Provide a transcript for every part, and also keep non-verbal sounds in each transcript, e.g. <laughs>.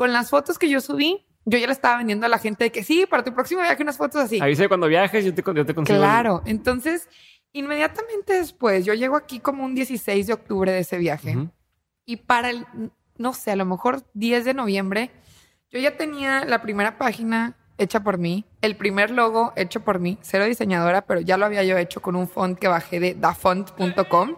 con las fotos que yo subí, yo ya le estaba vendiendo a la gente de que sí, para tu próximo viaje unas fotos así. Avisa cuando viajes, yo te, yo te consigo. Claro, entonces inmediatamente después, yo llego aquí como un 16 de octubre de ese viaje Ujú. y para el, no sé, a lo mejor 10 de noviembre, yo ya tenía la primera página hecha por mí, el primer logo hecho por mí, cero diseñadora, pero ya lo había yo hecho con un font que bajé de dafont.com.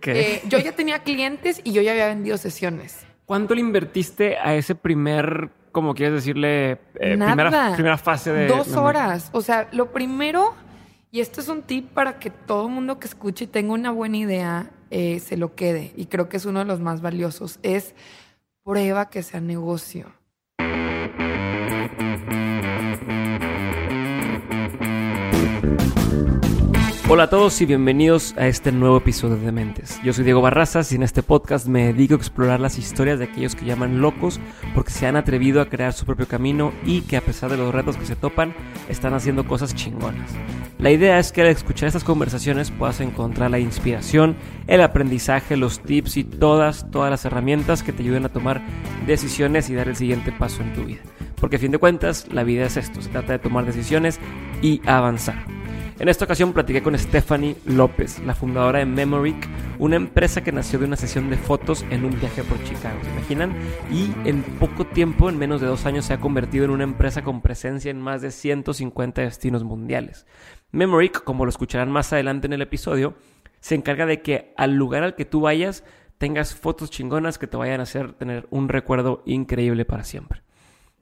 ¿Qué? Eh, yo ya tenía clientes y yo ya había vendido sesiones. ¿Cuánto le invertiste a ese primer, como quieres decirle, eh, Nada. primera, primera fase de... Dos horas. O sea, lo primero, y esto es un tip para que todo mundo que escuche y tenga una buena idea, eh, se lo quede. Y creo que es uno de los más valiosos. Es prueba que sea negocio. Hola a todos y bienvenidos a este nuevo episodio de Mentes. Yo soy Diego Barrazas y en este podcast me dedico a explorar las historias de aquellos que llaman locos porque se han atrevido a crear su propio camino y que a pesar de los retos que se topan, están haciendo cosas chingonas. La idea es que al escuchar estas conversaciones puedas encontrar la inspiración, el aprendizaje, los tips y todas, todas las herramientas que te ayuden a tomar decisiones y dar el siguiente paso en tu vida. Porque a fin de cuentas, la vida es esto, se trata de tomar decisiones y avanzar. En esta ocasión platiqué con Stephanie López, la fundadora de Memoric, una empresa que nació de una sesión de fotos en un viaje por Chicago, ¿se imaginan? Y en poco tiempo, en menos de dos años, se ha convertido en una empresa con presencia en más de 150 destinos mundiales. Memoric, como lo escucharán más adelante en el episodio, se encarga de que al lugar al que tú vayas tengas fotos chingonas que te vayan a hacer tener un recuerdo increíble para siempre.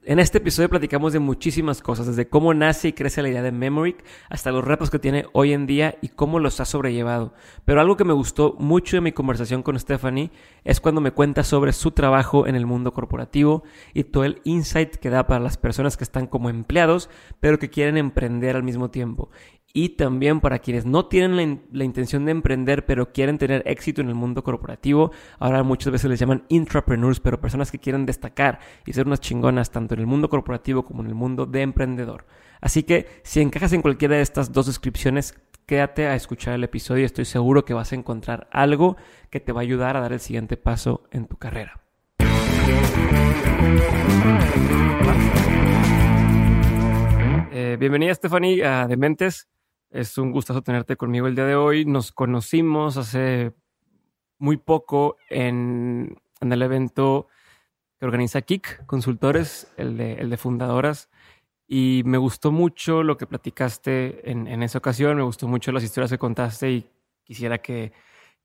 En este episodio platicamos de muchísimas cosas, desde cómo nace y crece la idea de Memoric hasta los retos que tiene hoy en día y cómo los ha sobrellevado. Pero algo que me gustó mucho de mi conversación con Stephanie es cuando me cuenta sobre su trabajo en el mundo corporativo y todo el insight que da para las personas que están como empleados, pero que quieren emprender al mismo tiempo. Y también para quienes no tienen la, in- la intención de emprender, pero quieren tener éxito en el mundo corporativo. Ahora muchas veces les llaman intrapreneurs, pero personas que quieren destacar y ser unas chingonas tanto en el mundo corporativo como en el mundo de emprendedor. Así que si encajas en cualquiera de estas dos descripciones, quédate a escuchar el episodio estoy seguro que vas a encontrar algo que te va a ayudar a dar el siguiente paso en tu carrera. Eh, bienvenida Stephanie a Dementes. Es un gustazo tenerte conmigo el día de hoy. Nos conocimos hace muy poco en, en el evento que organiza Kik Consultores, el de, el de fundadoras. Y me gustó mucho lo que platicaste en, en esa ocasión, me gustó mucho las historias que contaste y quisiera que,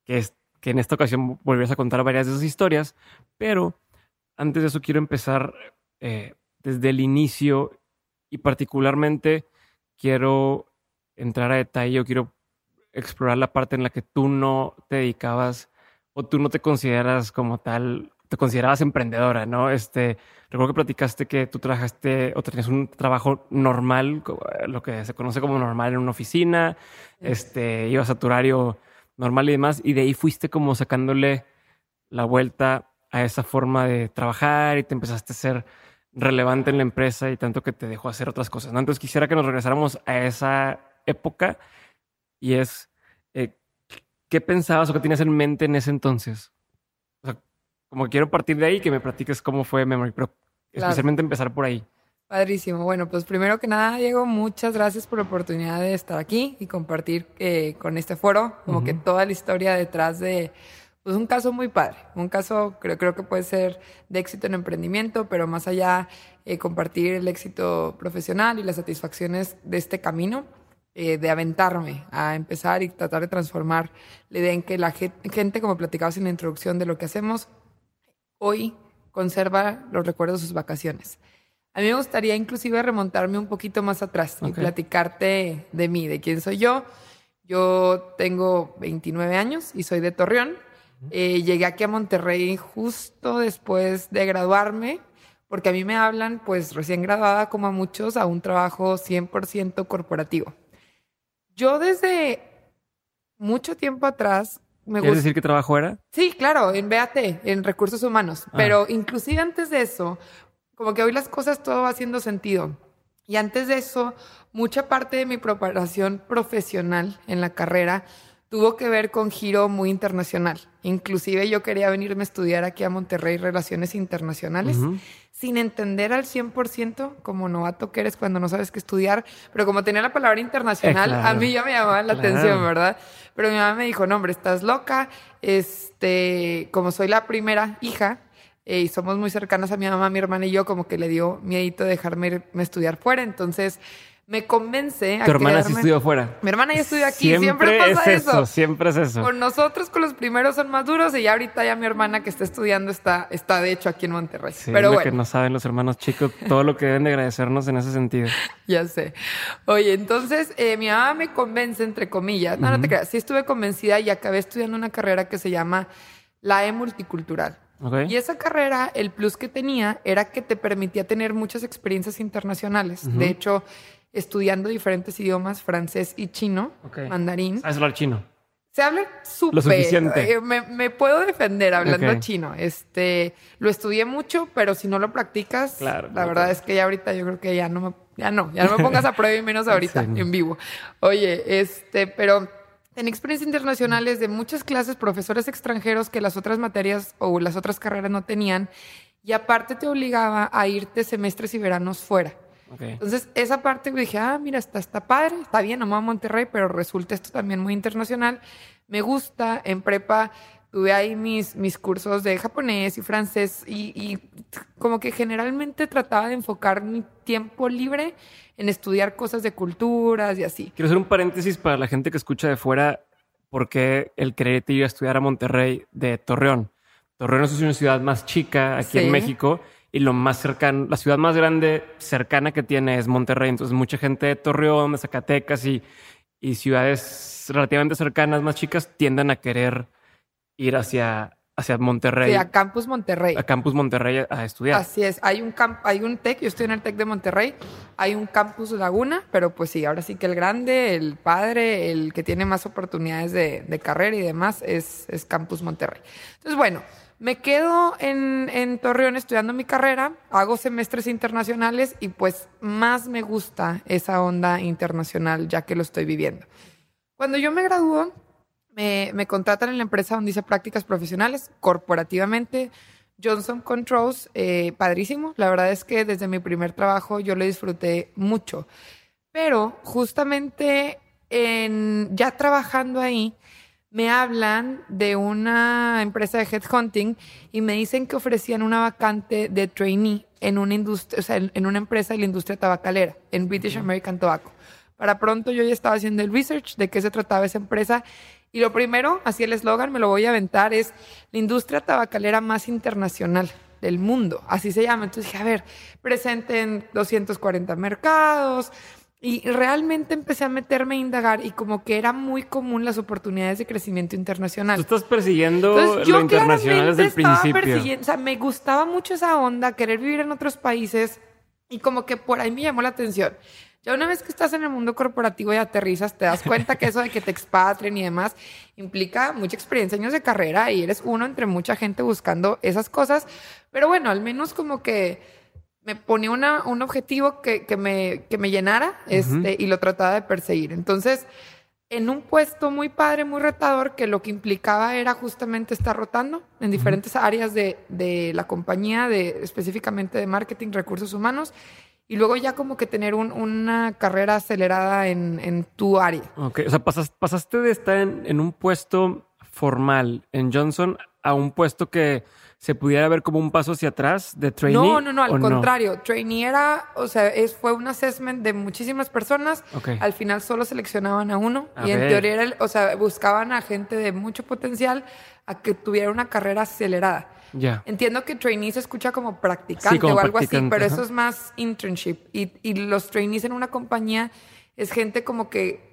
que en esta ocasión volvieras a contar varias de esas historias. Pero antes de eso quiero empezar eh, desde el inicio y particularmente quiero entrar a detalle o quiero explorar la parte en la que tú no te dedicabas o tú no te consideras como tal, te considerabas emprendedora, ¿no? Este, recuerdo que platicaste que tú trabajaste o tenías un trabajo normal, co- lo que se conoce como normal en una oficina, este, ibas a tu horario normal y demás, y de ahí fuiste como sacándole la vuelta a esa forma de trabajar y te empezaste a ser relevante en la empresa y tanto que te dejó hacer otras cosas. ¿no? Entonces quisiera que nos regresáramos a esa época y es, eh, ¿qué pensabas o qué tenías en mente en ese entonces? O sea, como quiero partir de ahí que me platiques cómo fue Memory, pero especialmente empezar por ahí. Padrísimo. Bueno, pues primero que nada, Diego, muchas gracias por la oportunidad de estar aquí y compartir eh, con este foro como que toda la historia detrás de pues un caso muy padre, un caso creo, creo que puede ser de éxito en emprendimiento, pero más allá eh, compartir el éxito profesional y las satisfacciones de este camino, eh, de aventarme a empezar y tratar de transformar la idea en que la gen- gente, como platicabas en la introducción de lo que hacemos, hoy conserva los recuerdos de sus vacaciones. A mí me gustaría inclusive remontarme un poquito más atrás y platicarte de mí, de quién soy yo. Yo tengo 29 años y soy de Torreón. Eh, llegué aquí a Monterrey justo después de graduarme, porque a mí me hablan, pues recién graduada como a muchos, a un trabajo 100% corporativo. Yo desde mucho tiempo atrás me ¿Quieres decir qué trabajo era? Sí, claro, en BAT, en recursos humanos. Ah. Pero inclusive antes de eso, como que hoy las cosas todo va haciendo sentido. Y antes de eso, mucha parte de mi preparación profesional en la carrera tuvo que ver con giro muy internacional. Inclusive yo quería venirme a estudiar aquí a Monterrey Relaciones Internacionales, sin entender al 100% como novato que eres cuando no sabes qué estudiar, pero como tenía la palabra internacional, Eh, a mí ya me llamaba la atención, ¿verdad? Pero mi mamá me dijo, no, hombre, estás loca, este, como soy la primera hija, eh, y somos muy cercanas a mi mamá, mi hermana y yo, como que le dio miedito dejarme irme a estudiar fuera, entonces me convence a Tu hermana sí estudió fuera. Mi hermana ya estudió aquí, siempre, pasa es eso. eso, siempre es eso. Con nosotros, con los primeros son más duros y ya ahorita ya mi hermana que está estudiando está, está de hecho aquí en Monterrey. Sí, Pero lo bueno, que no saben los hermanos chicos, todo lo que deben de agradecernos en ese sentido. <laughs> ya sé. Oye, entonces eh, mi mamá me convence, entre comillas. No, no te creas. Sí estuve convencida y acabé estudiando una carrera que se llama la E Multicultural. ¿Ok? Y esa carrera, el plus que tenía era que te permitía tener muchas experiencias internacionales. De hecho, estudiando diferentes idiomas, francés y chino, Ok. mandarín. Sabes hablar chino. Se habla súper. Lo suficiente. eh, me, me puedo defender hablando Ok. chino. Este, lo estudié mucho, pero si no lo practicas, Claro, la verdad es que ya ahorita yo creo que ya no me, ya no, ya no me pongas a prueba y menos <laughs> ahorita Sí, en vivo. Oye, este, pero en experiencias internacionales de muchas clases, profesores extranjeros que las otras materias o las otras carreras no tenían, y aparte te obligaba a irte semestres y veranos fuera. Entonces, esa parte dije, ah, mira, está, está padre, está bien, voy a Monterrey, pero resulta esto también muy internacional. Me gusta, en prepa tuve ahí mis, mis cursos de japonés y francés y, y como que generalmente trataba de enfocar mi tiempo libre en estudiar cosas de culturas y así. Quiero hacer un paréntesis para la gente que escucha de fuera, porque el quererte ir a estudiar a Monterrey de Torreón. Torreón es una ciudad más chica aquí Sí. en México y lo más cercano, la ciudad más grande cercana que tiene es Monterrey. Entonces, mucha gente de Torreón, de Zacatecas y, y ciudades relativamente cercanas, más chicas, tienden a querer ir hacia, hacia Monterrey, Sí, a Campus Monterrey. a Campus Monterrey a, estudiar. Así es, hay un camp hay un TEC, yo estoy en el TEC de Monterrey, hay un campus Laguna, pero pues sí, ahora sí que el grande, el padre, el que tiene más oportunidades de, de carrera y demás es, es Campus Monterrey. Entonces, bueno, me quedo en, Torreón estudiando mi carrera, hago semestres internacionales y pues más me gusta esa onda internacional ya que lo estoy viviendo. Cuando yo me graduó, me, me contratan en la empresa donde hice prácticas profesionales, corporativamente. Johnson Controls, eh, padrísimo. La verdad es que desde mi primer trabajo yo lo disfruté mucho. Pero justamente en, ya trabajando ahí, me hablan de una empresa de headhunting y me dicen que ofrecían una vacante de trainee en una industria, o sea, en, una empresa de la industria tabacalera, en British American Tobacco. Para pronto yo ya estaba haciendo el research de qué se trataba esa empresa y lo primero, así el eslogan, me lo voy a aventar, es la industria tabacalera más internacional del mundo. Así se llama. Entonces dije, a ver, presente en 240 mercados. Y realmente empecé a meterme a indagar y como que era muy común las oportunidades de crecimiento Tú internacional. estás persiguiendo Entonces, lo yo internacional desde el principio. persiguiendo, o sea, me gustaba mucho esa onda, querer vivir en otros países y como que por ahí me llamó la atención. Ya una vez que estás en el mundo corporativo y aterrizas, te das cuenta que eso de que te expatrien y demás implica mucha experiencia, años de carrera y eres uno entre mucha gente buscando esas cosas. Pero bueno, al menos como que me ponía una, un objetivo que, que me, que me llenara este, y lo trataba de perseguir. Entonces, en un puesto muy padre, muy retador, que lo que implicaba era justamente estar rotando en diferentes áreas de, de la compañía, de, específicamente de marketing, recursos humanos, y luego ya como que tener un- una carrera acelerada en, en tu área. Ok, o sea, pasas- pasaste de estar en, en un puesto formal en Johnson a un puesto que se pudiera ver como un paso hacia atrás de trainee. No, no, no, al ¿o contrario. Trainee era, o sea, es, fue un assessment de muchísimas personas. Al final solo seleccionaban a uno. A y en teoría, era el- o sea, buscaban a gente de mucho potencial a que tuviera una carrera acelerada. Ya. Entiendo que trainee se escucha como practicante Sí, como o algo así, pero ajá. eso es más internship. Y, y los trainees en una compañía es gente como que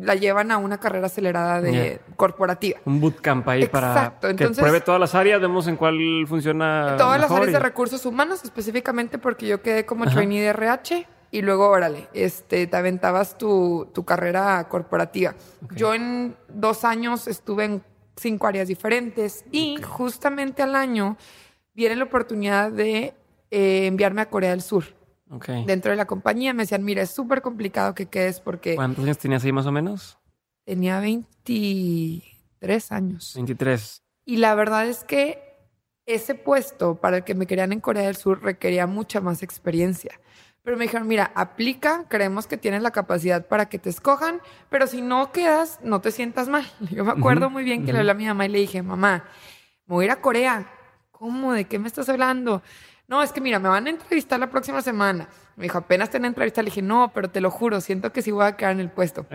la llevan a una carrera acelerada de corporativa. Un bootcamp ahí para que entonces- pruebe todas las áreas, vemos en cuál funciona. Todas las áreas y- de recursos humanos, específicamente porque yo quedé como Ajá. trainee de RH y luego, órale, este, te aventabas tu, tu carrera corporativa. Yo en dos años estuve en cinco áreas diferentes y justamente al año viene la oportunidad de eh, enviarme a Corea del Sur. Ok. Dentro de la compañía me decían, mira, es súper complicado que quedes porque ¿Cuántos años tenías ahí más o menos? tenía 23 años. 23. Y la verdad es que ese puesto para el que me querían en Corea del Sur requería mucha más experiencia. Pero me dijeron, mira, aplica, creemos que tienes la capacidad para que te escojan, pero si no quedas, no te sientas mal. <laughs> Yo me acuerdo muy bien que le hablé a mi mamá y le dije, mamá, me voy a ir a Corea. ¿Cómo? ¿De qué me estás hablando? No, es que mira, me van a entrevistar la próxima semana. Me dijo, apenas tengo entrevista. Le dije, no, pero te lo juro, siento que sí voy a quedar en el puesto.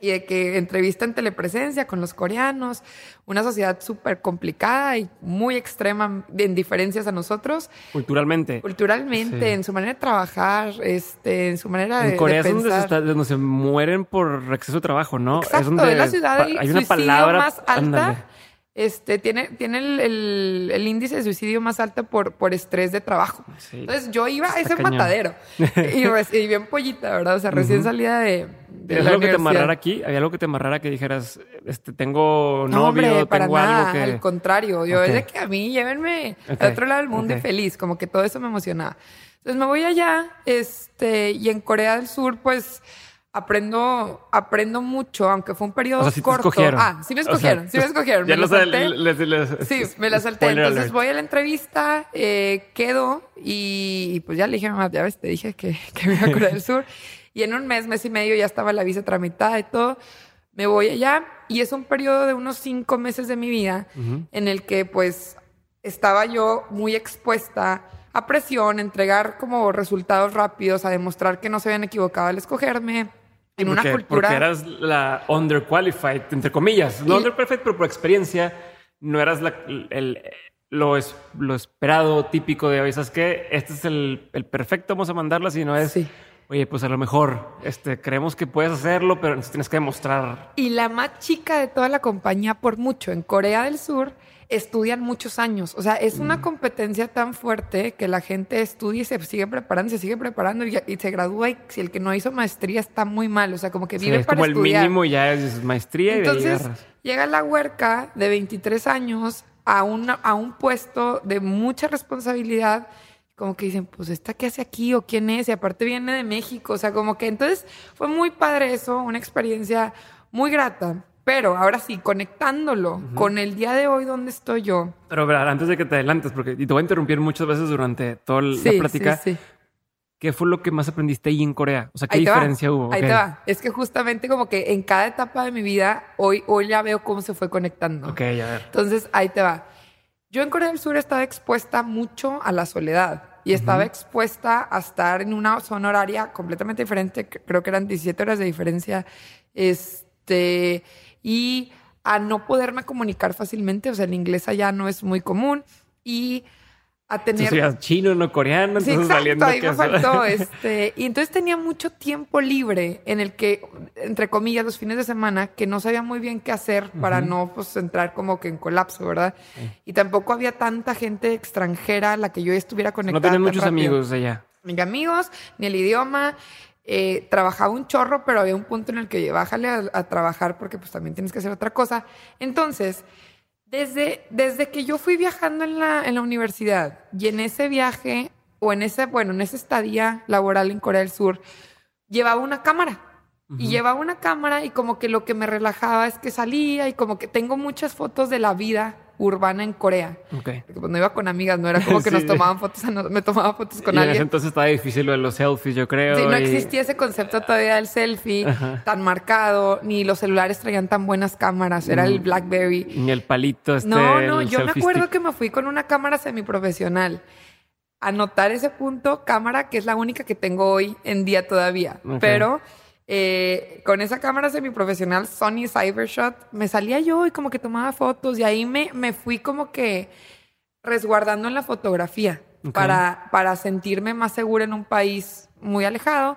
Y de que entrevista en telepresencia con los coreanos, una sociedad súper complicada y muy extrema en diferencias a nosotros. Culturalmente. Culturalmente, en su manera de trabajar, este, en su manera de, en Corea es donde se, donde se, mueren por exceso de trabajo, ¿no? Exacto, es donde la ciudad hay una palabra más alta este, tiene, tiene el, el, índice de suicidio más alto por, por estrés de trabajo. Entonces yo iba a ese matadero <laughs> y, bien pollita, ¿verdad? O sea, recién salida de, de algo que te amarrara aquí? ¿Había algo que te amarrara que dijeras, este, tengo novio, no, hombre, para tengo nada, algo que... al contrario. Yo es de que a mí llévenme al otro lado del mundo y feliz. Como que todo eso me emocionaba. Entonces me voy allá, este, y en Corea del Sur, pues aprendo, aprendo mucho, aunque fue un periodo corto. Ah, sí me escogieron, sí me <laughs> escogieron. Ya me salté. sí, <laughs> me la salté. Entonces voy a la entrevista, eh, quedo y, pues ya le dije, mamá, ya ves, te dije que, que me iba a Corea del <laughs> Sur. Y en un mes, mes y medio ya estaba la visa tramitada y todo. Me voy allá y es un periodo de unos cinco meses de mi vida en el que pues estaba yo muy expuesta a presión, entregar como resultados rápidos, a demostrar que no se habían equivocado al escogerme, en una cultura. Porque eras la underqualified, entre comillas. No underqualified, pero por experiencia no eras la, el, lo, es, lo esperado, típico de, hoy. ¿sabes qué? Este es el, el perfecto, vamos a mandarla, si no es. Sí. Oye, pues a lo mejor este, creemos que puedes hacerlo, pero tienes que demostrar. Y la más chica de toda la compañía, por mucho, en Corea del Sur, estudian muchos años. O sea, es una mm. competencia tan fuerte que la gente estudia y se sigue preparando, se sigue preparando y, se gradúa y si el que no hizo maestría está muy mal. O sea, como que vive para como el mínimo ya es maestría Entonces, y llega la huerca de 23 años a, una, a un puesto de mucha responsabilidad como que dicen, pues esta qué hace aquí o quién es, y aparte viene de México, o sea, como que entonces fue muy padre eso, una experiencia muy grata. Pero ahora sí, conectándolo con el día de hoy donde estoy yo. Pero antes de que te adelantes, porque y te voy a interrumpir muchas veces durante toda la plática. Sí, sí. ¿Qué fue lo que más aprendiste ahí en Corea? O sea, ¿qué diferencia hubo? Ahí te va. Es que justamente como que en cada etapa de mi vida, hoy, hoy ya veo cómo se fue conectando. Ok, a ver. Entonces, ahí te va. Yo en Corea del Sur estaba expuesta mucho a la soledad y estaba expuesta a estar en una zona horaria completamente diferente. Creo que eran 17 horas de diferencia. Este y a no poderme comunicar fácilmente, o sea, el inglés allá no es muy común y a tener chino, no coreano, sí, exacto, ahí me faltó <laughs> este y entonces tenía mucho tiempo libre en el que entre comillas los fines de semana que no sabía muy bien qué hacer para no pues entrar como que en colapso, ¿verdad? Y tampoco había tanta gente extranjera a la que yo estuviera conectada. No tenía muchos amigos allá. Ni amigos, ni el idioma, eh, trabajaba un chorro, pero había un punto en el que bájale a, trabajar porque pues también tienes que hacer otra cosa. Entonces, desde, desde que yo fui viajando en la, en la universidad y en ese viaje, o en ese, bueno, en esa estadía laboral en Corea del Sur, llevaba una cámara. Y llevaba una cámara y como que lo que me relajaba es que salía y como que tengo muchas fotos de la vida urbana en Corea. Okay. Porque cuando iba con amigas no era como <laughs> que nos tomaban fotos, me tomaba fotos con y alguien. En ese entonces estaba difícil lo de los selfies, yo creo. Sí, no existía ese concepto todavía del selfie tan marcado, ni los celulares traían tan buenas cámaras, era el mm. BlackBerry. Ni el palito este. No, no, yo me acuerdo que me fui con una cámara semiprofesional. A notar ese punto, cámara que es la única que tengo hoy en día todavía. Pero eh, con esa cámara semiprofesional Sony Cybershot, me salía yo y como que tomaba fotos y ahí me, me fui como que resguardando en la fotografía para, para sentirme más segura en un país muy alejado.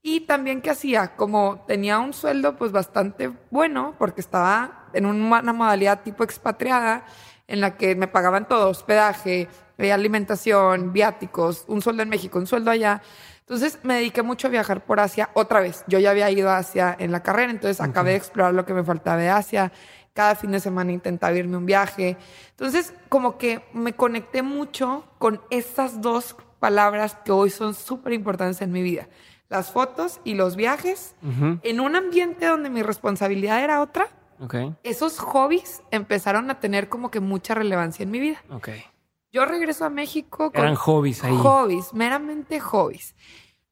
Y también que hacía, como tenía un sueldo pues bastante bueno, porque estaba en una modalidad tipo expatriada, en la que me pagaban todo, hospedaje, eh, alimentación, viáticos, un sueldo en México, un sueldo allá. Entonces me dediqué mucho a viajar por Asia otra vez. Yo ya había ido a Asia en la carrera, entonces acabé de explorar lo que me faltaba de Asia. Cada fin de semana intentaba irme un viaje. Entonces, como que me conecté mucho con esas dos palabras que hoy son súper importantes en mi vida. las fotos y los viajes, en un ambiente donde mi responsabilidad era otra, esos hobbies empezaron a tener como que mucha relevancia en mi vida. Yo regreso a México con... Eran hobbies ahí. Hobbies, meramente hobbies.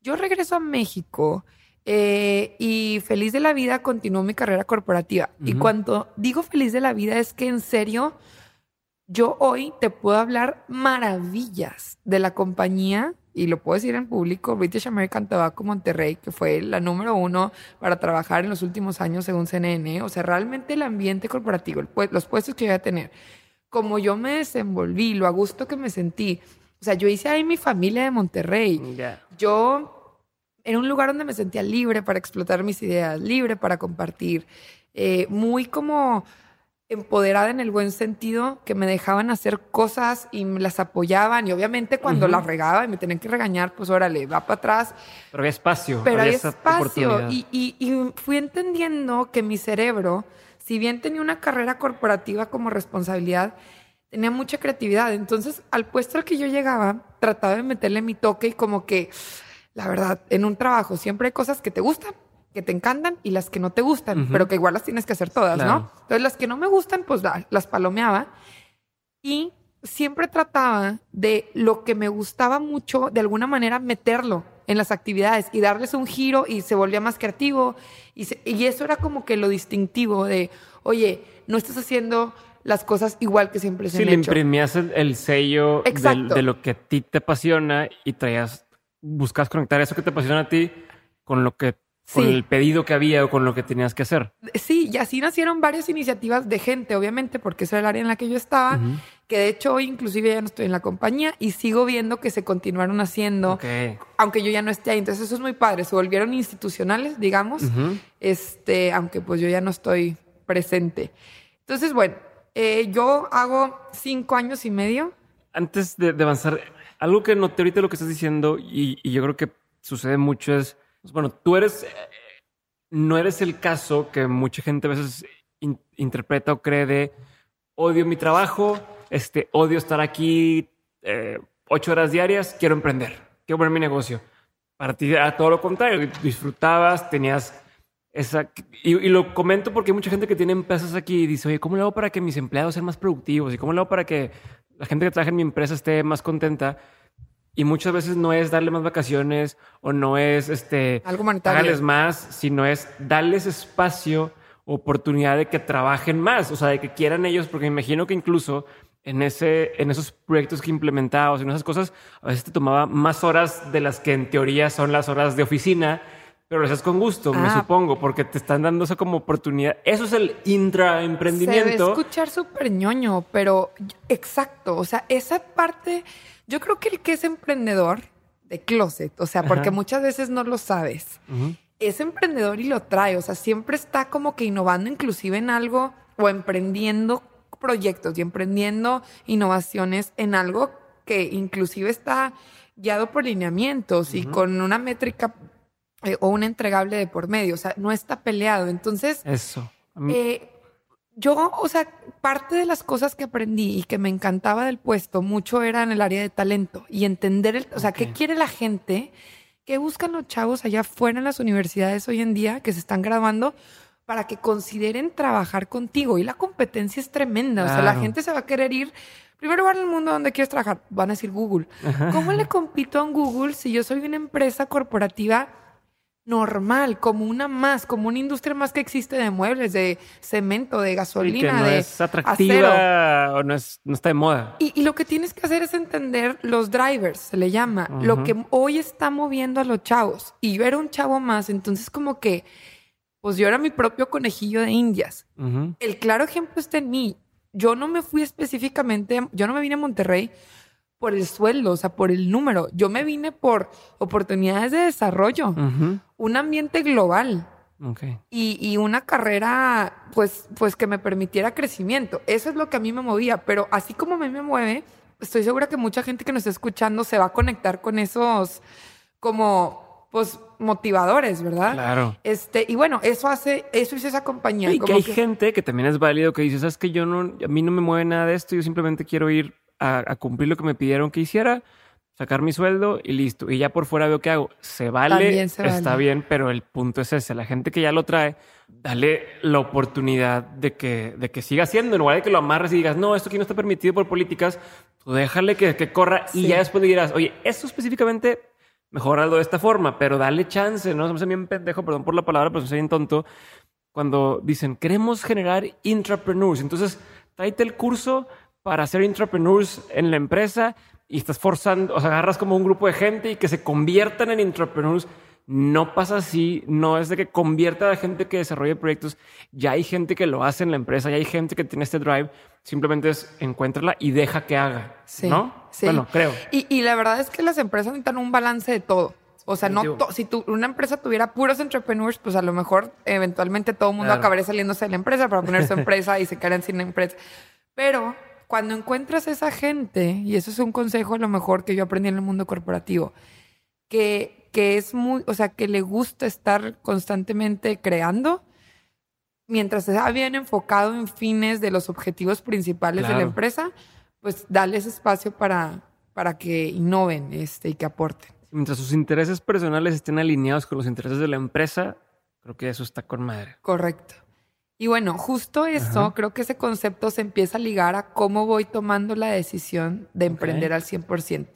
Yo regreso a México eh, y feliz de la vida continuó mi carrera corporativa. Y cuando digo feliz de la vida es que en serio, yo hoy te puedo hablar maravillas de la compañía y lo puedo decir en público, British American Tobacco Monterrey, que fue la número uno para trabajar en los últimos años según CNN. O sea, realmente el ambiente corporativo, los puestos que iba a tener, como yo me desenvolví, lo a gusto que me sentí. O sea, yo hice ahí mi familia de Monterrey. Yo, en un lugar donde me sentía libre para explotar mis ideas, libre para compartir, eh, muy como empoderada en el buen sentido, que me dejaban hacer cosas y me las apoyaban. Y obviamente cuando las regaba y me tenían que regañar, pues órale, va para atrás. Pero hay espacio. Pero hay espacio. Y, y, fui entendiendo que mi cerebro, si bien tenía una carrera corporativa como responsabilidad, tenía mucha creatividad. Entonces, al puesto al que yo llegaba, trataba de meterle mi toque y como que, la verdad, en un trabajo siempre hay cosas que te gustan que te encantan y las que no te gustan, pero que igual las tienes que hacer todas, ¿no? Entonces las que no me gustan, pues las palomeaba y siempre trataba de lo que me gustaba mucho, de alguna manera meterlo en las actividades y darles un giro y se volvía más creativo. Y, y eso era como que lo distintivo de, oye, no estás haciendo las cosas igual que siempre se sí, han le imprimías el, sello de, de, lo que a ti te apasiona y traías, buscas conectar eso que te apasiona a ti con lo que con el pedido que había o con lo que tenías que hacer. Sí, y así nacieron varias iniciativas de gente, obviamente, porque esa era el área en la que yo estaba, que de hecho hoy inclusive ya no estoy en la compañía y sigo viendo que se continuaron haciendo, aunque yo ya no esté ahí. Entonces eso es muy padre, se volvieron institucionales, digamos, este, aunque pues yo ya no estoy presente. Entonces, bueno, eh, yo hago cinco años y medio. Antes de, avanzar, algo que noté ahorita lo que estás diciendo y yo creo que sucede mucho es pues, bueno, tú eres, eh, no eres el caso que mucha gente a veces interpreta o cree de odio mi trabajo, este, odio estar aquí eh, ocho horas diarias, quiero emprender, quiero poner mi negocio. Para ti era todo lo contrario, disfrutabas, tenías esa... Y, y, lo comento porque hay mucha gente que tiene empresas aquí y dice, oye, ¿cómo le hago para que mis empleados sean más productivos? ¿Y cómo le hago para que la gente que trabaja en mi empresa esté más contenta? Y muchas veces no es darle más vacaciones o no es este algo pagarles más, sino es darles espacio, oportunidad de que trabajen más, o sea, de que quieran ellos, porque me imagino que incluso en ese, en esos proyectos que implementabas, en esas cosas, a veces te tomaba más horas de las que en teoría son las horas de oficina, pero lo haces con gusto, me ah. supongo, porque te están dando esa como oportunidad. Eso es el intraemprendimiento. Se debe escuchar súper ñoño, pero exacto, o sea, esa parte yo creo que el que es emprendedor de closet, o sea, porque muchas veces no lo sabes, es emprendedor y lo trae, o sea, siempre está como que innovando inclusive en algo o emprendiendo proyectos y emprendiendo innovaciones en algo que inclusive está guiado por lineamientos y con una métrica eh, o un entregable de por medio, o sea, no está peleado. Entonces, eso. Eh, yo, o sea, parte de las cosas que aprendí y que me encantaba del puesto mucho era en el área de talento y entender, el, o sea, qué quiere la gente, qué buscan los chavos allá afuera en las universidades hoy en día que se están graduando para que consideren trabajar contigo. Y la competencia es tremenda, o sea, la gente se va a querer ir. Primero en el mundo donde quieres trabajar, van a decir Google. ¿Cómo le compito a un Google si yo soy una empresa corporativa normal, como una más, como una industria más que existe de muebles, de cemento, de gasolina, no de es atractiva o no, es, no está de moda. Y, lo que tienes que hacer es entender los drivers, se le llama, lo que hoy está moviendo a los chavos. Y yo era un chavo más, entonces como que, pues yo era mi propio conejillo de indias. El claro ejemplo está en mí. Yo no me fui específicamente, yo no me vine a Monterrey por el sueldo, o sea, por el número. Yo me vine por oportunidades de desarrollo, un ambiente global. Y, una carrera, pues, pues que me permitiera crecimiento. Eso es lo que a mí me movía. Pero así como a mí me mueve, estoy segura que mucha gente que nos está escuchando se va a conectar con esos como, pues, motivadores, ¿verdad? Claro. Este, y bueno, eso hace, eso hizo esa compañía. Y que hay gente que también es válido que dice, sabes que yo no, a mí no me mueve nada de esto, yo simplemente quiero ir a, cumplir lo que me pidieron que hiciera. sacar mi sueldo y listo. Y ya por fuera veo qué hago. Se vale, está bien, pero el punto es ese. La gente que ya lo trae, dale la oportunidad de que, de que siga haciendo. En lugar de que lo amarres y digas, no, esto aquí no está permitido por políticas, tú déjale que, que corra y ya después le dirás, oye, esto específicamente mejorarlo de esta forma, pero dale chance, ¿no? Se me bien pendejo, perdón por la palabra, pero soy bien tonto. Cuando dicen, queremos generar intrapreneurs. Entonces, tráete el curso para ser intrapreneurs en la empresa y estás forzando, o sea, agarras como un grupo de gente y que se conviertan en entrepreneurs. No pasa así, no es de que convierta a la gente que desarrolle proyectos. Ya hay gente que lo hace en la empresa, ya hay gente que tiene este drive. Simplemente es encuéntrala y deja que haga. Sí, ¿No? Sí. Bueno, creo. Y, y, la verdad es que las empresas necesitan un balance de todo. O sea, no si tu, una empresa tuviera puros entrepreneurs, pues a lo mejor eventualmente todo el mundo acabaría saliéndose de la empresa para poner su empresa y se quedarían sin empresa. Pero cuando encuentras esa gente, y eso es un consejo a lo mejor que yo aprendí en el mundo corporativo, que, que es muy, o sea, que le gusta estar constantemente creando, mientras está bien enfocado en fines de los objetivos principales de la empresa, pues dale ese espacio para, para que innoven este, y que aporten. Mientras sus intereses personales estén alineados con los intereses de la empresa, creo que eso está con madre. Correcto. Y bueno, justo eso, creo que ese concepto se empieza a ligar a cómo voy tomando la decisión de emprender al 100%.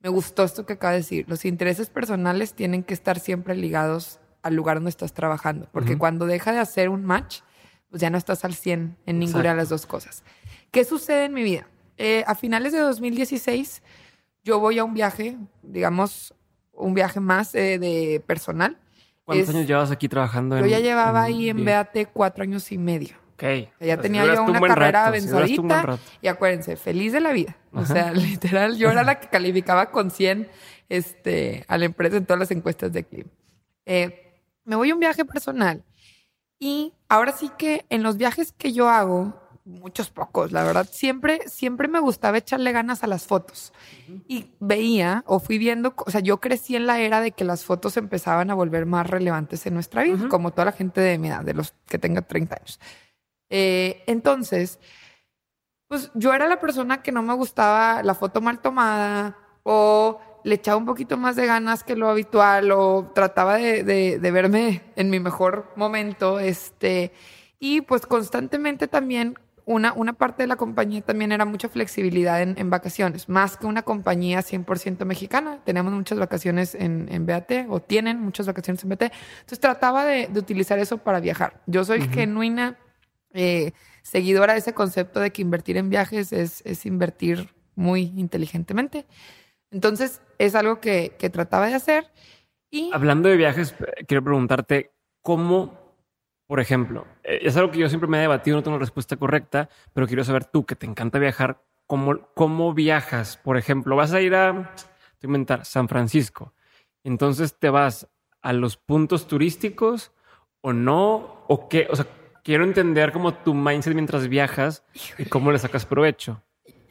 Me gustó esto que acaba de decir. Los intereses personales tienen que estar siempre ligados al lugar donde estás trabajando, porque cuando deja de hacer un match, pues ya no estás al 100 en ninguna de las dos cosas. ¿Qué sucede en mi vida? Eh, a finales de 2016, yo voy a un viaje, digamos, un viaje más eh, de personal ¿Cuántos años llevas aquí trabajando? Yo ya llevaba ahí en BAT cuatro años y medio. Ok. ya tenía yo una carrera avanzadita. y acuérdense, feliz de la vida. O sea, <laughs> literal, yo era la que calificaba con 100 este, a la empresa en todas las encuestas de clima. Eh, me voy a un viaje personal. Y ahora sí que en los viajes que yo hago, muchos pocos, la verdad. Siempre, siempre me gustaba echarle ganas a las fotos. Y veía o fui viendo, o sea, yo crecí en la era de que las fotos empezaban a volver más relevantes en nuestra vida, como toda la gente de mi edad, de los que tenga 30 años. Eh, entonces, pues yo era la persona que no me gustaba la foto mal tomada o le echaba un poquito más de ganas que lo habitual o trataba de, de, de verme en mi mejor momento, este, y pues constantemente también una, una parte de la compañía también era mucha flexibilidad en, vacaciones, más que una compañía 100% mexicana. Tenemos muchas vacaciones en, en, BAT o tienen muchas vacaciones en BAT. Entonces trataba de, utilizar eso para viajar. Yo soy genuina eh, seguidora de ese concepto de que invertir en viajes es, es invertir muy inteligentemente. Entonces es algo que, que trataba de hacer. Y... Hablando de viajes, quiero preguntarte cómo por ejemplo, eh, es algo que yo siempre me he debatido, no tengo una respuesta correcta, pero quiero saber tú, que te encanta viajar, ¿cómo, cómo viajas? Por ejemplo, vas a ir a, te inventar, San Francisco. Entonces te vas a los puntos turísticos o no, o qué, o sea, quiero entender cómo tu mindset mientras viajas y cómo le sacas provecho.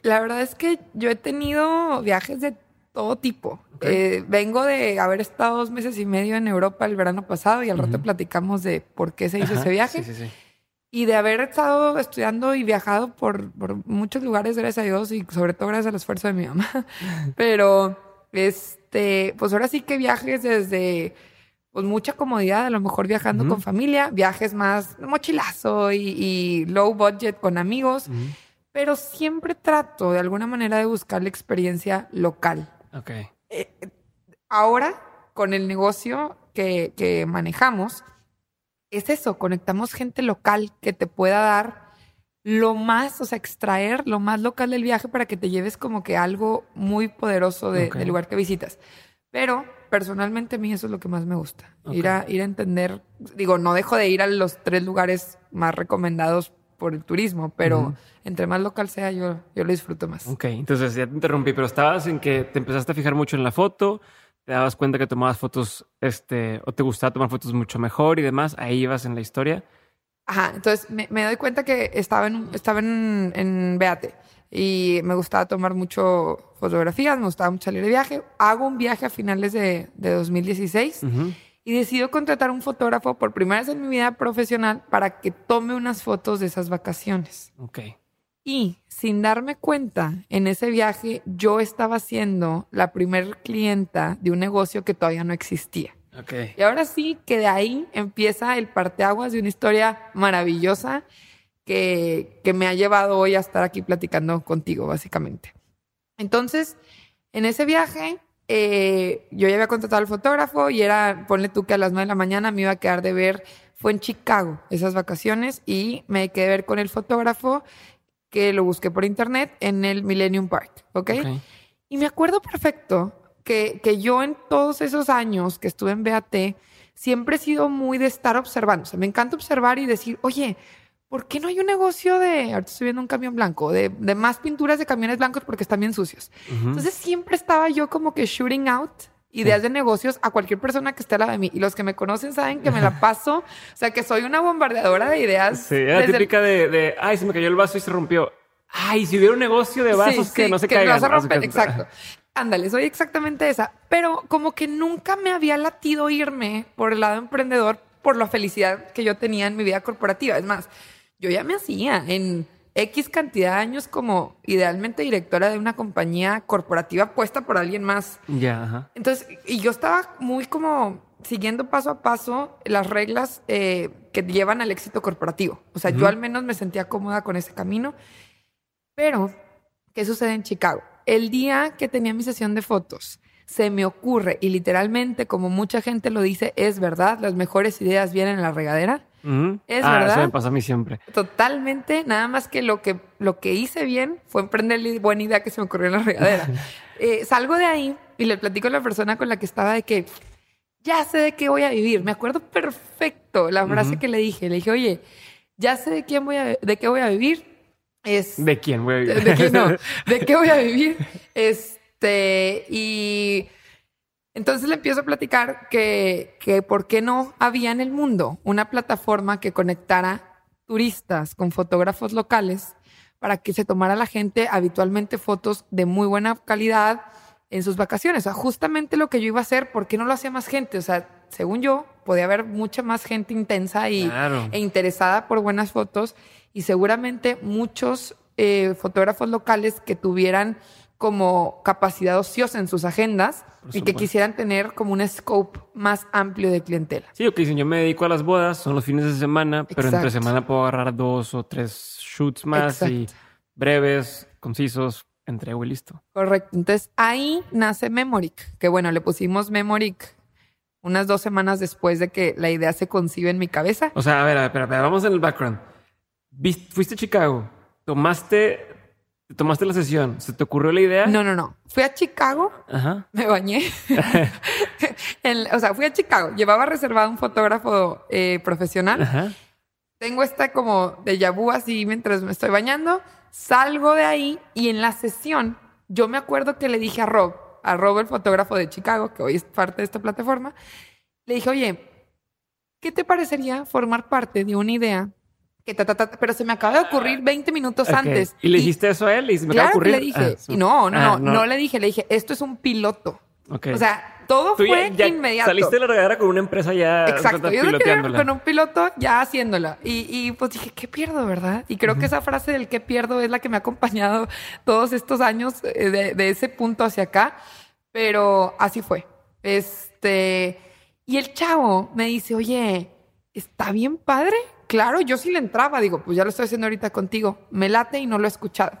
La verdad es que yo he tenido viajes de todo tipo. Eh, vengo de haber estado dos meses y medio en Europa el verano pasado y al rato platicamos de por qué se hizo ese viaje. Y de haber estado estudiando y viajado por, muchos lugares, gracias a Dios, y sobre todo gracias al esfuerzo de mi mamá. <laughs> Pero, este, pues ahora sí que viajes desde, pues mucha comodidad, a lo mejor viajando con familia, viajes más mochilazo y, low budget con amigos. Pero siempre trato de alguna manera de buscar la experiencia local. Ok. Eh, ahora, con el negocio que, que manejamos, es eso, conectamos gente local que te pueda dar lo más, o sea, extraer lo más local del viaje para que te lleves como que algo muy poderoso de, del lugar que visitas. Pero personalmente a mí eso es lo que más me gusta. Ir, a, ir a entender, digo, no dejo de ir a los tres lugares más recomendados por el turismo, pero entre más local sea, yo, yo lo disfruto más. Ok, entonces ya te interrumpí, pero estabas en que te empezaste a fijar mucho en la foto, te dabas cuenta que tomabas fotos, este, o te gustaba tomar fotos mucho mejor y demás, ahí ibas en la historia. Ajá, entonces me, me doy cuenta que estaba en, estaba en, en Beate y me gustaba tomar mucho fotografías, me gustaba mucho salir de viaje. Hago un viaje a finales de, de 2016 y decido contratar un fotógrafo por primera vez en mi vida profesional para que tome unas fotos de esas vacaciones. Ok. Y sin darme cuenta, en ese viaje yo estaba siendo la primer clienta de un negocio que todavía no existía. Ok. Y ahora sí que de ahí empieza el parteaguas de una historia maravillosa que, que me ha llevado hoy a estar aquí platicando contigo, básicamente. Entonces, en ese viaje, eh, yo ya había contratado al fotógrafo y era, ponle tú que a las 9 de la mañana me iba a quedar de ver, fue en Chicago esas vacaciones y me quedé de ver con el fotógrafo que lo busqué por internet en el Millennium Park, ¿ok? Ok. Y me acuerdo perfecto que, que yo en todos esos años que estuve en BAT, siempre he sido muy de estar observando. O sea, me encanta observar y decir, oye, ¿por qué no hay un negocio de, ahorita estoy viendo un camión blanco, de, de más pinturas de camiones blancos porque están bien sucios? Ujú. Entonces siempre estaba yo como que shooting out ideas de negocios a cualquier persona que esté al lado de mí. Y los que me conocen saben que me la paso, <laughs> o sea, que soy una bombardeadora de ideas. Sí, era el- típica de, de, ay, se me cayó el vaso y se rompió. Ay, si hubiera un negocio de vasos Sí, que sí, no se que caigan. no se rompen, exacto. <laughs> Ándale, soy exactamente esa. Pero como que nunca me había latido irme por el lado emprendedor por la felicidad que yo tenía en mi vida corporativa. Es más, yo ya me hacía en X cantidad de años como idealmente directora de una compañía corporativa puesta por alguien más. Ya, ajá. Entonces, y yo estaba muy como siguiendo paso a paso las reglas eh, que llevan al éxito corporativo. O sea, yo al menos me sentía cómoda con ese camino. Pero, ¿qué sucede en Chicago? El día que tenía mi sesión de fotos, se me ocurre, y literalmente, como mucha gente lo dice, es verdad, las mejores ideas vienen en la regadera. Ujú. Es ah, verdad. Eso me pasa a mí siempre. Totalmente, nada más que lo que, lo que hice bien fue emprender la buena idea que se me ocurrió en la regadera. <laughs> Eh, salgo de ahí y le platico a la persona con la que estaba de que ya sé de qué voy a vivir. Me acuerdo perfecto la frase que le dije. Le dije, oye, ya sé de quién voy a, de qué voy a vivir. Es, ¿De quién, güey? de, de qué no, <laughs> de qué voy a vivir. Este, y entonces le empiezo a platicar que, que por qué no había en el mundo una plataforma que conectara turistas con fotógrafos locales para que se tomara la gente habitualmente fotos de muy buena calidad en sus vacaciones. O sea, justamente lo que yo iba a hacer, ¿por qué no lo hacía más gente? O sea, según yo, podía haber mucha más gente intensa y, Claro. e interesada por buenas fotos y seguramente muchos eh, fotógrafos locales que tuvieran como capacidad ociosa en sus agendas y que quisieran tener como un scope más amplio de clientela. Sí, o que dicen, yo me dedico a las bodas, son los fines de semana, pero entre semana puedo agarrar dos o tres shoots más y breves, concisos, entrego y listo. Correcto. Entonces ahí nace Memoric, que bueno, le pusimos Memoric unas dos semanas después de que la idea se concibe en mi cabeza. O sea, a ver, a ver, espera, espera, vamos en el background. Fuiste a Chicago, tomaste, tomaste la sesión, ¿se te ocurrió la idea? No, no, no. Fui a Chicago, Ajá. me bañé. <laughs> <laughs> En- o sea, fui a Chicago. Llevaba reservado un fotógrafo eh, profesional. Ajá. tengo esta como de vu así mientras me estoy bañando, salgo de ahí y en la sesión yo me acuerdo que le dije a Rob, a Rob el fotógrafo de Chicago, que hoy es parte de esta plataforma, le dije, oye, ¿qué te parecería formar parte de una idea que ta, ta, ta, pero se me acaba de ocurrir 20 minutos Ok. antes? ¿Y le dijiste eso a él? ¿Y se me acaba de que ocurrir? le dije. Ah. Y no, no, Ah, no, no, le dije, le dije, esto es un piloto. O sea, todo Tú fue ya inmediato. Saliste de la regadera con una empresa ya Exacto, yo piloteándola. con un piloto ya haciéndola. Y, y, pues dije, ¿qué pierdo, verdad? Y creo que esa frase del qué pierdo es la que me ha acompañado todos estos años eh, de, de ese punto hacia acá. Pero así fue. Este. Y el chavo me dice, oye, ¿está bien padre? Claro, yo sí le entraba. Digo, pues ya lo estoy haciendo ahorita contigo. Me late y no lo he escuchado.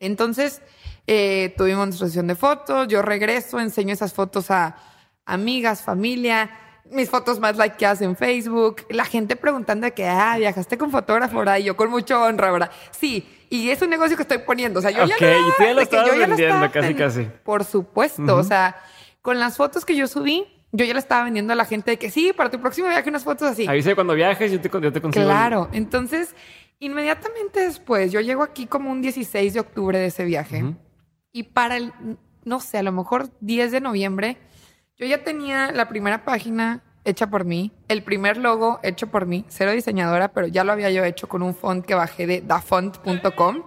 Entonces, eh, tuvimos nuestra sesión de fotos, yo regreso, enseño esas fotos a amigas, familia, mis fotos más likeadas en Facebook, la gente preguntando de que, ah, viajaste con fotógrafo, ¿verdad? Y yo con mucho honra, ¿verdad? Sí, y es un negocio que estoy poniendo, o sea, yo Ok, ya y tú ya lo estabas ya lo vendiendo, estaba casi, casi. Por supuesto, o sea, con las fotos que yo subí, yo ya le estaba vendiendo a la gente de que sí, para tu próximo viaje unas fotos así. Avisa cuando viajes, yo te, yo te consigo. Claro, entonces inmediatamente después, yo llego aquí como un 16 de octubre de ese viaje Ujú. y para el, no sé, a lo mejor 10 de noviembre, yo ya tenía la primera página hecha por mí, el primer logo hecho por mí, cero diseñadora, pero ya lo había yo hecho con un font que bajé de dafont.com.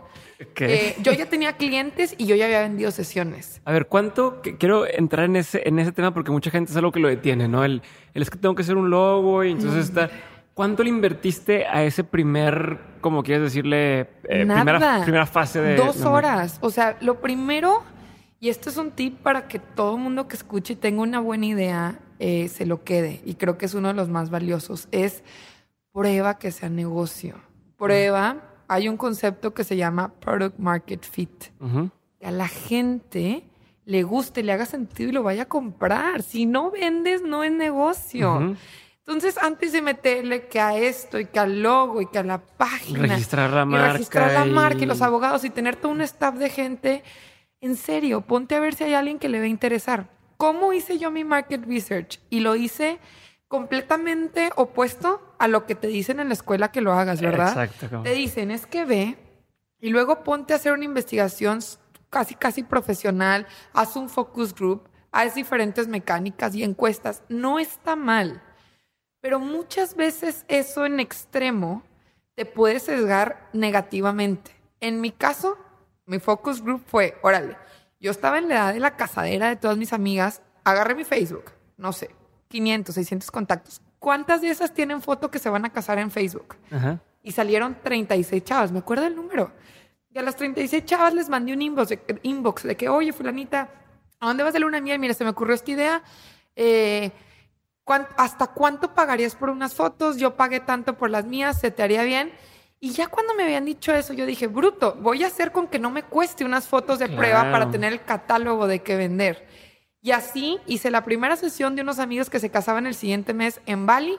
Eh, yo ya tenía clientes y yo ya había vendido sesiones. A ver, ¿cuánto? Quiero entrar en ese, en ese tema porque mucha gente es algo que lo detiene, ¿no? El, el es que tengo que hacer un logo y entonces está... ¿Cuánto le invertiste a ese primer, como quieres decirle, eh, Nada. primera, primera fase de... Dos horas. O sea, lo primero, y esto es un tip para que todo el mundo que escuche y tenga una buena idea eh, se lo quede, y creo que es uno de los más valiosos, es prueba que sea negocio. Prueba, hay un concepto que se llama Product Market Fit. Que a la gente le guste, le haga sentido y lo vaya a comprar. Si no vendes, no es negocio. Entonces, antes de meterle que a esto y que al logo y que a la página. Registrar la y marca registrar la y- marca y los abogados y tener todo un staff de gente. En serio, ponte a ver si hay alguien que le va a interesar. ¿Cómo hice yo mi market research? Y lo hice completamente opuesto a lo que te dicen en la escuela que lo hagas, ¿verdad? Exacto. Te dicen, es que ve y luego ponte a hacer una investigación casi, casi profesional, haz un focus group, haz diferentes mecánicas y encuestas. No está mal, pero muchas veces eso en extremo te puede sesgar negativamente. En mi caso, mi focus group fue, órale, yo estaba en la edad de la casadera de todas mis amigas, agarré mi Facebook, no sé, 500, 600 contactos. ¿Cuántas de esas tienen foto que se van a casar en Facebook? Ajá. y salieron 36 chavas, me acuerdo el número. Y a las 36 chavas les mandé un inbox de, inbox de que, oye, fulanita, ¿a dónde vas de luna miel? Mira, se me ocurrió esta idea. Eh, ¿cuán- ¿Hasta cuánto pagarías por unas fotos? Yo pagué tanto por las mías, ¿se te haría bien? Y ya cuando me habían dicho eso, yo dije, bruto, voy a hacer con que no me cueste unas fotos de prueba para tener el catálogo de qué vender. Y así hice la primera sesión de unos amigos que se casaban el siguiente mes en Bali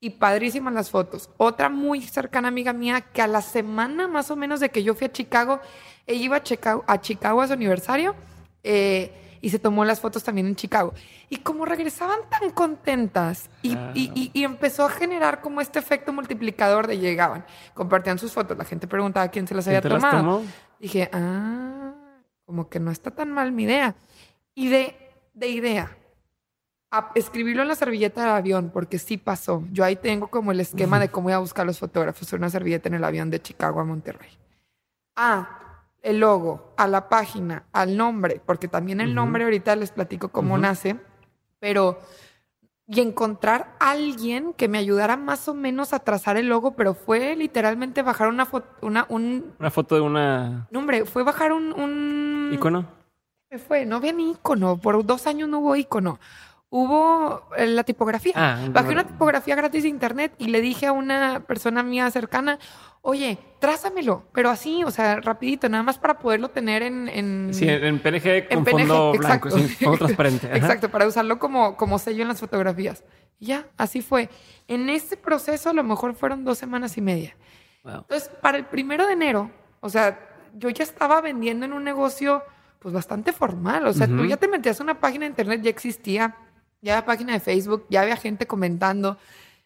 y padrísimas las fotos. Otra muy cercana amiga mía que a la semana más o menos de que yo fui a Chicago, ella iba a Chicago a, Chicago a su aniversario eh, y se tomó las fotos también en Chicago. Y como regresaban tan contentas y, Ah. y- y- y empezó a generar como este efecto multiplicador de llegaban, compartían sus fotos, la gente preguntaba quién se las ¿Quién había las tomado. Dije, ah, como que no está tan mal mi idea. Y de, de idea, a escribirlo en la servilleta del avión, porque sí pasó. Yo ahí tengo como el esquema de cómo voy a buscar los fotógrafos en una servilleta en el avión de Chicago a Monterrey. Ah, el logo, a la página, al nombre, porque también el nombre ahorita les platico cómo nace, pero y encontrar a alguien que me ayudara más o menos a trazar el logo, pero fue literalmente bajar una foto, una, un, Una foto de una no, hombre, fue bajar un, un icono. ¿Qué fue? No había ni icono. Por dos años no hubo icono. Hubo eh, la tipografía. Ah, Bajé una tipografía gratis de internet y le dije a una persona mía cercana, oye, trázamelo, pero así, o sea, rapidito, nada más para poderlo tener en... en Sí, en, PNG con en PNG, fondo blanco, exacto. fondo transparente. <laughs> Ajá. Exacto, para usarlo como, como sello en las fotografías. Y ya, así fue. En este proceso a lo mejor fueron dos semanas y media. Wow. Entonces, para el primero de enero, o sea, yo ya estaba vendiendo en un negocio pues bastante formal. O sea, tú ya te metías a una página de internet, ya existía, ya había página de Facebook, ya había gente comentando.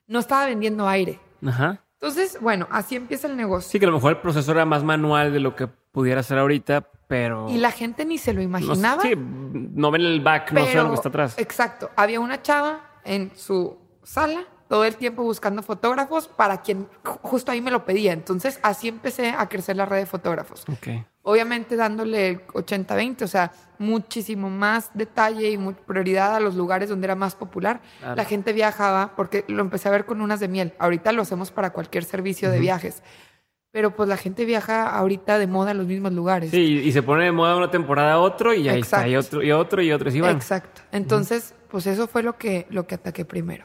No estaba vendiendo aire. Ajá. Entonces, bueno, así empieza el negocio. Sí, que a lo mejor el proceso era más manual de lo que pudiera ser ahorita, pero... Y la gente ni se lo no, imaginaba. sí, no ven el back, no sé lo que está atrás. Exacto. Había una chava en su sala todo el tiempo buscando fotógrafos para quien ju- justo ahí me lo pedía. Entonces, así empecé a crecer la red de fotógrafos. Ok. Obviamente dándole el 80-20, o sea, muchísimo más detalle y prioridad a los lugares donde era más popular. Claro. La gente viajaba, porque lo empecé a ver con unas de miel. Ahorita lo hacemos para cualquier servicio de Ujú. viajes. Pero pues la gente viaja ahorita de moda a los mismos lugares. Sí, y se pone de moda una temporada a otro y ahí está, y Exacto. otro, y otro, y otro, y van. Exacto. Entonces, pues eso fue lo que, lo que ataqué primero.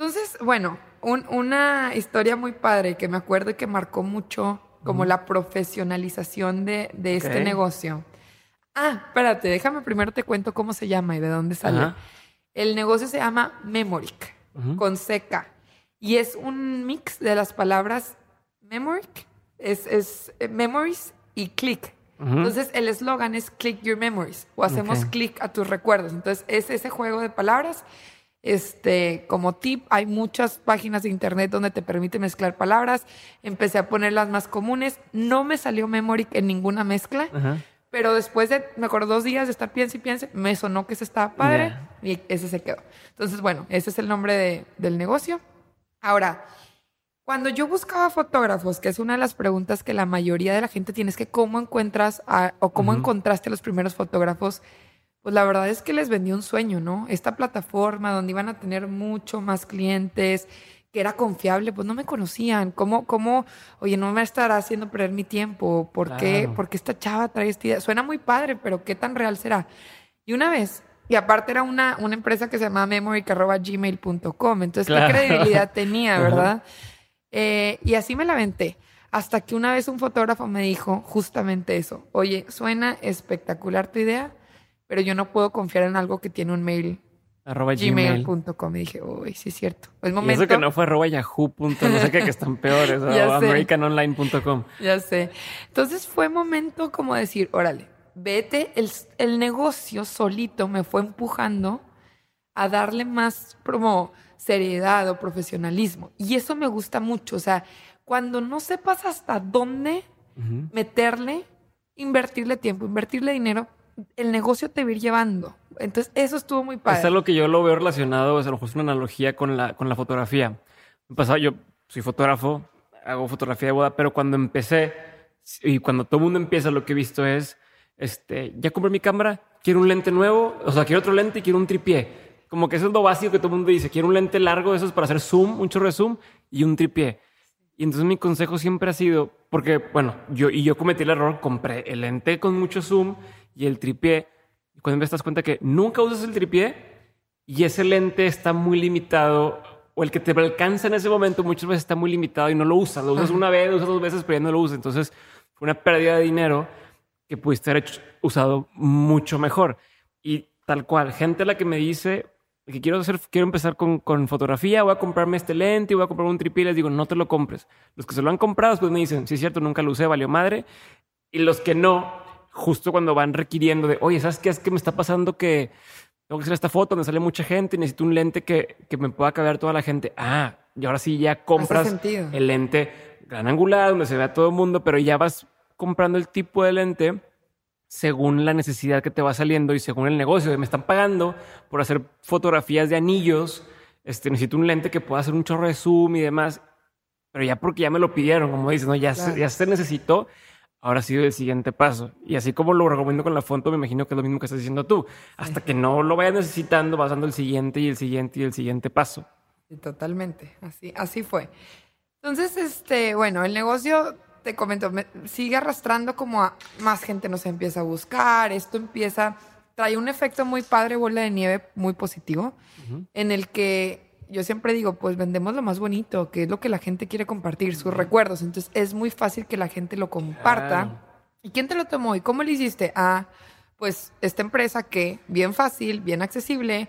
Entonces, bueno, un- una historia muy padre que me acuerdo y que marcó mucho como la profesionalización de, de este negocio. Ah, espérate, déjame primero te cuento cómo se llama y de dónde sale. El negocio se llama Memoric, Ujú. con CK. Y es un mix de las palabras Memoric, es, es eh, memories y click. Entonces el eslogan es click your memories o hacemos Ok. click a tus recuerdos. Entonces es ese juego de palabras. Este, como tip, hay muchas páginas de internet donde te permite mezclar palabras. Empecé a poner las más comunes. No me salió Memoric en ninguna mezcla, Ajá. pero después de, me acuerdo, dos días de estar piense y piense, me sonó que ese estaba padre y ese se quedó. Entonces, bueno, ese es el nombre de- del negocio. Ahora, cuando yo buscaba fotógrafos, que es una de las preguntas que la mayoría de la gente tiene, es que cómo encuentras a- o cómo encontraste a los primeros fotógrafos, pues la verdad es que les vendí un sueño, ¿no? Esta plataforma donde iban a tener mucho más clientes, que era confiable, pues no me conocían. ¿Cómo, cómo, oye, no me estará haciendo perder mi tiempo? ¿Por qué? ¿Por qué esta chava trae esta idea? Suena muy padre, pero ¿qué tan real será? Y una vez, y aparte era una, una empresa que se llamaba memory.gmail.com, entonces Claro. qué credibilidad tenía. <laughs> ¿verdad? Eh, y así me la aventé. Hasta que una vez un fotógrafo me dijo justamente eso. Oye, suena espectacular tu idea, pero yo no puedo confiar en algo que tiene un mail Arroba Gmail. gmail.com. Y dije, uy, sí es cierto. Es Y momento. eso que no fue arroba yahoo. no sé qué, que están peores. <laughs> Sé. americanonline.com. Ya sé. Entonces fue momento como decir, órale, vete, el, el negocio solito me fue empujando a darle más como seriedad o profesionalismo. Y eso me gusta mucho. O sea, cuando no sepas hasta dónde meterle, invertirle tiempo, invertirle dinero, el negocio te va ir llevando. Entonces, eso estuvo muy padre. Es algo que yo lo veo relacionado, sea, a lo mejor es una analogía con la, con la fotografía. Me pasaba, yo soy fotógrafo, hago fotografía de boda, pero cuando empecé, y cuando todo mundo empieza, lo que he visto es, este, ya compré mi cámara, quiero un lente nuevo, o sea, quiero otro lente y quiero un tripié. Como que es lo básico que todo el mundo dice, quiero un lente largo, eso es para hacer zoom, un chorro zoom y un tripié. Y entonces mi consejo siempre ha sido, porque, bueno, yo, y yo cometí el error, compré el lente con mucho zoom y el tripié. Y cuando me das cuenta que nunca usas el tripié y ese lente está muy limitado, o el que te alcanza en ese momento muchas veces está muy limitado y no lo usas. Lo usas una vez, lo usas dos veces, pero ya no lo usas. Entonces fue una pérdida de dinero que pudiste haber hecho- usado mucho mejor. Y tal cual, gente a la que me dice que quiero hacer, quiero empezar con, con fotografía, voy a comprarme este lente, voy a comprar un tripié, les digo, no te lo compres. Los que se lo han comprado, después me dicen, sí es cierto, nunca lo usé, valió madre. Y los que no, justo cuando van requiriendo de, oye, ¿sabes qué? Es que me está pasando que tengo que hacer esta foto, me sale mucha gente y necesito un lente que, que me pueda caber toda la gente. Ah, y ahora sí ya compras el lente gran angular, donde se vea todo el mundo, pero ya vas comprando el tipo de lente según la necesidad que te va saliendo y según el negocio. Me están pagando por hacer fotografías de anillos. Este, necesito un lente que pueda hacer un chorro de zoom y demás. Pero ya porque ya me lo pidieron, como dices, ¿no? Ya, Claro. se, ya se necesitó. Ahora sí el siguiente paso. Y así como lo recomiendo con la foto, me imagino que es lo mismo que estás diciendo tú. Hasta que no lo vayas necesitando, vas dando el siguiente y el siguiente y el siguiente paso. Sí, totalmente. Así, así fue. Entonces, este, bueno, el negocio, te comento, me- sigue arrastrando como a más gente nos empieza a buscar. Esto empieza, trae un efecto muy padre, bola de nieve, muy positivo, en el que yo siempre digo, pues vendemos lo más bonito, que es lo que la gente quiere compartir, sus recuerdos. Entonces, es muy fácil que la gente lo comparta. ¿Y quién te lo tomó? ¿Y cómo lo hiciste? Ah, pues esta empresa que, bien fácil, bien accesible,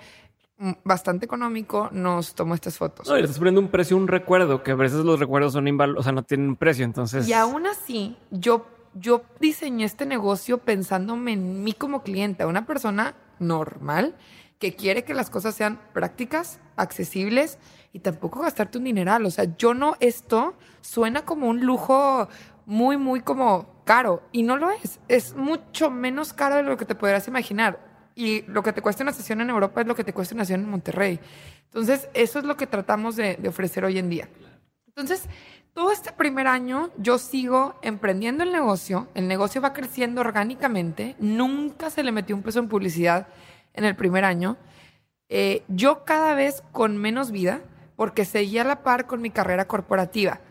mm, bastante económico, nos tomó estas fotos. No, y le estás poniendo un precio, un recuerdo, que a veces los recuerdos son inval o sea, no tienen un precio. Entonces, Y aún así, yo, yo diseñé este negocio pensándome en mí como cliente, una persona normal que quiere que las cosas sean prácticas, accesibles y tampoco gastarte un dineral. O sea, yo no, esto suena como un lujo muy, muy como caro y no lo es. Es mucho menos caro de lo que te podrás imaginar. Y lo que te cuesta una sesión en Europa es lo que te cuesta una sesión en Monterrey. Entonces, eso es lo que tratamos de, de ofrecer hoy en día. Entonces, todo este primer año yo sigo emprendiendo el negocio, el negocio va creciendo orgánicamente, nunca se le metió un peso en publicidad en el primer año. Eh, yo cada vez con menos vida, porque seguía a la par con mi carrera corporativa.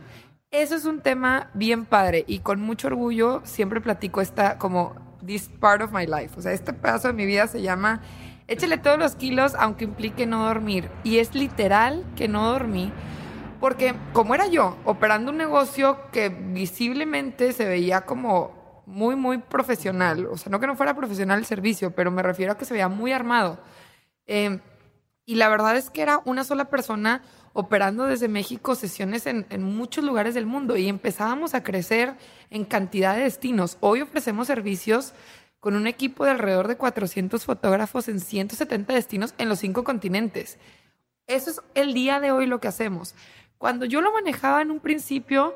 Eso es un tema bien padre y con mucho orgullo siempre platico esta como this part of my life. O sea, este pedazo de mi vida se llama échale todos los kilos aunque implique no dormir. Y es literal que no dormí porque como era yo, operando un negocio que visiblemente se veía como muy, muy profesional, o sea, no que no fuera profesional el servicio, pero me refiero a que se veía muy armado. Eh, y la verdad es que era una sola persona operando desde México sesiones en, en muchos lugares del mundo y empezábamos a crecer en cantidad de destinos. Hoy ofrecemos servicios con un equipo de alrededor de 400 fotógrafos en 170 destinos en los cinco continentes. Eso es el día de hoy lo que hacemos. Cuando yo lo manejaba en un principio,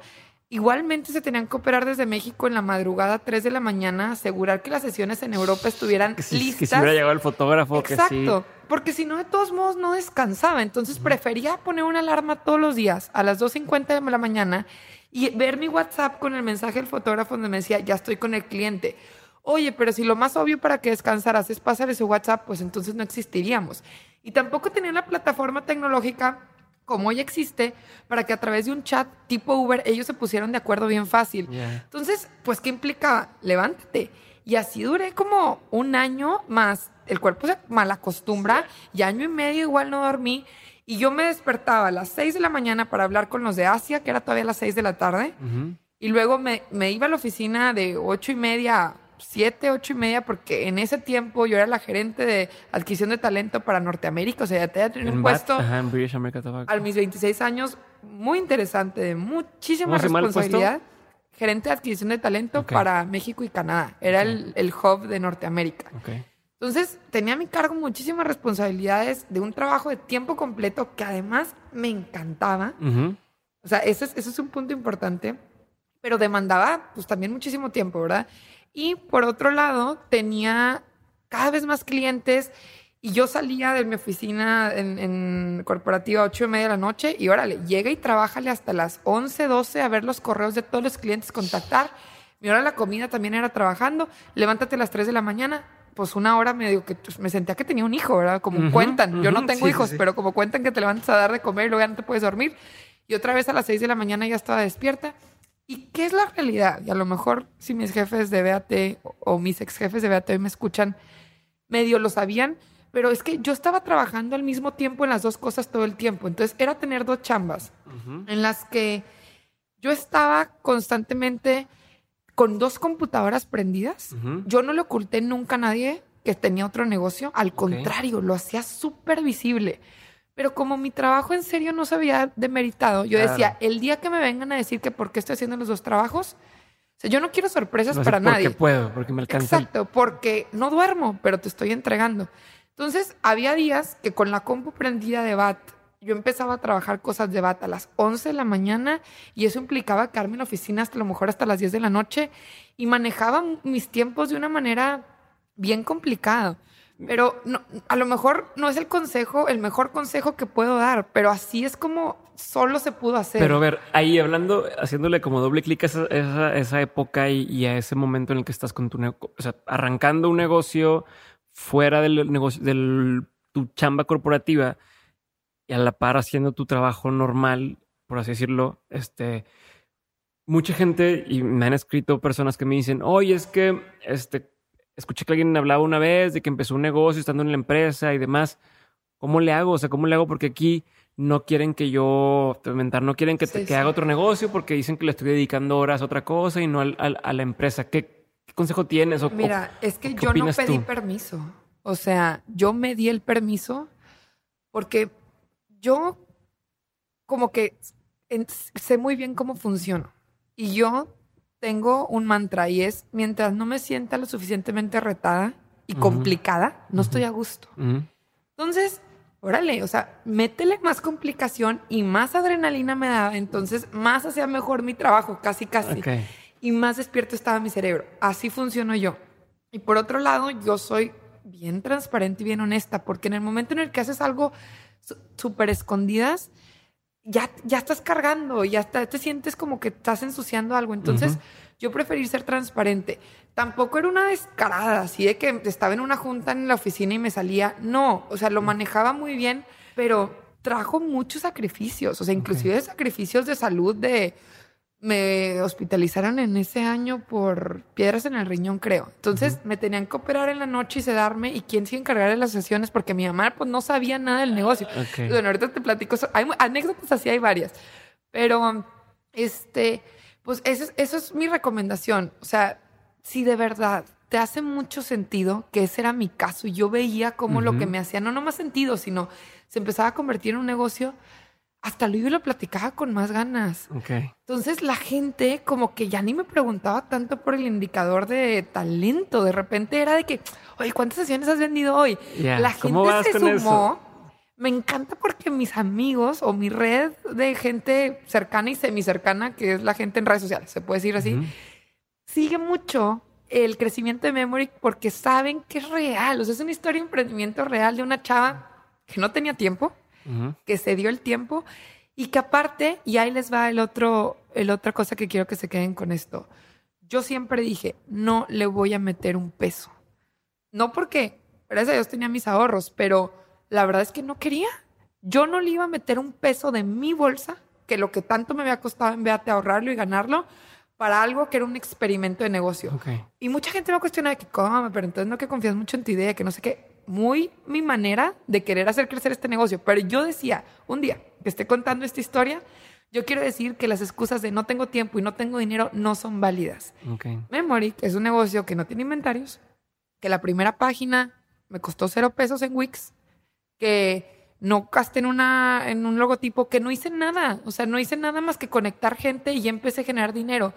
igualmente se tenían que operar desde México en la madrugada, 3 de la mañana, asegurar que las sesiones en Europa estuvieran que si, listas. que si hubiera llegado el fotógrafo, Exacto, que sí. porque si no, de todos modos no descansaba. Entonces prefería poner una alarma todos los días a las 2.50 de la mañana y ver mi WhatsApp con el mensaje del fotógrafo donde me decía, ya estoy con el cliente. Oye, pero si lo más obvio para que descansaras es pasar ese WhatsApp, pues entonces no existiríamos. Y tampoco tenía la plataforma tecnológica como hoy existe, para que a través de un chat tipo Uber ellos se pusieran de acuerdo bien fácil. Entonces, pues, ¿qué implicaba? Levántate. Y así duré como un año más. El cuerpo se malacostumbra y año y medio igual no dormí. Y yo me despertaba a las 6 de la mañana para hablar con los de Asia, que era todavía las 6 de la tarde. Y luego me, me iba a la oficina de ocho y media a siete, ocho y media, porque en ese tiempo yo era la gerente de adquisición de talento para Norteamérica. O sea, ya tenía un BAT, puesto ajá, en British Tobacco. a mis 26 años muy interesante, de muchísima ¿Cómo se llama el responsabilidad. Gerente de adquisición de talento para México y Canadá. Era el, el hub de Norteamérica. Ok. Entonces tenía a mi cargo muchísimas responsabilidades de un trabajo de tiempo completo que además me encantaba. O sea, ese es, ese es un punto importante, pero demandaba pues también muchísimo tiempo, ¿verdad? Y por otro lado, tenía cada vez más clientes y yo salía de mi oficina en, en corporativa a 8 y media de la noche y órale, llega y trabájale hasta las 11, 12 a ver los correos de todos los clientes, contactar. Mi hora de la comida también era trabajando. Levántate a las 3 de la mañana. Pues una hora me digo que me sentía que tenía un hijo, ¿verdad? Como cuentan. Yo no tengo sí, hijos, sí. pero como cuentan que te levantas a dar de comer y luego ya no te puedes dormir. Y otra vez a las 6 de la mañana ya estaba despierta. ¿Y qué es la realidad? Y a lo mejor si mis jefes de BAT o, o mis ex jefes de BAT hoy me escuchan, medio lo sabían, pero es que yo estaba trabajando al mismo tiempo en las dos cosas todo el tiempo. Entonces era tener dos chambas en las que yo estaba constantemente con dos computadoras prendidas. Yo no le oculté nunca a nadie que tenía otro negocio. Al contrario, lo hacía súper visible. Pero como mi trabajo en serio no se había demeritado, yo Claro. decía, el día que me vengan a decir que por qué estoy haciendo los dos trabajos, o sea, yo no quiero sorpresas No sé para por nadie. qué puedo, porque me alcanza. Exacto, porque no duermo, pero te estoy entregando. Entonces, había días que con la compu prendida de BAT, yo empezaba a trabajar cosas de BAT a las 11 de la mañana y eso implicaba quedarme en la oficina hasta a lo mejor hasta las 10 de la noche y manejaba mis tiempos de una manera bien complicada. Pero no, a lo mejor no es el consejo, el mejor consejo que puedo dar, pero así es como solo se pudo hacer. Pero a ver, ahí hablando, haciéndole como doble clic a esa, esa, esa época y, y a ese momento en el que estás con tu negocio, o sea, arrancando un negocio fuera del negocio, del tu chamba corporativa y a la par haciendo tu trabajo normal, por así decirlo, este, mucha gente y me han escrito personas que me dicen, oye, es que, este, escuché que alguien hablaba una vez de que empezó un negocio estando en la empresa y demás. ¿Cómo le hago? O sea, ¿cómo le hago? Porque aquí no quieren que yo, inventar, no quieren que, te- Sí, que sí. haga otro negocio porque dicen que le estoy dedicando horas a otra cosa y no al- al- a la empresa. ¿Qué, qué consejo tienes? O, Mira, es que ¿qué yo no pedí tú? permiso. O sea, yo me di el permiso porque yo como que en- sé muy bien cómo funciono. Y yo tengo un mantra y es, mientras no me sienta lo suficientemente retada y complicada, no estoy a gusto. Entonces, órale, o sea, métele más complicación y más adrenalina me daba, entonces más hacía mejor mi trabajo, casi, casi y más despierto estaba mi cerebro. Así funciono yo. Y por otro lado, yo soy bien transparente y bien honesta, porque en el momento en el que haces algo súper escondidas, ya, ya estás cargando, ya está- te sientes como que estás ensuciando algo. Entonces, yo preferí ser transparente. Tampoco era una descarada, así de que estaba en una junta en la oficina y me salía. No, o sea, lo manejaba muy bien, pero trajo muchos sacrificios, o sea, inclusive sacrificios de salud, de me hospitalizaron en ese año por piedras en el riñón, creo. Entonces me tenían que operar en la noche y sedarme. ¿Y quién se encargar de las sesiones? Porque mi mamá pues no sabía nada del negocio. Bueno, ahorita te platico. eso. Hay anécdotas así, hay varias. Pero, este, pues eso es, eso es mi recomendación. O sea, si de verdad te hace mucho sentido, que ese era mi caso, yo veía cómo lo que me hacía, no nomás sentido, sino se empezaba a convertir en un negocio, hasta y lo platicaba con más ganas. Entonces la gente como que ya ni me preguntaba tanto por el indicador de talento. De repente era de que, oye, ¿cuántas sesiones has vendido hoy? Ya, La gente ¿cómo vas se sumó. eso? Me encanta porque mis amigos o mi red de gente cercana y semicercana, que es la gente en redes sociales, se puede decir así, sigue mucho el crecimiento de Memory porque saben que es real. O sea, es una historia de emprendimiento real de una chava que no tenía tiempo, Que se dio el tiempo y que aparte, y ahí les va el otro, el otra cosa que quiero que se queden con esto. Yo siempre dije, no le voy a meter un peso. No porque, gracias a Dios tenía mis ahorros, pero la verdad es que no quería. yo no le iba a meter un peso de mi bolsa, que lo que tanto me había costado en Beate ahorrarlo y ganarlo, para algo que era un experimento de negocio. Y mucha gente me cuestiona de que, ¿cómo? Pero entonces no que confías mucho en tu idea, que no sé qué. Muy mi manera de querer hacer crecer este negocio. Pero yo decía, un día que esté contando esta historia, yo quiero decir que las excusas de no tengo tiempo y no tengo dinero no son válidas. Ok. Memory es un negocio que no tiene inventarios, que la primera página me costó cero pesos en Wix, que no gasté en, una, en un logotipo, que no hice nada. O sea, no hice nada más que conectar gente y ya empecé a generar dinero.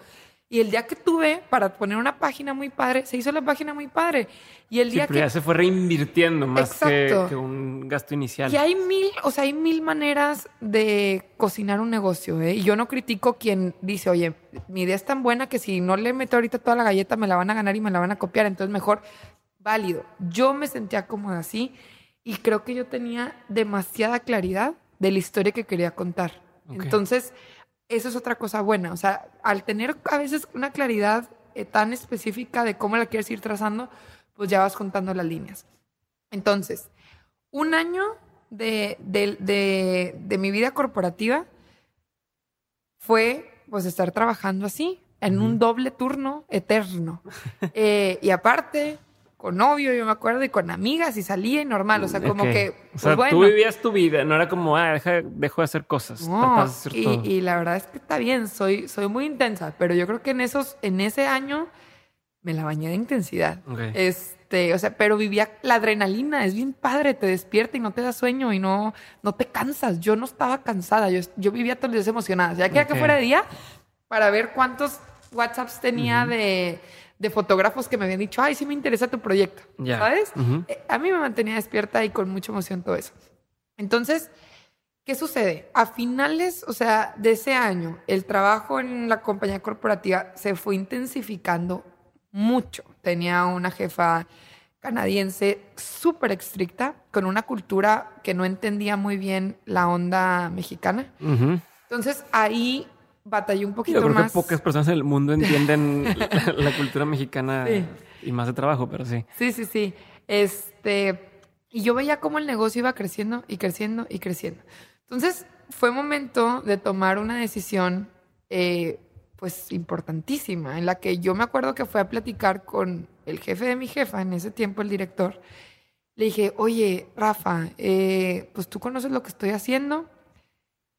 Y el día que tuve para poner una página muy padre, se hizo la página muy padre. Y el Sí, día pero ya que... se fue reinvirtiendo más que, un gasto inicial. Y hay mil, o sea, hay mil maneras de cocinar un negocio, ¿eh? Y yo no critico quien dice, oye, mi idea es tan buena que si no le meto ahorita toda la galleta me la van a ganar y me la van a copiar, entonces mejor válido. Yo me sentía cómoda así y creo que yo tenía demasiada claridad de la historia que quería contar. Entonces, eso es otra cosa buena. O sea, al tener a veces una claridad eh, tan específica de cómo la quieres ir trazando, pues ya vas contando las líneas. Entonces, un año de, de- de- de mi vida corporativa fue pues estar trabajando así, en un doble turno eterno. <laughs> Eh, y aparte, con novio, yo me acuerdo, y con amigas, y salía y normal. O sea, como Ok. que, O pues sea, bueno. tú vivías tu vida, no era como, ah, deja, dejo de hacer cosas. No, de hacer y, todo. y la verdad es que está bien, soy, soy muy intensa, pero yo creo que en esos, en ese año me la bañé de intensidad. Ok. Este, o sea, pero vivía la adrenalina, es bien padre, te despierta y no te da sueño y no, no te cansas. Yo no estaba cansada, yo, yo vivía todos los días emocionada. Ya quería Ok. que fuera de día para ver cuántos WhatsApps tenía de, de fotógrafos que me habían dicho, ay, sí me interesa tu proyecto. ¿sabes? Eh, A mí me mantenía despierta y con mucha emoción todo eso. Entonces, ¿qué sucede? A finales, o sea, de ese año, el trabajo en la compañía corporativa se fue intensificando mucho. Tenía una jefa canadiense súper estricta, con una cultura que no entendía muy bien la onda mexicana. Entonces, ahí batallé un poquito Yo creo más. que pocas personas en el mundo <laughs> entienden la, la cultura mexicana Sí. y más de trabajo, pero sí. Sí, sí, sí. Este, y yo veía cómo el negocio iba creciendo y creciendo y creciendo. Entonces, fue momento de tomar una decisión, eh, pues, importantísima, en la que yo me acuerdo que fue a platicar con el jefe de mi jefa, en ese tiempo el director. Le dije, oye, Rafa, eh, pues tú conoces lo que estoy haciendo.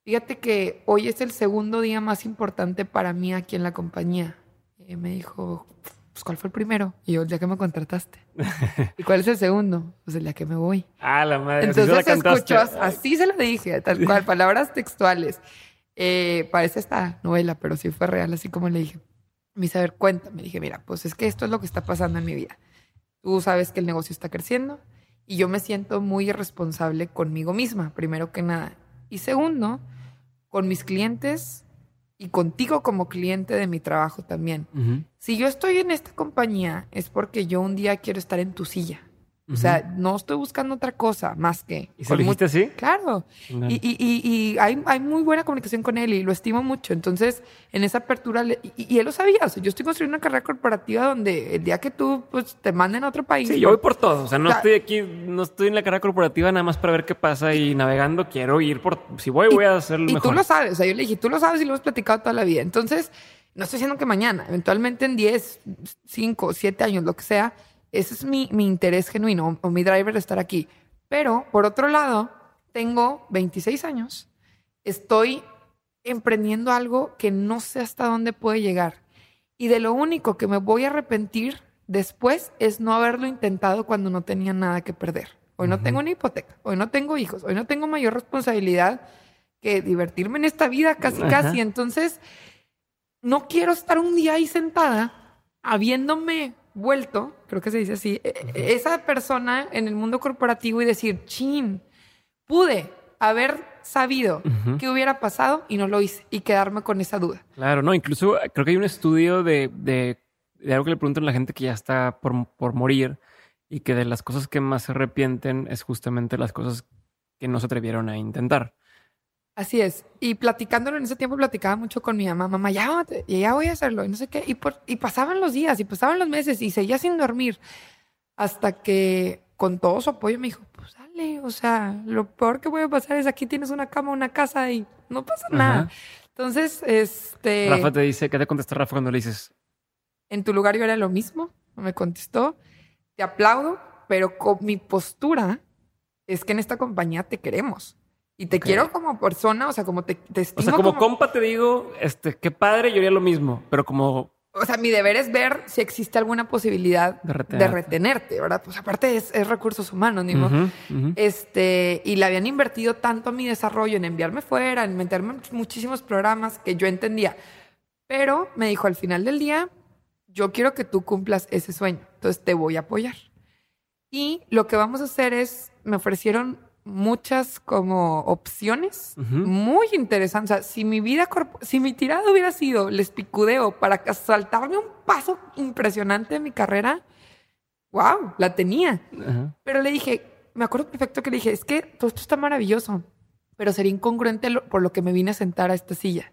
Fíjate que hoy es el segundo día más importante para mí aquí en la compañía. Y me dijo, pues ¿cuál fue el primero? Y yo, el día que me contrataste. <laughs> ¿Y cuál es el segundo? Pues el día que me voy. Ah, la madre. así se la Entonces escuchó, así se lo dije, tal cual, palabras textuales. Eh, parece esta novela, pero sí fue real, así como le dije. Me dice, a ver, cuéntame. dije, mira, pues es que esto es lo que está pasando en mi vida. Tú sabes que el negocio está creciendo y yo me siento muy irresponsable conmigo misma, primero que nada. Y segundo, con mis clientes y contigo como cliente de mi trabajo también. Si yo estoy en esta compañía es porque yo un día quiero estar en tu silla. O sea, no estoy buscando otra cosa más que... ¿Y se lo dijiste así? Claro. Y, y- y- y hay, hay muy buena comunicación con él y lo estimo mucho. Entonces, en esa apertura, le- y, y él lo sabía. O sea, yo estoy construyendo una carrera corporativa donde el día que tú pues, te manden a otro país. Sí, yo voy por todo. O sea, no estoy aquí, no estoy en la carrera corporativa nada más para ver qué pasa y navegando. Quiero ir por. Si voy, voy a hacer lo Y mejor. tú lo sabes, o sea, yo le dije, tú lo sabes y lo hemos platicado toda la vida. Entonces, no estoy diciendo que mañana, eventualmente en 10, 5, 7 años, lo que sea, ese es mi, mi interés genuino o mi driver de estar aquí. Pero, por otro lado, tengo 26 años, estoy emprendiendo algo que no sé hasta dónde puede llegar. Y de lo único que me voy a arrepentir después es no haberlo intentado cuando no tenía nada que perder. Hoy no tengo una hipoteca, hoy no tengo hijos, hoy no tengo mayor responsabilidad que divertirme en esta vida casi casi. Entonces, no quiero estar un día ahí sentada habiéndome vuelto, creo que se dice así, e- e- esa persona en el mundo corporativo y decir, chin, pude haber sabido Ujú. qué hubiera pasado y no lo hice y quedarme con esa duda. Claro, no, incluso eh, creo que hay un estudio de, de, de algo que le preguntan a la gente que ya está por, por morir y que de las cosas que más se arrepienten es justamente las cosas que no se atrevieron a intentar. Así es. Y platicándolo en ese tiempo, platicaba mucho con mi mamá. Mamá, ya, y ya voy a hacerlo. Y no sé qué. Y, por- y pasaban los días y pasaban los meses y seguía sin dormir. Hasta que con todo su apoyo me dijo, pues dale, o sea, lo peor que puede pasar es aquí tienes una cama, una casa y no pasa nada. Entonces, este... Rafa te dice, ¿qué te contesta Rafa cuando le dices? En tu lugar yo era lo mismo, me contestó, te aplaudo, pero con mi postura es que en esta compañía te queremos. Y te quiero como persona, o sea, como te, te O sea, como, compa te digo, este, qué padre, yo haría lo mismo, pero como o sea, mi deber es ver si existe alguna posibilidad de, retenerte, ¿verdad? Pues aparte es, recursos humanos, ni Este, y le habían invertido tanto a mi desarrollo en enviarme fuera, en meterme en muchísimos programas que yo entendía. Pero me dijo al final del día, yo quiero que tú cumplas ese sueño, entonces te voy a apoyar. Y lo que vamos a hacer es, me ofrecieron muchas como opciones muy interesantes. O sea, si mi vida, si mi tirada hubiera sido les picudeo para saltarme un paso impresionante en mi carrera, wow, la tenía. Pero le dije, me acuerdo perfecto que le dije, es que todo esto está maravilloso, pero sería incongruente por lo que me vine a sentar a esta silla.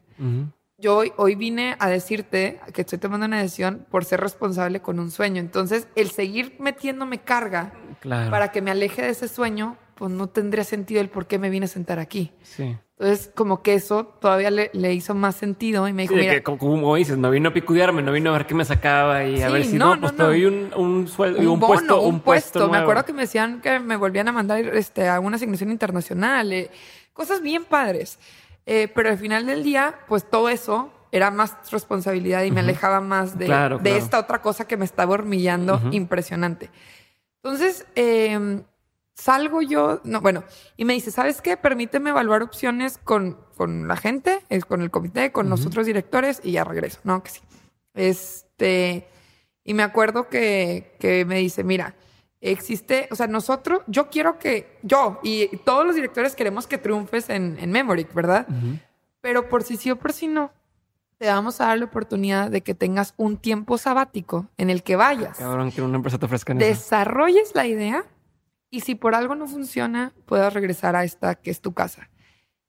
Yo hoy, hoy vine a decirte que estoy tomando una decisión por ser responsable con un sueño. Entonces, el seguir metiéndome carga para que me aleje de ese sueño pues no tendría sentido el por qué me vine a sentar aquí. Sí. Entonces, como que eso todavía le, hizo más sentido y me dijo, mira... Que, como dices, no vino a picudearme, no vino a ver qué me sacaba y a ver si no, pues te doy un, un sueldo, un, puesto, un, puesto. Me acuerdo que me decían que me volvían a mandar este, a una asignación internacional, eh, cosas bien padres. Eh, pero al final del día, pues todo eso era más responsabilidad y me alejaba más de, de esta otra cosa que me estaba hormillando impresionante. Entonces, eh, salgo yo, no, bueno, y me dice, ¿sabes qué? Permíteme evaluar opciones con, con la gente, con el comité, con los otros directores y ya regreso, ¿no? Que sí. Este, y me acuerdo que, que me dice, mira, existe, o sea, nosotros, yo quiero que, yo y todos los directores queremos que triunfes en, en Memoric, ¿verdad? Pero por si sí o por si no, te vamos a dar la oportunidad de que tengas un tiempo sabático en el que vayas. Cabrón, que una empresa te ofrezca Desarrolles la idea y si por algo no funciona, puedas regresar a esta que es tu casa.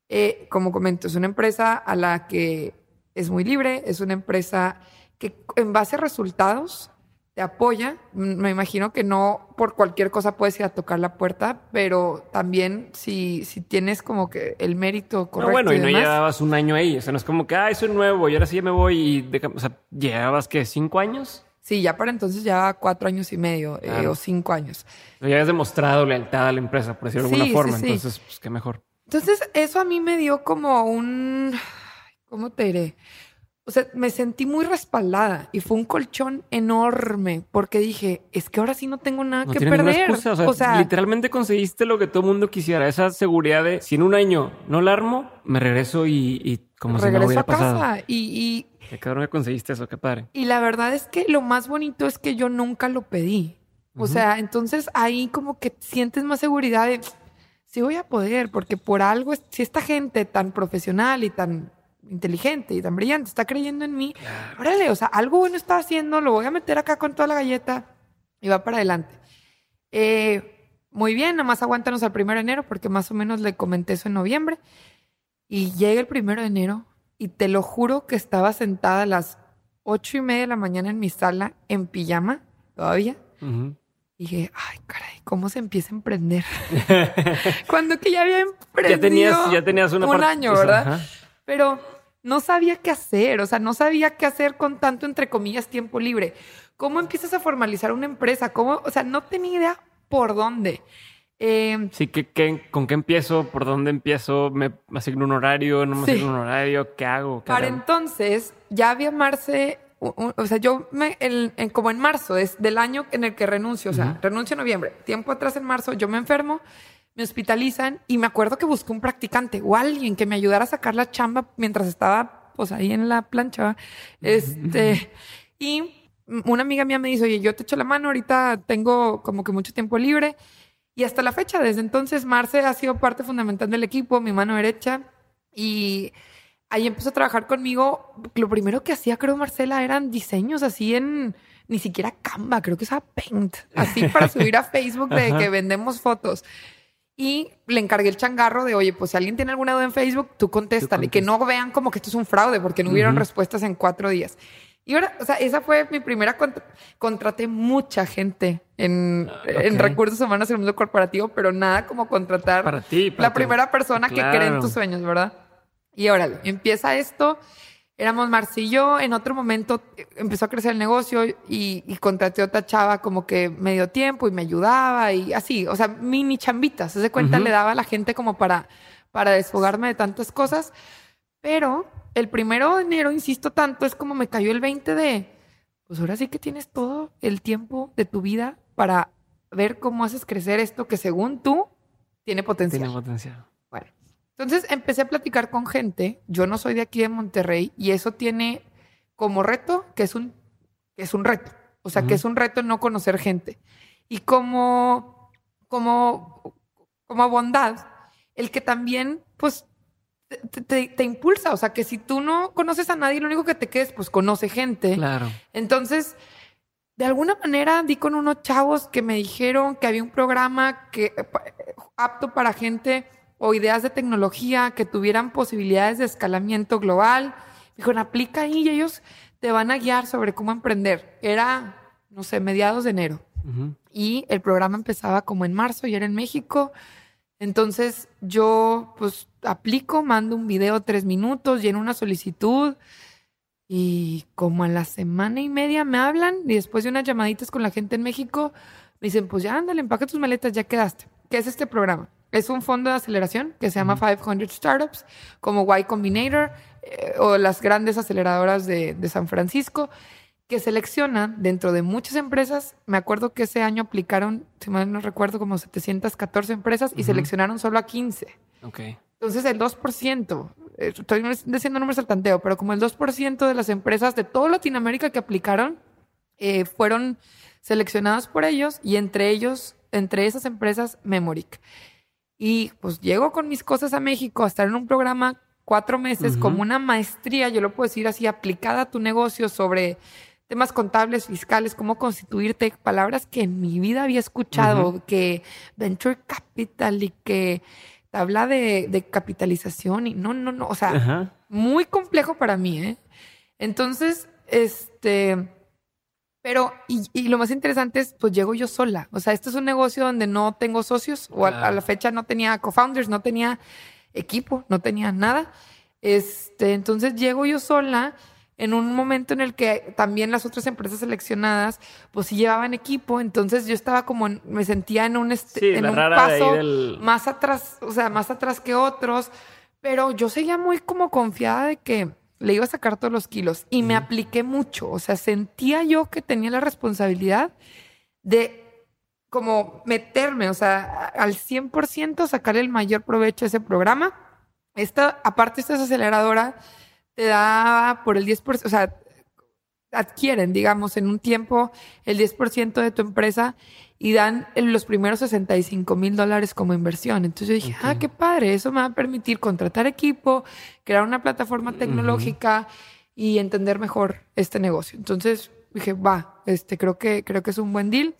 Eh, como comento, es una empresa a la que es muy libre, es una empresa que en base a resultados te apoya. Me imagino que no por cualquier cosa puedes ir a tocar la puerta, pero también si, si tienes como que el mérito correcto. bueno, y, no llevabas un año ahí. O sea, no es como que, ah, soy nuevo y ahora sí ya me voy. Y o sea, llevabas que cinco años. Sí, ya para entonces ya cuatro años y medio eh, o cinco años. ya habías demostrado lealtad a la empresa, por decirlo de alguna forma. Entonces, pues qué mejor. Entonces, eso a mí me dio como un. ¿Cómo te diré? O sea, me sentí muy respaldada y fue un colchón enorme porque dije, es que ahora sí no tengo nada que perder. O sea, literalmente conseguiste lo que todo el mundo quisiera, esa seguridad de si en un año no la armo, me regreso y, y como si no hubiera a casa y, Qué cabrón que conseguiste eso, qué padre. Y la verdad es que lo más bonito es que yo nunca lo pedí. O sea, entonces ahí como que sientes más seguridad de sí voy a poder, porque por algo, si esta gente tan profesional y tan inteligente y tan brillante está creyendo en mí, órale, o sea, algo bueno está haciendo, lo voy a meter acá con toda la galleta y va para adelante. Eh, muy bien, nada más aguántanos al primero de enero, porque más o menos le comenté eso en noviembre. Y llega el primero de enero y te lo juro que estaba sentada a las ocho y media de la mañana en mi sala en pijama todavía. dije, ay, caray, ¿cómo se empieza a emprender? <laughs> Cuando que ya había emprendido. Ya tenías, ya tenías una un año, ¿verdad? Pero no sabía qué hacer, o sea, no sabía qué hacer con tanto, entre comillas, tiempo libre. ¿Cómo empiezas a formalizar una empresa? ¿Cómo? O sea, no tenía idea por dónde. Eh, sí, con qué empiezo? ¿Por dónde empiezo? ¿Me asigno un horario? ¿No me asigno un horario? ¿Qué hago? Para entonces, ya había Marce, o sea, yo me, como en marzo, es del año en el que renuncio, o sea, renuncio en noviembre. Tiempo atrás en marzo, yo me enfermo, me hospitalizan y me acuerdo que busqué un practicante o alguien que me ayudara a sacar la chamba mientras estaba, pues ahí en la plancha. Este, y una amiga mía me dice, oye, yo te echo la mano, ahorita tengo como que mucho tiempo libre y hasta la fecha, desde entonces, Marce ha sido parte fundamental del equipo, mi mano derecha. Y ahí empezó a trabajar conmigo. Lo primero que hacía, creo, Marcela, eran diseños así en ni siquiera Canva, creo que usaba Paint, así <laughs> para subir a Facebook de que vendemos fotos. Y le encargué el changarro de, oye, pues si alguien tiene alguna duda en Facebook, tú contéstale, y que no vean como que esto es un fraude, porque no hubieron respuestas en cuatro días. Y ahora, o sea, esa fue mi primera contra contraté mucha gente en, Ah, en ok. recursos humanos en el mundo corporativo, pero nada como contratar Para ti, para la tu- primera persona que cree en Claro. tus sueños, ¿verdad? Y órale, empieza esto. Éramos yo. En otro momento eh, empezó a crecer el negocio y, y contraté a otra chava como que medio tiempo y me ayudaba y así. O sea, mini chambitas. Se cuenta, Ujú. le daba a la gente como para, para desfogarme de tantas cosas. Pero el primero de enero, insisto tanto, es como me cayó el 20 de, pues ahora sí que tienes todo el tiempo de tu vida para ver cómo haces crecer esto que según tú tiene potencial. Tiene potencial. Bueno, entonces empecé a platicar con gente. Yo no soy de aquí de Monterrey y eso tiene como reto que es un, que es un reto. O sea, que es un reto no conocer gente. Y como, como, como bondad, el que también, pues, te, te- te impulsa. O sea, que si tú no conoces a nadie, lo único que te quedes, pues, conoce gente. Claro. Entonces, de alguna manera di con unos chavos que me dijeron que había un programa que eh, eh, apto para gente o ideas de tecnología que tuvieran posibilidades de escalamiento global. Dijeron, aplica ahí y ellos te van a guiar sobre cómo emprender. Era, no sé, mediados de enero. Ujú. Y el programa empezaba como en marzo y era en México. Entonces yo pues aplico, mando un video tres minutos, lleno una solicitud y como a la semana y media me hablan y después de unas llamaditas con la gente en México me dicen pues ya ándale, empaca tus maletas, ya quedaste. ¿Qué es este programa? Es un fondo de aceleración que se llama 500 Startups, como Y Combinator eh, o las grandes aceleradoras de, de San Francisco que seleccionan dentro de muchas empresas. Me acuerdo que ese año aplicaron, si mal no recuerdo, como 714 empresas y Ujú. seleccionaron solo a 15. Ok. Entonces el 2%, eh, estoy diciendo números al tanteo, pero como el 2% de las empresas de toda Latinoamérica que aplicaron eh, fueron seleccionados por ellos y entre ellos, entre esas empresas, Memoric. Y pues llego con mis cosas a México a estar en un programa cuatro meses como una maestría, yo lo puedo decir así, aplicada a tu negocio sobre temas contables, fiscales, cómo constituirte, palabras que en mi vida había escuchado, que venture capital y que habla de, de capitalización y no, no, no, o sea, Ajá. muy complejo para mí, ¿eh? Entonces, este, pero, y, y lo más interesante es, pues llego yo sola. O sea, este es un negocio donde no tengo socios, o a, a la fecha no tenía co-founders, no tenía equipo, no tenía nada. Este, entonces llego yo sola en un momento en el que también las otras empresas seleccionadas, pues sí llevaban equipo, entonces yo estaba como, en- me sentía en un, este- Sí, en un rara de paso del- más atrás, o sea, más atrás que otros, pero yo seguía muy como confiada de que le iba a sacar todos los kilos y me apliqué mucho, o sea, sentía yo que tenía la responsabilidad de como meterme, o sea, al 100% sacarle el mayor provecho a ese programa. Esta, aparte, esta es aceleradora, te da por el 10%, o sea, adquieren, digamos, en un tiempo el 10% de tu empresa y dan los primeros 65 mil dólares como inversión. Entonces yo dije, ah, qué padre, eso me va a permitir contratar equipo, crear una plataforma tecnológica y entender mejor este negocio. Entonces dije, va, este, creo que, creo que es un buen deal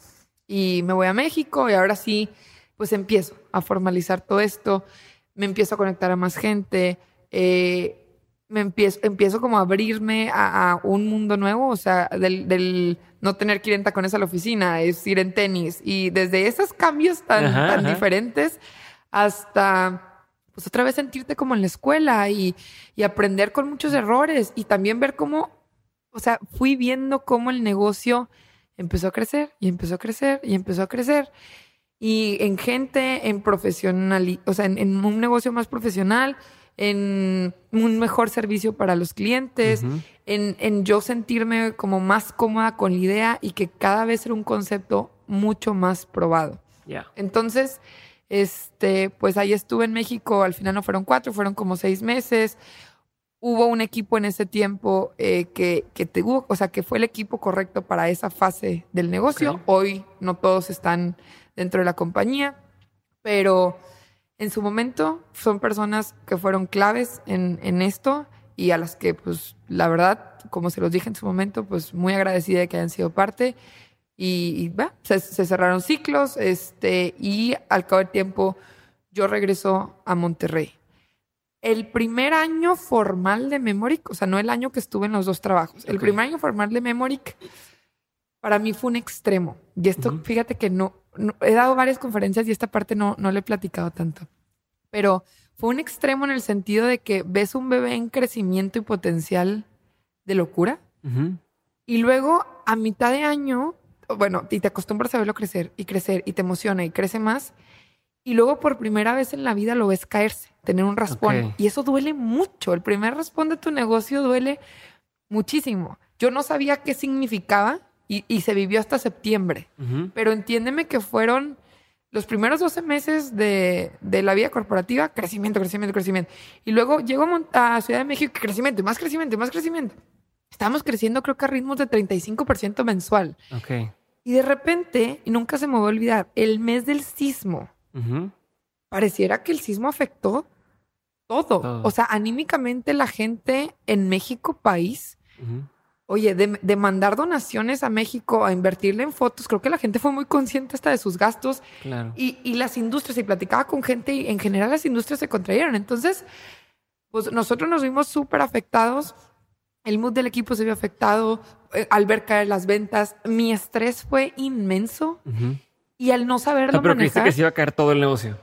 y me voy a México y ahora sí, pues empiezo a formalizar todo esto, me empiezo a conectar a más gente, eh, me empiezo, empiezo como a abrirme a, a un mundo nuevo, o sea, del, del no tener que ir en tacones a la oficina, es ir en tenis. Y desde esos cambios tan, Ajá, tan ajá. diferentes hasta, pues otra vez sentirte como en la escuela y, y aprender con muchos errores y también ver cómo, o sea, fui viendo cómo el negocio empezó a crecer y empezó a crecer y empezó a crecer. Y en gente, en profesional, o sea, en, en un negocio más profesional, en un mejor servicio para los clientes, en, en yo sentirme como más cómoda con la idea y que cada vez era un concepto mucho más probado. Ya. Entonces, este, pues ahí estuve en México, al final no fueron cuatro, fueron como seis meses. Hubo un equipo en ese tiempo eh, que, que te hubo, o sea, que fue el equipo correcto para esa fase del negocio. Hoy no todos están dentro de la compañía, pero en su momento son personas que fueron claves en, en esto y a las que, pues, la verdad, como se los dije en su momento, pues muy agradecida de que hayan sido parte. Y, y, se, se cerraron ciclos, este, y al cabo del tiempo yo regreso a Monterrey. el primer año formal de Memoric, o sea, no el año que estuve en los dos trabajos, el primer año formal de Memoric para mí fue un extremo. Y esto, fíjate que no, no- he dado varias conferencias y esta parte no, no le he platicado tanto. Pero fue un extremo en el sentido de que ves un bebé en crecimiento y potencial de locura y luego a mitad de año, bueno, y te acostumbras a verlo crecer y crecer y te emociona y crece más. Y luego por primera vez en la vida lo ves caerse, tener un raspón. Y eso duele mucho. El primer raspón de tu negocio duele muchísimo. Yo no sabía qué significaba y, y se vivió hasta septiembre. Pero entiéndeme que fueron los primeros 12 meses de, de la vida corporativa, crecimiento, crecimiento, crecimiento. Y luego llego a, Ciudad de México, crecimiento, más crecimiento, más crecimiento. Estábamos creciendo creo que a ritmos de 35% mensual. Ok. Y de repente, y nunca se me va a olvidar, el mes del sismo, pareciera que el sismo afectó todo. Todo. O sea, anímicamente la gente en México, país. Oye, de, de mandar donaciones a México, a invertirle en fotos, creo que la gente fue muy consciente hasta de sus gastos Claro. y, y las industrias, y platicaba con gente y en general las industrias se contrayeron. Entonces, pues nosotros nos vimos súper afectados, el mood del equipo se vio afectado eh, al ver caer las ventas, mi estrés fue inmenso Ujú. y al no saberlo Ah, pero manejar, que se iba a caer todo el negocio.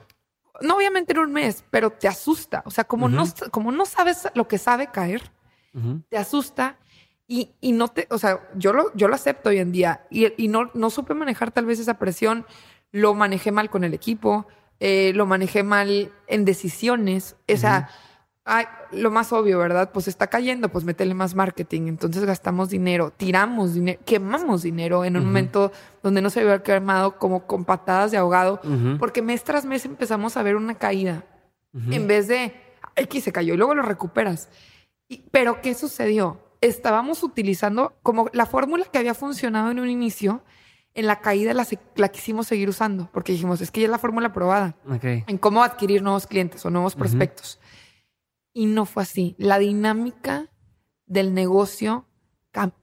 no obviamente en un mes, pero te asusta. O sea, como, no, Ujú. como no sabes lo que sabe caer, Ujú. te asusta y, y no te, o sea, yo lo, yo lo acepto hoy en día y, y no, no supe manejar tal vez esa presión, lo manejé mal con el equipo, eh, lo manejé mal en decisiones, o sea, ay, lo más obvio, ¿verdad? Pues está cayendo, pues métele más marketing, entonces gastamos dinero, tiramos dinero, quemamos dinero en un Ujú. momento donde no se había quemado como con patadas de ahogado, porque mes tras mes empezamos a ver una caída en vez de X se cayó y luego lo recuperas. Y- pero ¿qué sucedió? Estábamos utilizando como la fórmula que había funcionado en un inicio, en la caída la, la quisimos seguir usando, porque dijimos, es que ya es la fórmula probada Ok. en cómo adquirir nuevos clientes o nuevos prospectos. Y no fue así. La dinámica del negocio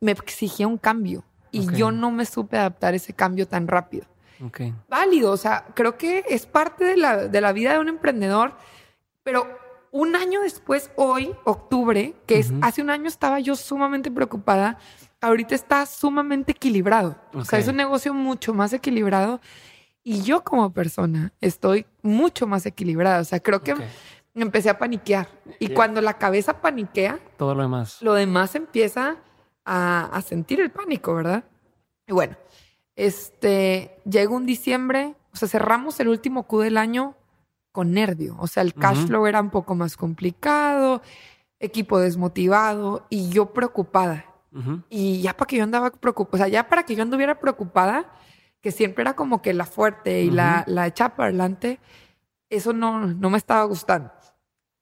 me exigía un cambio y Ok. yo no me supe adaptar a ese cambio tan rápido Ok. válido. O sea, creo que es parte de la, de la vida de un emprendedor. Pero un año después, hoy, octubre, que es hace un año estaba yo sumamente preocupada, ahorita está sumamente equilibrado. O sea, es un negocio mucho más equilibrado. Y yo como persona estoy mucho más equilibrada. O sea, creo que Ok. empecé a paniquear. Y cuando la cabeza paniquea, Todo lo demás. lo demás empieza a, a sentir el pánico, ¿verdad? Y bueno, este, llega un diciembre, o sea, cerramos el último Q del año con nervio, o sea, el cash flow era un poco más complicado, equipo desmotivado y yo preocupada. Y ya para que yo andaba preocupada, o sea, ya para que yo anduviera preocupada, que siempre era como que la fuerte y la, la echada para adelante, eso no, no me estaba gustando.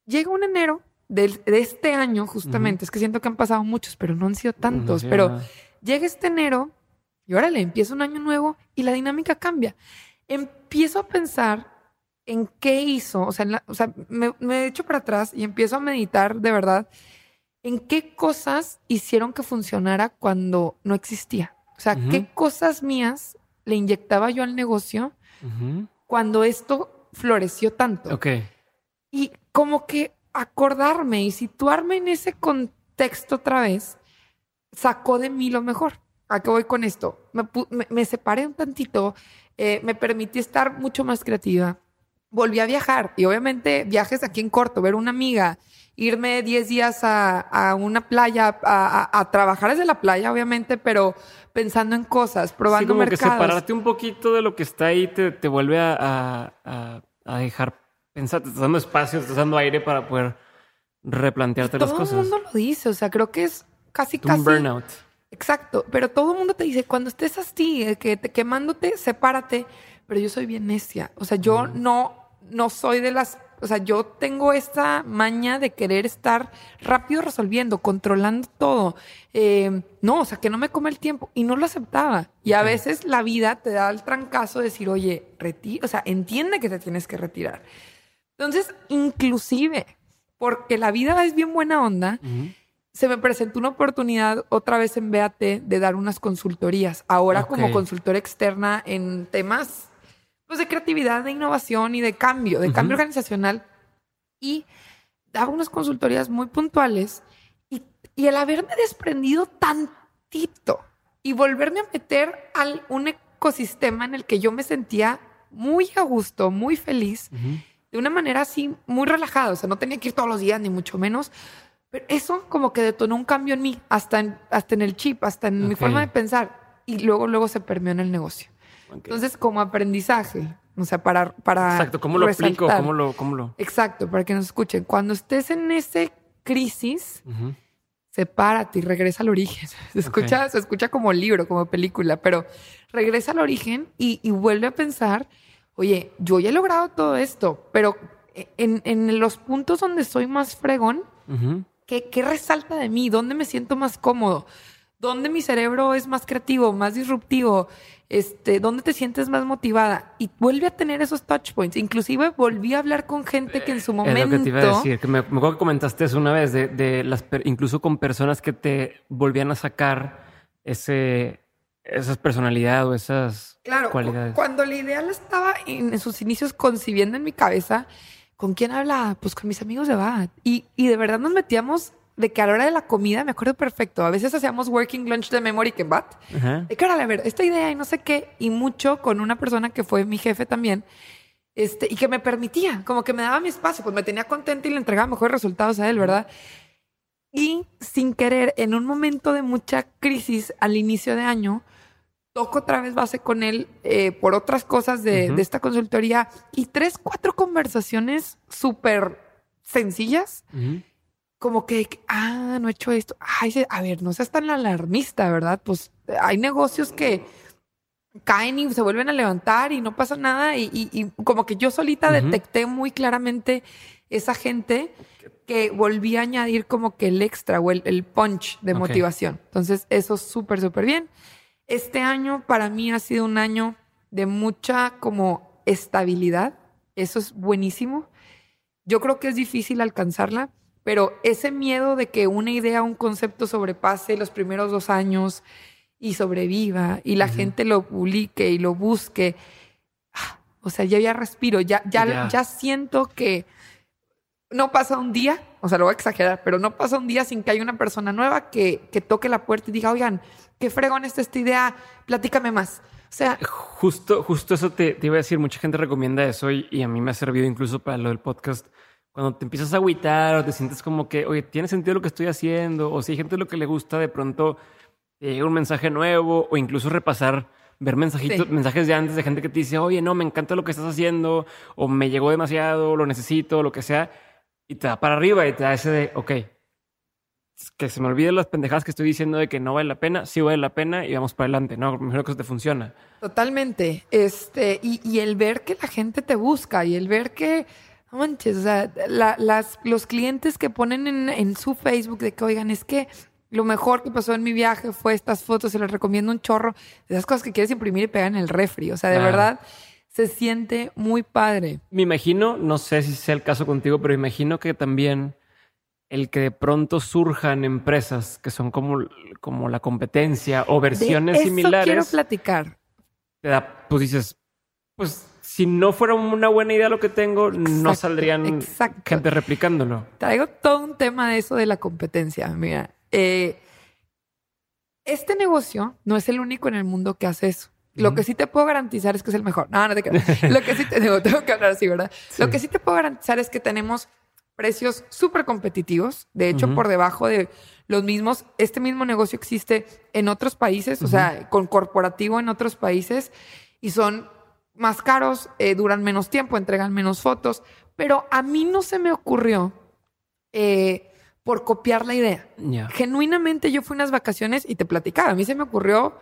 Llega un enero del- de, este año, justamente, es que siento que han pasado muchos, pero no han sido tantos, Sí, pero llega este enero y órale, empieza un año nuevo y la dinámica cambia. Empiezo a pensar en qué hizo, o sea, en la- o sea me, me echo para atrás y empiezo a meditar de verdad en qué cosas hicieron que funcionara cuando no existía. O sea, qué cosas mías le inyectaba yo al negocio cuando esto floreció tanto. Ok. Y como que acordarme y situarme en ese contexto otra vez sacó de mí lo mejor. ¿A qué voy con esto? Me- me separé un tantito, eh, me permití estar mucho más creativa. Volví a viajar y obviamente viajes aquí en corto, ver una amiga, irme 10 días a, a una playa, a, a- a trabajar desde la playa, obviamente, pero pensando en cosas, Sí, probando como que mercados. separarte un poquito de lo que está ahí te, te vuelve a, a- a- a dejar pensar, te estás dando espacio, te estás dando aire para poder replantearte las Todo el cosas. mundo lo dice, o sea, creo que es casi, un casi... burnout. Exacto, pero todo el mundo te dice, cuando estés así, eh, que te quemándote, sepárate, pero yo soy bien necia, o sea, yo no, no soy de las, o sea, yo tengo esta maña de querer estar rápido resolviendo, controlando todo, Eh, no, o sea, que no me come el tiempo, y no lo aceptaba, y a veces la vida te da el trancazo de decir, oye, reti o sea, entiende que te tienes que retirar. Entonces, inclusive, porque la vida es bien buena onda, se me presentó una oportunidad otra vez en BAT de dar unas consultorías, ahora como consultora externa en temas pues, de creatividad, de innovación y de cambio, de cambio organizacional. Y daba unas consultorías muy puntuales y, y el haberme desprendido tantito y volverme a meter al un ecosistema en el que yo me sentía muy a gusto, muy feliz, de una manera así muy relajada. O sea, no tenía que ir todos los días, ni mucho menos. Pero eso como que detonó un cambio en mí, hasta en, hasta en el chip, hasta en mi forma de pensar. Y luego, luego se permeó en el negocio. Entonces, como aprendizaje, o sea, para... para Exacto, ¿cómo lo explico? resaltar. ¿Cómo lo, cómo lo? Exacto, para que nos escuchen. Cuando estés en ese crisis, Ujú. sepárate y regresa al origen. <laughs> Se escucha, se escucha como libro, como película, pero regresa al origen y, y vuelve a pensar, oye, yo ya he logrado todo esto, pero en, en los puntos donde soy más fregón. ¿qué, ¿qué resalta de mí? ¿Dónde me siento más cómodo? ¿Dónde mi cerebro es más creativo, más disruptivo? Este, ¿Dónde te sientes más motivada? Y vuelve a tener esos touch points. Inclusive volví a hablar con gente que en su Es momento... lo que te iba a decir, que me, me acuerdo que comentaste eso una vez, de, de las incluso con personas que te volvían a sacar ese, esas personalidades o esas Claro, cu- cualidades. cuando la idea la estaba en, sus inicios concibiendo en mi cabeza, ¿con quién hablaba? Pues con mis amigos de BAT. Y, y de verdad nos metíamos de que a la hora de la comida, me acuerdo perfecto, a veces hacíamos working lunch de memory que BAT. De cara a ver, esta idea y no sé qué, y mucho con una persona que fue mi jefe también, este, y que me permitía, como que me daba mi espacio, pues me tenía contenta y le entregaba mejores resultados a él, ¿verdad? Y sin querer, en un momento de mucha crisis al inicio de año, toco otra vez base con él eh, por otras cosas de, de esta consultoría y tres, cuatro conversaciones súper sencillas. Como que, ah, no he hecho esto. Ay, a ver, no seas tan alarmista, ¿verdad? Pues eh, hay negocios que caen y se vuelven a levantar y no pasa nada. Y, y- y como que yo solita detecté muy claramente esa gente que volví a añadir como que el extra o el, el punch de motivación. Entonces, eso súper, súper bien. Este año para mí ha sido un año de mucha como estabilidad. Eso es buenísimo. Yo creo que es difícil alcanzarla, pero ese miedo de que una idea, un concepto sobrepase los primeros dos años y sobreviva y la gente lo publique y lo busque, ah, o sea, yo ya respiro, ya, ya, Ya. ya siento que no pasa un día, o sea, lo voy a exagerar, pero no pasa un día sin que haya una persona nueva que, que toque la puerta y diga, oigan, qué fregón está esta idea, platícame más. O sea, Justo, justo eso te, te iba a decir. Mucha gente recomienda eso y, y a mí me ha servido incluso para lo del podcast. Cuando te empiezas a agüitar o te sientes como que, oye, tiene sentido lo que estoy haciendo, o si hay gente lo que le gusta, de pronto te llega un mensaje nuevo, o incluso repasar, ver mensajitos, Sí. mensajes de antes de gente que te dice, oye, no, me encanta lo que estás haciendo, o me llegó demasiado, lo necesito, lo que sea, y te da para arriba y te da ese de, ok, que se me olviden las pendejadas que estoy diciendo de que no vale la pena, sí vale la pena y vamos para adelante, ¿no? Mejor que eso te funciona. Totalmente. Este, y, y el ver que la gente te busca y el ver que, no manches, o sea, la- las, los clientes que ponen en, en su Facebook de que, oigan, es que lo mejor que pasó en mi viaje fue estas fotos, se les recomiendo un chorro, de esas cosas que quieres imprimir y pegar en el refri. O sea, de Claro. verdad, se siente muy padre. Me imagino, no sé si sea el caso contigo, pero imagino que también el que de pronto surjan empresas que son como, como la competencia o versiones de eso quiero similares, platicar. te da, pues dices, pues si no fuera una buena idea lo que tengo, no saldrían exacto. gente replicándolo. Traigo todo un tema de eso de la competencia. Mira, eh, este negocio no es el único en el mundo que hace eso. Lo que sí te puedo garantizar es que es el mejor. No, no te creas. <laughs> Lo que sí te digo, tengo que hablar así, ¿verdad? Lo que sí te puedo garantizar es que tenemos precios súper competitivos. De hecho, por debajo de los mismos, este mismo negocio existe en otros países, o sea, con corporativo en otros países y son más caros, eh, duran menos tiempo, entregan menos fotos. Pero a mí no se me ocurrió eh, por copiar la idea. Genuinamente yo fui unas vacaciones y te platicaba. A mí se me ocurrió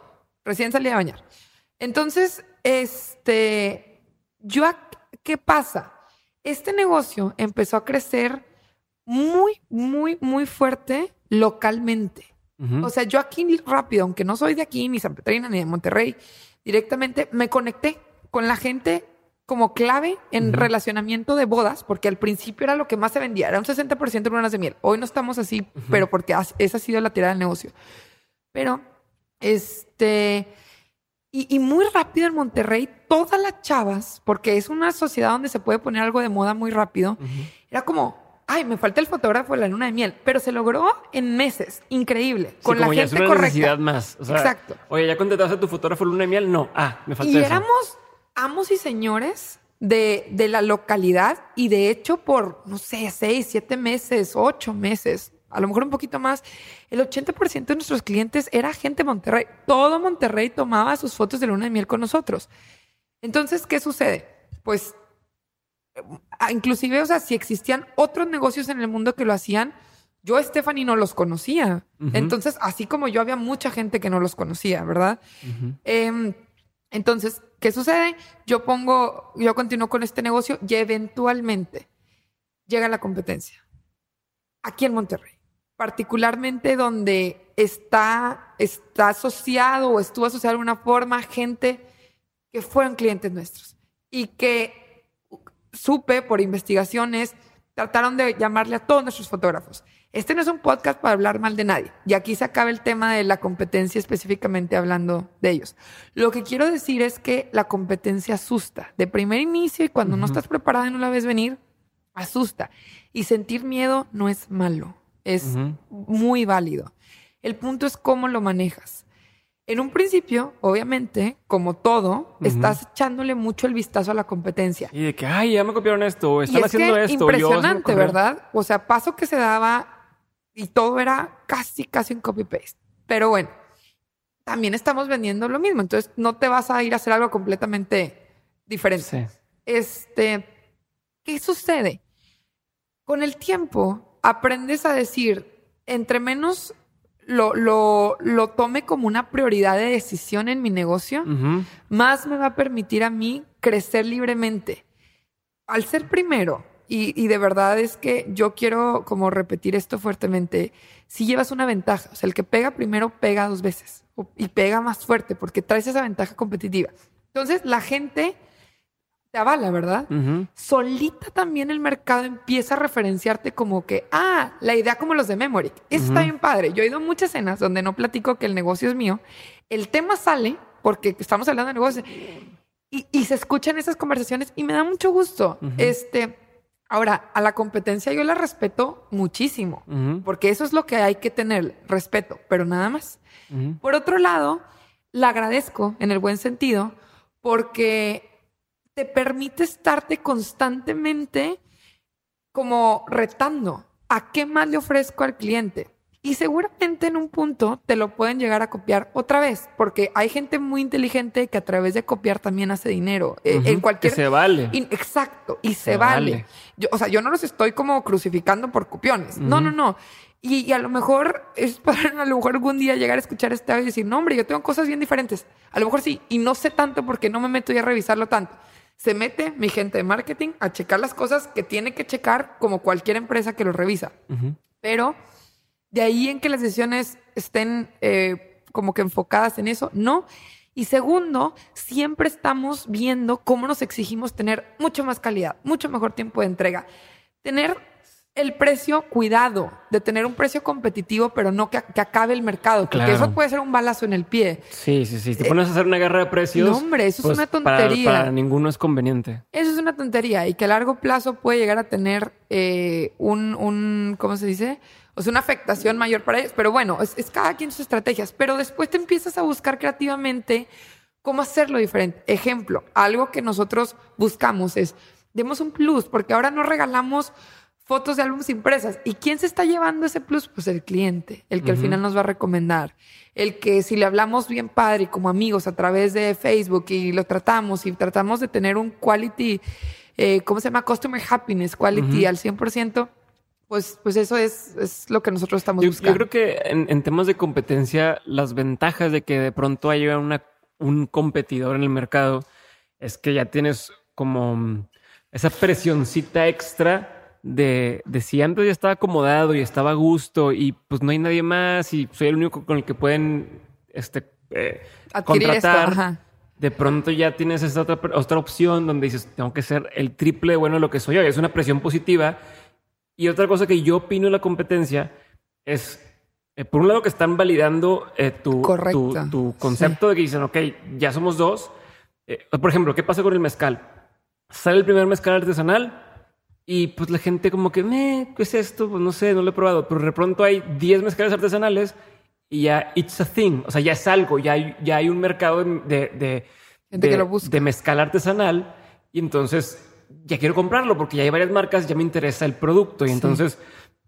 recién salí a bañar. Entonces, este, yo, ¿qué pasa? Este negocio empezó a crecer muy, muy, muy fuerte localmente. O sea, yo aquí rápido, aunque no soy de aquí, ni San Petrina, ni de Monterrey, directamente me conecté con la gente como clave en Ujú. relacionamiento de bodas, porque al principio era lo que más se vendía, era un 60% de lunas de miel. Hoy no estamos así, pero porque esa ha sido la tirada del negocio. Pero, este, y, y muy rápido en Monterrey, todas las chavas, porque es una sociedad donde se puede poner algo de moda muy rápido, era como, ay, me falta el fotógrafo de la luna de miel, pero se logró en meses, increíble, con Sí, la como ya es gente una correcta. necesidad más. O sea, Exacto. Oye, ¿ya contrataste a tu fotógrafo luna de miel? No. Ah, me falta Y eso. éramos amos y señores de, de la localidad y de hecho por, no sé, seis, siete meses, ocho meses, a lo mejor un poquito más, el 80% de nuestros clientes era gente de Monterrey. Todo Monterrey tomaba sus fotos de luna de miel con nosotros. Entonces, ¿qué sucede? Pues, eh, inclusive, o sea, si existían otros negocios en el mundo que lo hacían, yo, Stephanie, no los conocía. Entonces, así como yo, había mucha gente que no los conocía, ¿verdad? Em, entonces, ¿qué sucede? Yo pongo, yo continúo con este negocio y eventualmente llega la competencia. Aquí en Monterrey, particularmente donde está, está asociado o estuvo asociado de alguna forma gente que fueron clientes nuestros y que supe por investigaciones, trataron de llamarle a todos nuestros fotógrafos. Este no es un podcast para hablar mal de nadie. Y aquí se acaba el tema de la competencia específicamente hablando de ellos. Lo que quiero decir es que la competencia asusta. De primer inicio y cuando no estás preparada y no la ves venir, asusta. Y sentir miedo no es malo. Es muy válido. El punto es cómo lo manejas. En un principio, obviamente, como todo, Ujú. estás echándole mucho el vistazo a la competencia. Y de que, ay, ya me copiaron esto, o Y están es haciendo que esto. yo impresionante, ocurrió. ¿verdad? O sea, paso que se daba y todo era casi, casi un copy-paste. Pero bueno, también estamos vendiendo lo mismo. Entonces, no te vas a ir a hacer algo completamente diferente. Sí. Este, ¿qué sucede? Con el tiempo aprendes a decir, entre menos lo, lo, lo tome como una prioridad de decisión en mi negocio, Ujú. más me va a permitir a mí crecer libremente. Al ser primero, y, y de verdad es que yo quiero como repetir esto fuertemente, si llevas una ventaja, o sea, el que pega primero pega dos veces y pega más fuerte porque traes esa ventaja competitiva. Entonces la gente te avala, ¿verdad? Solita también el mercado empieza a referenciarte como que, ah, la idea como los de Memory. Eso está bien padre. Yo he ido a muchas cenas donde no platico que el negocio es mío. El tema sale porque estamos hablando de negocio y, y se escuchan esas conversaciones y me da mucho gusto. Este, ahora, a la competencia yo la respeto muchísimo porque eso es lo que hay que tener, respeto, pero nada más. Por otro lado, la agradezco en el buen sentido porque te permite estarte constantemente como retando a qué más le ofrezco al cliente. Y seguramente en un punto te lo pueden llegar a copiar otra vez, porque hay gente muy inteligente que a través de copiar también hace dinero. Ujú. En cualquier... Que se vale. In- exacto, y se, Se vale. vale. Yo, o sea, yo no los estoy como crucificando por copiones. No, no, no. Y, y a lo mejor es para a lo mejor algún día llegar a escuchar este audio y decir, no, hombre, yo tengo cosas bien diferentes. A lo mejor sí, y no sé tanto porque no me meto ya a revisarlo tanto. Se mete mi gente de marketing a checar las cosas que tiene que checar como cualquier empresa que lo revisa. Pero de ahí en que las decisiones estén eh, como que enfocadas en eso, no. Y segundo, siempre estamos viendo cómo nos exigimos tener mucho más calidad, mucho mejor tiempo de entrega. Tener el precio, cuidado de tener un precio competitivo, pero no que, que acabe el mercado, porque Claro. eso puede ser un balazo en el pie. Sí, sí, sí. Si te pones a hacer una guerra de precios. no, hombre, eso es una para- tontería. Para, ninguno es conveniente. Eso es una tontería y que a largo plazo puede llegar a tener eh, un, un, ¿cómo se dice? O sea, una afectación mayor para ellos. Pero bueno, es, es cada quien sus estrategias. Pero después te empiezas a buscar creativamente cómo hacerlo diferente. Ejemplo, algo que nosotros buscamos es, demos un plus, porque ahora no regalamos fotos de álbumes impresas. ¿Y quién se está llevando ese plus? Pues el cliente, el que al final nos va a recomendar. El que si le hablamos bien padre y como amigos a través de Facebook y lo tratamos y tratamos de tener un quality, eh, ¿cómo se llama? Customer happiness, quality Ujú. al 100%, pues, pues eso es, es lo que nosotros estamos Yo, buscando. yo creo que en, en temas de competencia, las ventajas de que de pronto haya una, un competidor en el mercado es que ya tienes como esa presioncita extra de, de si antes ya estaba acomodado y estaba a gusto y pues no hay nadie más y soy el único con el que pueden este, eh, Adquirir esto, contratar. ajá. de pronto ya tienes esta otra, otra opción donde dices, tengo que ser el triple de bueno de lo que soy hoy. Es una presión positiva. Y otra cosa que yo opino de la competencia es, eh, por un lado, que están validando eh, tu, tu, tu concepto de que dicen, ok, ya somos dos. Eh, por ejemplo, ¿qué pasa con el mezcal? Sale el primer mezcal artesanal, Y pues la gente como que, me, ¿qué es esto? Pues no sé, no lo he probado. Pero de pronto hay 10 mezcales artesanales y ya it's a thing. O sea, ya es algo, ya hay, ya hay un mercado de, de, Gente que lo busca. de mezcal artesanal. Y entonces ya quiero comprarlo porque ya hay varias marcas, ya me interesa el producto. Y entonces,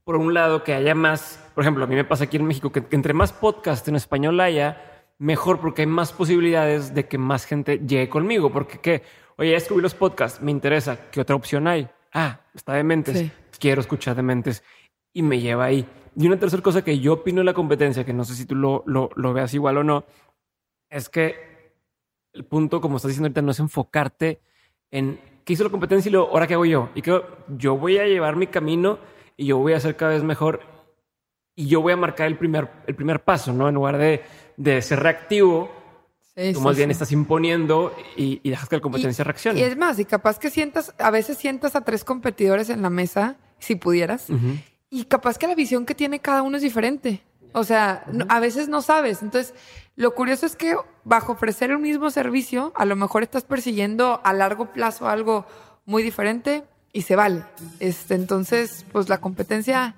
por un lado, que haya más, por ejemplo, a mí me pasa aquí en México que, que entre más podcast en español haya, mejor porque hay más posibilidades de que más gente llegue conmigo. Porque que, oye, ya escribí los podcasts, me interesa, ¿qué otra opción hay? Ah, está de mentes, Sí. quiero escuchar de mentes y me lleva ahí. Y una tercera cosa que yo opino de la competencia, que no sé si tú lo, lo, lo veas igual o no, es que el punto, como estás diciendo ahorita, no es enfocarte en qué hizo la competencia y luego, ahora qué hago yo. Y que yo voy a llevar mi camino y yo voy a ser cada vez mejor y yo voy a marcar el primer, el primer paso, ¿no? En lugar de, de ser reactivo, Sí, tú sí, más bien sí. estás imponiendo y, y dejas que la competencia reaccione. Y es más, y capaz que sientas, a veces sientas a tres competidores en la mesa, si pudieras, y capaz que la visión que tiene cada uno es diferente. O sea, a veces no sabes. Entonces, lo curioso es que bajo ofrecer el mismo servicio, a lo mejor estás persiguiendo a largo plazo algo muy diferente y se vale. Este, entonces, pues la competencia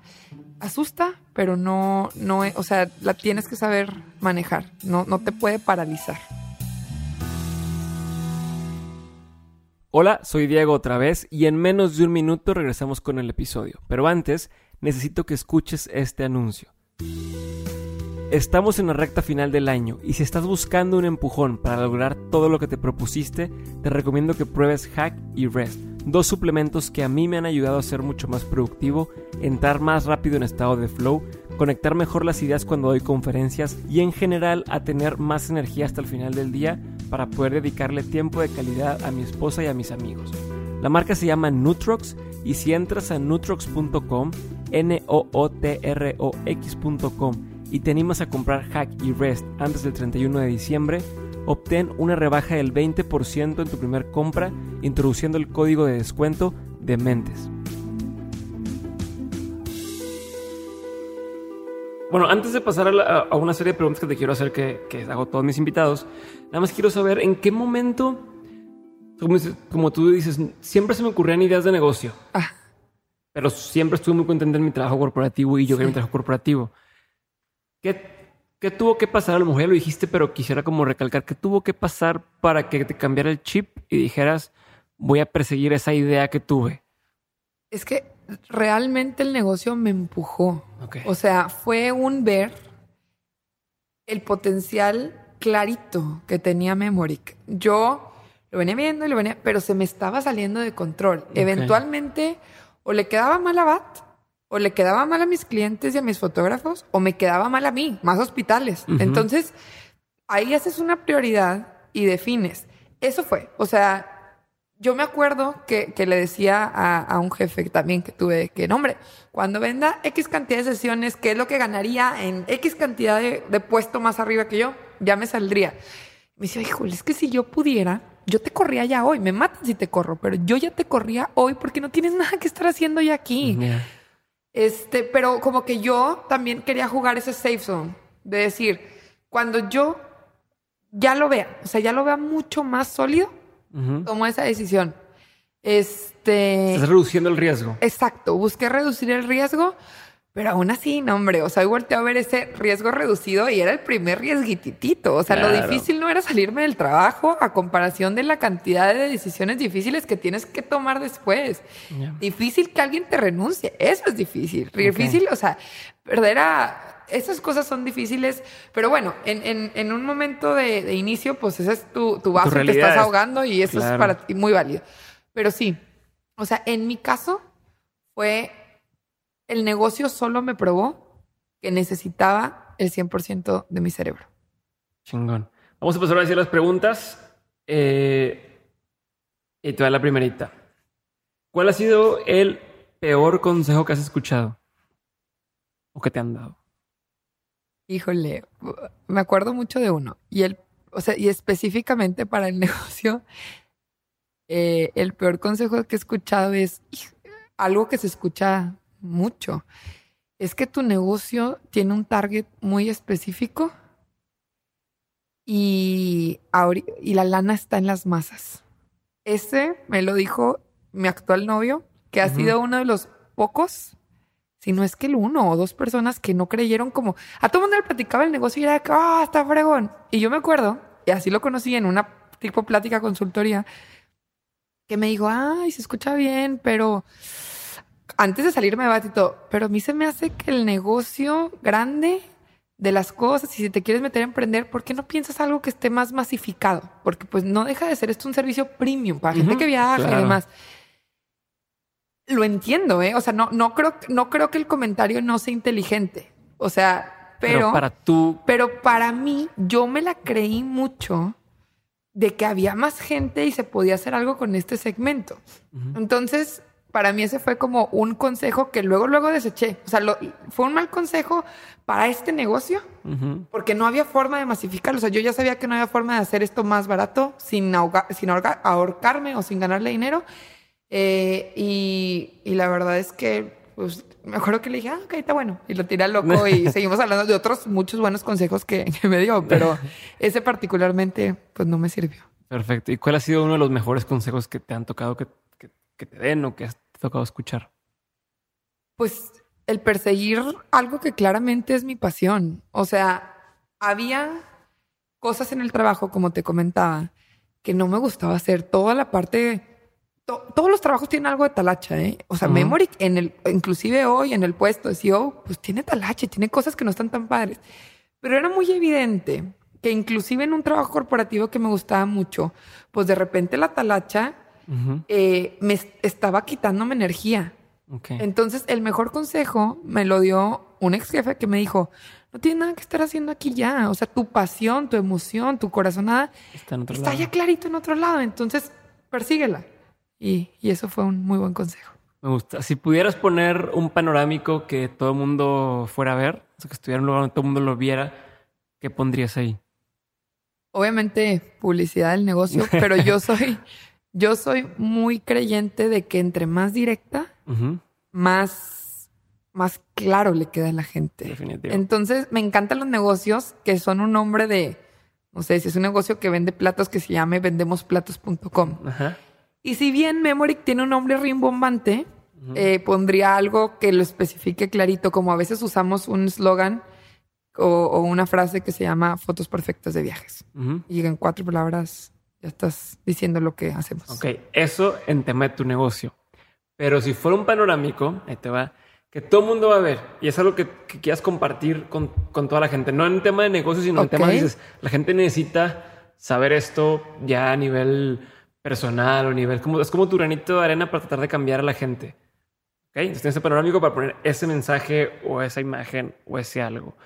asusta, pero no, no, o sea, la tienes que saber manejar. No, no te puede paralizar. Hola, soy Diego otra vez y en menos de un minuto regresamos con el episodio. Pero antes, necesito que escuches este anuncio. Estamos en la recta final del año y si estás buscando un empujón para lograr todo lo que te propusiste, te recomiendo que pruebes Hack y Rest, dos suplementos que a mí me han ayudado a ser mucho más productivo, entrar más rápido en estado de flow, conectar mejor las ideas cuando doy conferencias y en general a tener más energía hasta el final del día para poder dedicarle tiempo de calidad a mi esposa y a mis amigos. La marca se llama Nutrox y si entras a nutrox.com, n o o t r o x.com y te animas a comprar Hack y Rest antes del 31 de diciembre, obtén una rebaja del 20% en tu primer compra introduciendo el código de descuento de Mentes. Bueno, antes de pasar a, la- a una serie de preguntas que te quiero hacer que, que hago a todos mis invitados, nada más quiero saber en qué momento, como, tú dices, siempre se me ocurrían ideas de negocio, Ah, pero siempre estuve muy contento en mi trabajo corporativo y yo quería Sí. mi trabajo corporativo. ¿Qué, ¿Qué tuvo que pasar? A lo mejor ya lo dijiste, pero quisiera como recalcar, ¿qué tuvo que pasar para que te cambiara el chip y dijeras, voy a perseguir esa idea que tuve? es que realmente el negocio me empujó. O sea, fue un ver el potencial clarito que tenía Memoric. Yo lo venía viendo y lo venía, pero se me estaba saliendo de control. Eventualmente, o le quedaba mal a BAT, o le quedaba mal a mis clientes y a mis fotógrafos, o me quedaba mal a mí, más hospitales. Ujú. Entonces, ahí haces una prioridad y defines. Eso fue. O sea, yo me acuerdo que, que le decía a, a un jefe también que tuve que, no, hombre, cuando venda X cantidad de sesiones, ¿qué es lo que ganaría en X cantidad de, de puesto más arriba que yo? Ya me saldría. Me decía, híjole, es que si yo pudiera, yo te corría ya hoy. Me matan si te corro, pero yo ya te corría hoy porque no tienes <laughs> nada que estar haciendo ya aquí. Ya. Este, pero como que yo también quería jugar ese safe zone. De decir, cuando yo ya lo vea, o sea, ya lo vea mucho más sólido, Ujú. tomo esa decisión. Este. Estás reduciendo el riesgo. Exacto, busqué reducir el riesgo, pero aún así, no, hombre, o sea, hoy volteé a ver ese riesgo reducido y era el primer riesguititito. O sea, lo Claro. difícil no era salirme del trabajo a comparación de la cantidad de decisiones difíciles que tienes que tomar después. Ya. Difícil que alguien te renuncie, eso es difícil. Difícil, o sea, perder a... Esas cosas son difíciles, pero bueno, en, en- en un momento de, de inicio, pues ese es tu, tu vaso, te realidad estás es- ahogando y eso claro. es para ti muy válido. Pero sí, o sea, en mi caso fue el negocio solo me probó que necesitaba el 100% de mi cerebro. Chingón. Vamos a pasar a decir las preguntas. Eh, y te va la primerita. ¿Cuál ha sido el peor consejo que has escuchado? ¿O que te han dado? Híjole, me acuerdo mucho de uno. Y el, o sea, y específicamente para el <laughs> negocio, eh, el peor consejo que he escuchado es "Hij- algo que se escucha mucho. Es que tu negocio tiene un target muy específico y, y la lana está en las masas. Ese me lo dijo mi actual novio que ha sido uno de los pocos, si no es que el uno o dos personas que no creyeron como... A todo mundo le platicaba el negocio y era que, ah, está fregón. Y yo me acuerdo, y así lo conocí en una tipo plática consultoría, que me dijo, ay, se escucha bien, pero antes de salirme de batito, pero a mí se me hace que el negocio grande de las cosas y si te quieres meter a emprender, ¿por qué no piensas algo que esté más masificado? Porque pues no deja de ser esto un servicio premium para gente que viaja y demás. Lo entiendo, ¿eh? O sea, no, no, creo, no creo que el comentario no sea inteligente. O sea, pero, Pero para tú, pero para mí, yo me la creí mucho de que había más gente y se podía hacer algo con este segmento. Entonces, para mí ese fue como un consejo que luego, luego deseché. O sea, lo- fue un mal consejo para este negocio porque no había forma de masificarlo. O sea, yo ya sabía que no había forma de hacer esto más barato sin, ahoga- sin ahorga- ahorcarme o sin ganarle dinero. Eh, y, y la verdad es que, pues, me acuerdo que le dije, ah, ok, está bueno. Y lo tiré al loco y <laughs> seguimos hablando de otros muchos buenos consejos que, que me dio, pero <laughs> ese particularmente, pues, no me sirvió. perfecto. ¿Y cuál ha sido uno de los mejores consejos que te han tocado que, que- te den o que has tocado escuchar? Pues el perseguir algo que claramente es mi pasión. O sea, había cosas en el trabajo, como te comentaba, que no me gustaba hacer. Toda la parte, to- todos los trabajos tienen algo de talacha, ¿eh? O sea, Ujú. Memory, en el, inclusive hoy en el puesto de CEO, pues tiene talacha, tiene cosas que no están tan padres. Pero era muy evidente que inclusive en un trabajo corporativo que me gustaba mucho, pues de repente la talacha Eh, me est- estaba quitándome energía. Entonces, el mejor consejo me lo dio un ex jefe que me dijo, no tienes nada que estar haciendo aquí ya. O sea, tu pasión, tu emoción, tu corazonada Está en otro está lado. ya clarito en otro lado. Entonces, persíguela. Y, y eso fue un muy buen consejo. Me gusta. Si pudieras poner un panorámico que todo el mundo fuera a ver, o sea, que estuviera en un lugar donde todo el mundo lo viera, ¿qué pondrías ahí? Obviamente, publicidad del negocio, <laughs> pero yo soy, yo soy muy creyente de que entre más directa, más, más claro le queda a la gente. Definitivo. Entonces, me encantan los negocios que son un nombre de, no sé, si es un negocio que vende platos que se llame vendemosplatos.com. Y si bien Memoric tiene un nombre rimbombante, eh, pondría algo que lo especifique clarito, como a veces usamos un eslogan o, o una frase que se llama fotos perfectas de viajes. Y en cuatro palabras ya estás diciendo lo que hacemos. Ok, eso en tema de tu negocio. Pero si fuera un panorámico, ahí te va, que todo el mundo va a ver y es algo que, que quieras compartir con, con toda la gente, no en tema de negocio, sino en Ok. tema de dices, la gente necesita saber esto ya a nivel personal o nivel, como, es como tu granito de arena para tratar de cambiar a la gente. Ok, entonces tienes ese panorámico para poner ese mensaje o esa imagen o ese algo.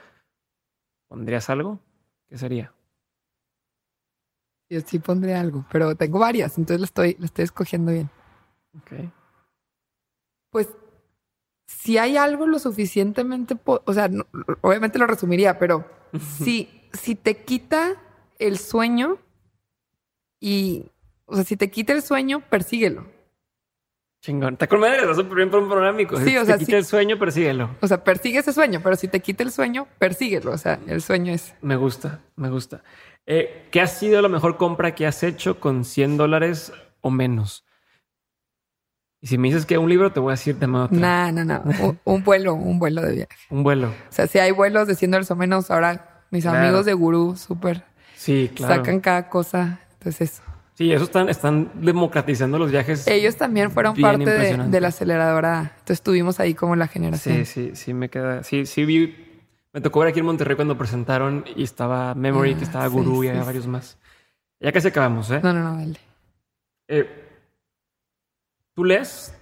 ¿Pondrías algo? ¿Qué sería? Yo sí pondré algo, pero tengo varias, entonces lo estoy, lo estoy escogiendo bien. Ok. Pues si hay algo lo suficientemente, o sea, no- obviamente lo resumiría, pero <laughs> si, si te quita el sueño y, o sea, si te quita el sueño, persíguelo. Chingón. Está con madre, está súper bien para un panorámico. Sí, Si o te sea, quita sí. el sueño, persíguelo. O sea, persigue ese sueño, pero si te quita el sueño, persíguelo. O sea, el sueño es Me gusta, me gusta. Eh, ¿Qué ha sido la mejor compra que has hecho con 100 dólares o menos? Y si me dices que un libro, te voy a decir de otra. nada, no, no, un, un vuelo, un vuelo de viaje. Un vuelo. O sea, si hay vuelos de 100 dólares o menos, ahora mis Claro. amigos de Gurú súper Sí, claro. sacan cada cosa. Entonces eso. Sí, eso están, están democratizando los viajes. Ellos también fueron parte de, la aceleradora. Entonces estuvimos ahí como la generación. Sí, sí, sí, me queda. Sí, sí, vi. Me tocó ver aquí en Monterrey cuando presentaron y estaba Memory, Ah, que estaba sí, Guru y había sí. varios más. Ya casi acabamos, ¿eh? No, no, no, dale. Eh, ¿Tú lees?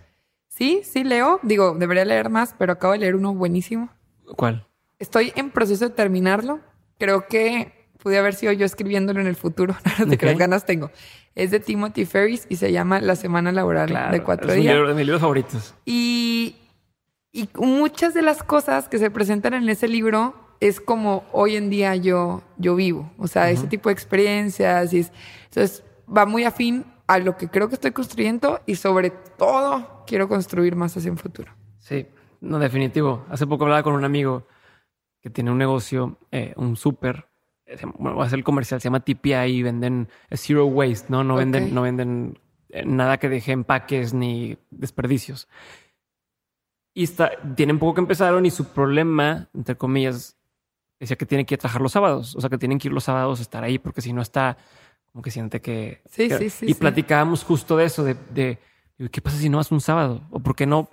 Sí, sí leo. Digo, debería leer más, pero acabo de leer uno buenísimo. ¿Cuál? Estoy en proceso de terminarlo. Creo que pude haber sido yo escribiéndolo en el futuro. <laughs> No te Ok. creas, ganas tengo. Es de Timothy Ferris y se llama La Semana Laboral de Cuatro es Días. libro de mis libros favoritos. Y, y muchas de las cosas que se presentan en ese libro es como hoy en día yo, yo vivo. O sea, ese tipo de experiencias. Y es- entonces va muy afín a lo que creo que estoy construyendo y sobre todo quiero construir más hacia un futuro. Sí, no, definitivo. Hace poco hablaba con un amigo que tiene un negocio, eh, un súper. Bueno, voy a hacer el comercial, se llama TPI y venden Zero Waste, ¿no? No venden, no venden eh, nada que deje empaques ni desperdicios. Y está, tienen poco que empezaron y su problema, entre comillas, decía que tienen que ir a trabajar los sábados. O sea, que tienen que ir los sábados a estar ahí porque si no está como que siente que... Sí, sí, sí. Y platicábamos justo de eso, de, de, ¿qué pasa si no vas un sábado? ¿O por qué no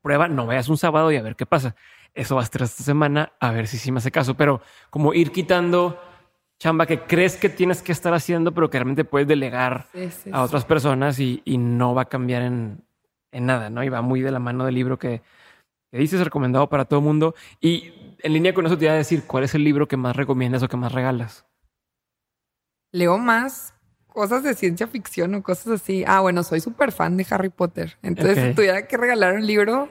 prueba, no vayas un sábado y a ver qué pasa? Eso va a estar esta semana, a ver si sí me hace caso. Pero como ir quitando chamba que crees que tienes que estar haciendo, pero que realmente puedes delegar a otras personas y, y, no va a cambiar en, en, nada, ¿no? Y va muy de la mano del libro que, que dices, recomendado para todo el mundo. Y en línea con eso te iba a decir, ¿cuál es el libro que más recomiendas o que más regalas? Leo más cosas de ciencia ficción o cosas así. Ah, bueno, soy súper fan de Harry Potter. Entonces, si tuviera que regalar un libro,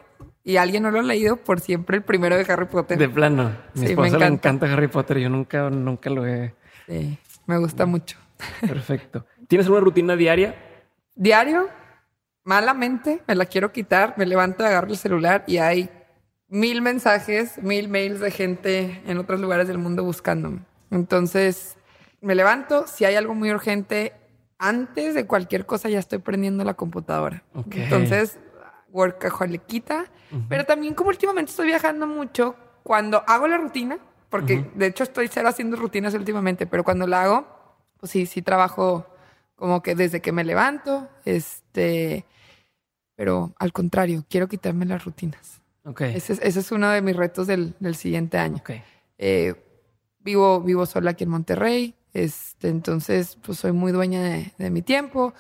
y alguien no lo ha leído, por siempre el primero de Harry Potter. De plano. Mi sí, me encanta. le encanta Harry Potter. Yo nunca, nunca lo he. Sí, me gusta mucho. Perfecto. ¿Tienes una rutina diaria? Diario, malamente, me la quiero quitar. Me levanto, agarro el celular y hay mil mensajes, mil mails de gente en otros lugares del mundo buscándome. Entonces, me levanto. Si hay algo muy urgente, antes de cualquier cosa ya estoy prendiendo la computadora. Entonces, workaholiquita, uh pero también como últimamente estoy viajando mucho, cuando hago la rutina, porque de hecho estoy cero haciendo rutinas últimamente, pero cuando la hago, pues sí, sí trabajo como que desde que me levanto, este, pero al contrario, quiero quitarme las rutinas. Okay. Ese, ese es uno de mis retos del, del siguiente año. Okay. Eh, vivo, vivo sola aquí en Monterrey, este, entonces pues soy muy dueña de, de mi tiempo.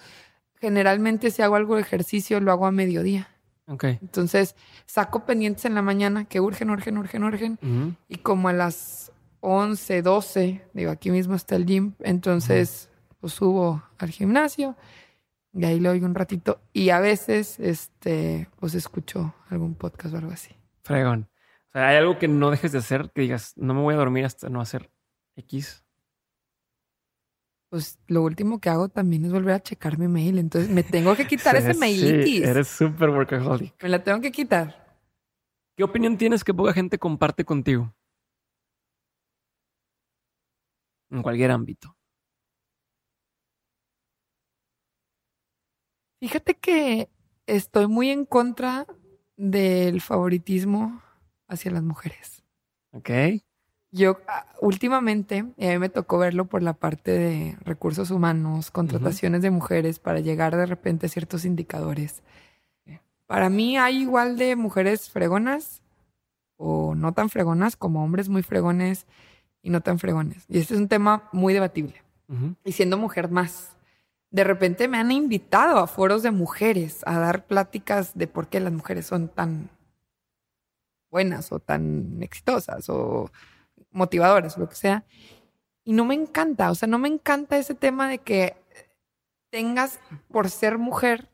Generalmente si hago algo de ejercicio lo hago a mediodía. Entonces saco pendientes en la mañana que urgen, urgen, urgen, urgen. Y como a las 11, 12, digo, aquí mismo está el gym. Entonces, pues subo al gimnasio y ahí le oigo un ratito. Y a veces, este, pues escucho algún podcast o algo así. Fregón. O sea, hay algo que no dejes de hacer, que digas, no me voy a dormir hasta no hacer X pues lo último que hago también es volver a checar mi mail. Entonces me tengo que quitar ese mailitis. eres súper workaholic. Me la tengo que quitar. ¿Qué opinión tienes que poca gente comparte contigo? En cualquier ámbito. Fíjate que estoy muy en contra del favoritismo hacia las mujeres. Ok. Yo ah, últimamente, a mí me tocó verlo por la parte de recursos humanos, contrataciones de mujeres para llegar de repente a ciertos indicadores. Para mí hay igual de mujeres fregonas o no tan fregonas como hombres muy fregones y no tan fregones. Y este es un tema muy debatible. Y siendo mujer más. De repente me han invitado a foros de mujeres a dar pláticas de por qué las mujeres son tan buenas o tan exitosas o motivadores, lo que sea. Y no me encanta, o sea, no me encanta ese tema de que tengas por ser mujer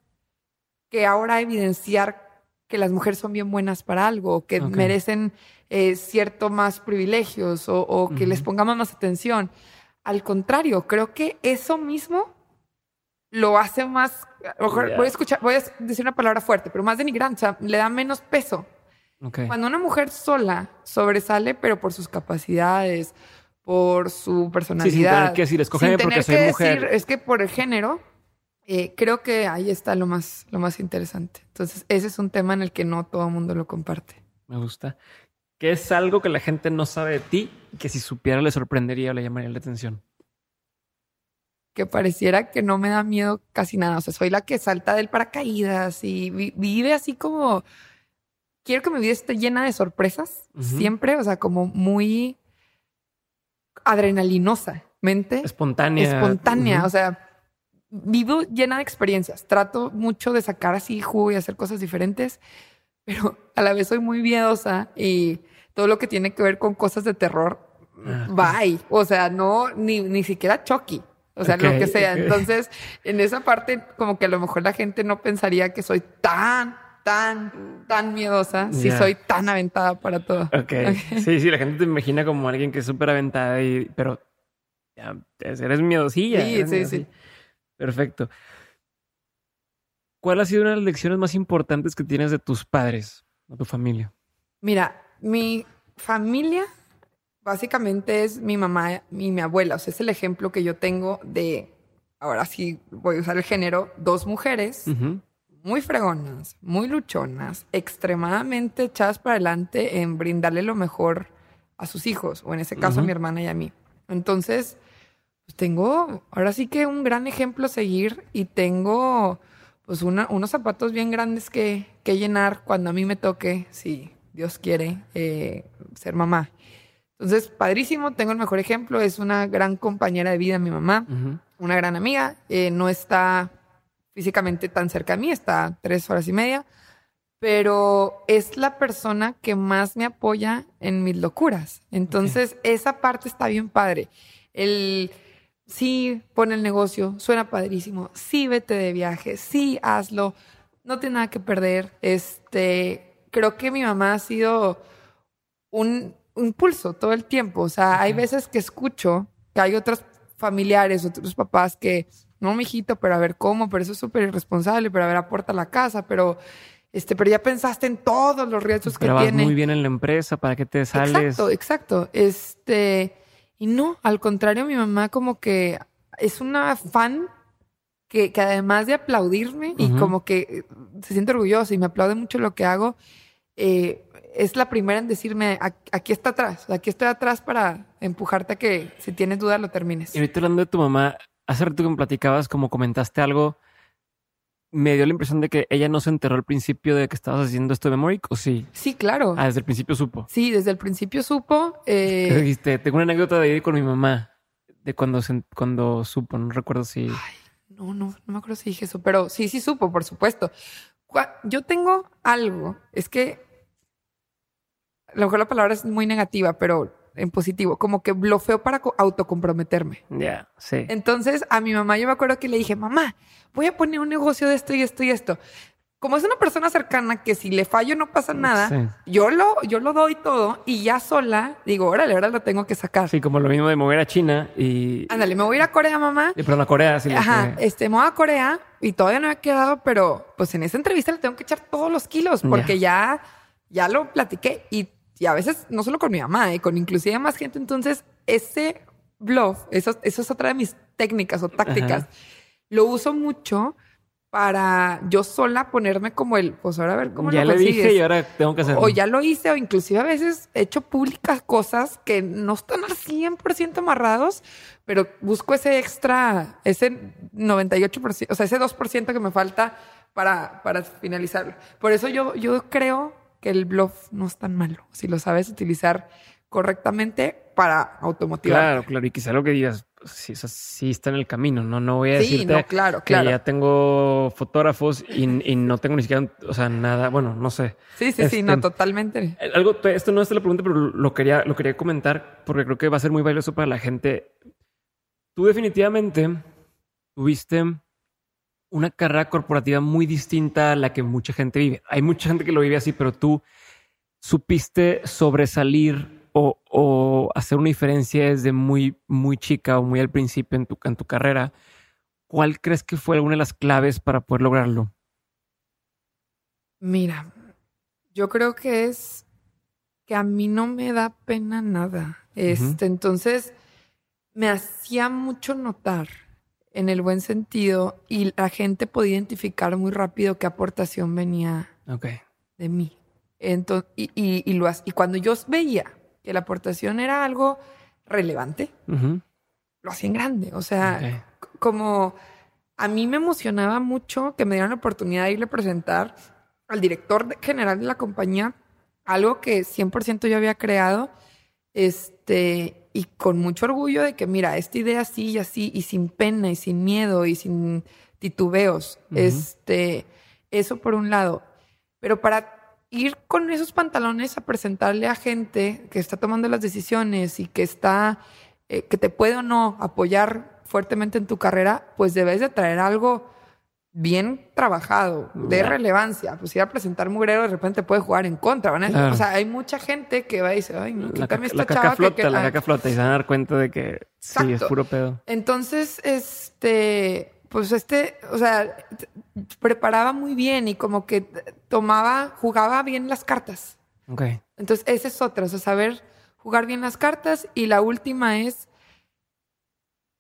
que ahora evidenciar que las mujeres son bien buenas para algo, que merecen eh, cierto más privilegios o, que les pongamos más atención. Al contrario, creo que eso mismo lo hace más, voy a escuchar, voy a decir una palabra fuerte, pero más denigrante, o sea, le da menos peso. Cuando una mujer sola sobresale, pero por sus capacidades, por su personalidad. Sí, que decir, escoger porque soy mujer. es que por el género, eh, creo que ahí está lo más, lo más interesante. Entonces, ese es un tema en el que no todo el mundo lo comparte. Me gusta. ¿Qué es algo que la gente no sabe de ti que si supiera le sorprendería o le llamaría la atención? Que pareciera que no me da miedo casi nada. O sea, soy la que salta del paracaídas y vive así como quiero que mi vida esté llena de sorpresas, siempre, o sea, como muy adrenalinosa, mente. Espontánea. Espontánea, o sea, vivo llena de experiencias. Trato mucho de sacar así jugo y hacer cosas diferentes, pero a la vez soy muy miedosa y todo lo que tiene que ver con cosas de terror, ah, bye. O sea, no, ni, ni siquiera Chucky. O sea, lo que sea. Entonces, en esa parte, como que a lo mejor la gente no pensaría que soy tan tan, tan miedosa si soy tan aventada para todo. Ok. Sí, sí, la gente te imagina como alguien que es súper aventada y, pero ya, eres miedosilla. Sí, sí, sí. Perfecto. ¿Cuál ha sido una de las lecciones más importantes que tienes de tus padres o tu familia? Mira, mi familia básicamente es mi mamá y mi abuela. O sea, es el ejemplo que yo tengo de ahora sí voy a usar el género, dos mujeres Ujú. Muy fregonas, muy luchonas, extremadamente echadas para adelante en brindarle lo mejor a sus hijos, o en ese caso a mi hermana y a mí. Entonces, pues tengo ahora sí que un gran ejemplo a seguir y tengo pues una- unos zapatos bien grandes que, que llenar cuando a mí me toque, si Dios quiere, eh, ser mamá. Entonces, padrísimo, tengo el mejor ejemplo, es una gran compañera de vida mi mamá una gran amiga, eh, no está físicamente tan cerca de mí, está a tres horas y media, pero es la persona que más me apoya en mis locuras. Entonces, esa parte está bien padre. El sí pone el negocio, suena padrísimo, sí vete de viaje, sí hazlo, no tiene nada que perder. Este, creo que mi mamá ha sido un impulso todo el tiempo. O sea, hay veces que escucho que hay otros familiares, otros papás que, no, mijito, pero a ver cómo, pero eso es súper irresponsable, pero a ver, aporta la casa, pero, este, pero ya pensaste en todos los riesgos que vas tiene. muy bien en la empresa, ¿para qué te sales? Exacto, exacto. Este, y no, al contrario, mi mamá como que es una fan que, que además de aplaudirme y como que eh, se siente orgullosa y me aplaude mucho lo que hago, eh, es la primera en decirme, "Ac- aquí está atrás, aquí estoy atrás para empujarte a que si tienes duda lo termines. Y ahorita hablando de tu mamá, hace rato que me platicabas, como comentaste algo, me dio la impresión de que ella no se enteró al principio de que estabas haciendo esto de Memoric, ¿o sí? Sí, claro. Ah, desde el principio supo. Sí, desde el principio supo. Eh, <laughs> dijiste, tengo una anécdota de ir con mi mamá, de cuando, se- cuando supo, no recuerdo si... No, no, no me acuerdo si dije eso, pero sí, sí supo, por supuesto. Yo tengo algo, es que a lo mejor la palabra es muy negativa, pero en positivo, como que blofeo para co- autocomprometerme. Ya, sí. Entonces a mi mamá yo me acuerdo que le dije, mamá, voy a poner un negocio de esto y esto y esto. Como es una persona cercana que si le fallo no pasa nada, Sí. yo lo, yo lo doy todo y ya sola digo, órale, ahora lo tengo que sacar. Sí, como lo mismo de mover a China y... Ándale, me voy a ir a Corea, mamá. y perdón, a Corea, sí. Ajá, que- este, me voy a Corea y todavía no ha quedado, pero pues en esa entrevista le tengo que echar todos los kilos porque ya, ya lo platiqué y, y a veces no solo con mi mamá, eh, con inclusive más gente. Entonces, ese bluff, eso, eso es otra de mis técnicas o tácticas. Ajá. Lo uso mucho para yo sola ponerme como el, pues ahora a ver cómo ya lo le dije consigues. y ahora tengo que hacerlo. O ya lo hice, o inclusive a veces he hecho públicas cosas que no están al 100% amarrados, pero busco ese extra, ese 98%, o sea, ese 2% que me falta para, para finalizarlo. Por eso yo, yo creo que el bluff no es tan malo, si lo sabes utilizar correctamente para automotivar. Claro, claro. Y quizá lo que digas, pues, sí, o sea, sí está en el camino, ¿no? No voy a Sí, decirte no, claro, que claro. ya tengo fotógrafos y, y no tengo ni siquiera, o sea, nada, bueno, no sé. Sí, sí, sí, no, Este, totalmente. Algo, esto no es la pregunta, pero lo quería, lo quería comentar porque creo que va a ser muy valioso para la gente. Tú definitivamente tuviste una carrera corporativa muy distinta a la que mucha gente vive. Hay mucha gente que lo vive así, pero tú supiste sobresalir o, o hacer una diferencia desde muy, muy chica o muy al principio en tu, en tu carrera. ¿Cuál crees que fue alguna de las claves para poder lograrlo? Mira, yo creo que es que a mí no me da pena nada. Este, entonces me hacía mucho notar en el buen sentido y la gente podía identificar muy rápido qué aportación venía de mí. Entonces, y, y, y lo, y cuando yo veía que la aportación era algo relevante, Ujú. lo hacía en grande. O sea, como a mí me emocionaba mucho que me dieran la oportunidad de irle a presentar al director general de la compañía algo que 100% yo había creado, este, y con mucho orgullo de que, mira, esta idea así y así, y sin pena y sin miedo y sin titubeos, este, eso por un lado. Pero para ir con esos pantalones a presentarle a gente que está tomando las decisiones y que está, eh, que te puede o no apoyar fuertemente en tu carrera, pues debes de traer algo bien trabajado, de relevancia. Pues ir a presentar mugrero de repente puede jugar en contra. ¿van a- Claro. O sea, hay mucha gente que va y dice, ay, no, La, caca, esta la caca chava que- flota, que- la ah". caca flota y se van a dar cuenta de que sí, es puro pedo. Entonces, este, pues este, o sea, preparaba muy bien y como que tomaba, jugaba bien las cartas. Ok. Entonces, esa es otra, o sea, saber jugar bien las cartas. Y la última es,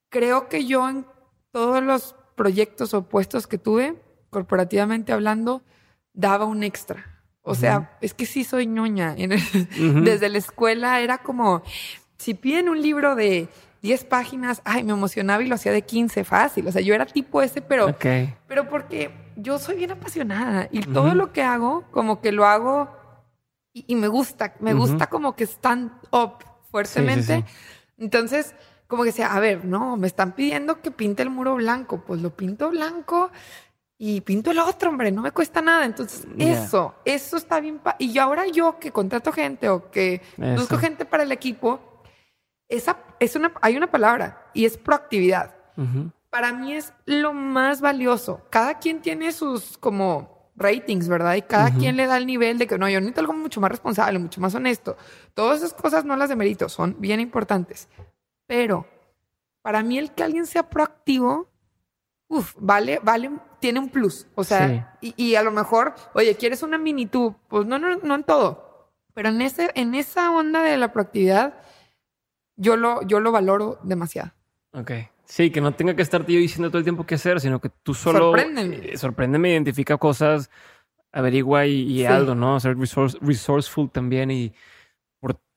creo que yo en- todos los proyectos o puestos que tuve, corporativamente hablando, daba un extra. O sea, es que sí soy ñoña. <laughs> Desde la escuela era como, si piden un libro de 10 páginas, ay, me emocionaba y lo hacía de 15, fácil. O sea, yo era tipo ese, pero, pero porque yo soy bien apasionada y todo lo que hago, como que lo hago y, me gusta, me gusta como que stand up fuertemente. Entonces, como que sea, a ver, no, me están pidiendo que pinte el muro blanco, pues lo pinto blanco y pinto el otro, hombre, no me cuesta nada. Entonces, eso, eso está bien. Y ahora yo que contrato gente o que busco gente para el equipo, esa es una, hay una palabra y es proactividad. Para mí es lo más valioso. Cada quien tiene sus como ratings, ¿verdad? Y cada quien le da el nivel de que no, yo necesito algo mucho más responsable, mucho más honesto. Todas esas cosas no las de mérito, son bien importantes. Pero para mí el que alguien sea proactivo, uf, vale, vale, tiene un plus. O sea, y, a lo mejor, oye, ¿quieres una mini tú? Pues no, no, no en todo. Pero en, ese, en esa onda de la proactividad, yo lo, yo lo valoro demasiado. Ok. Sí, que no tenga que estarte yo diciendo todo el tiempo qué hacer, sino que tú solo... Sorpréndeme. Eh, sorpréndeme, identifica cosas, averigua y, y algo, ¿no? Ser resourceful también y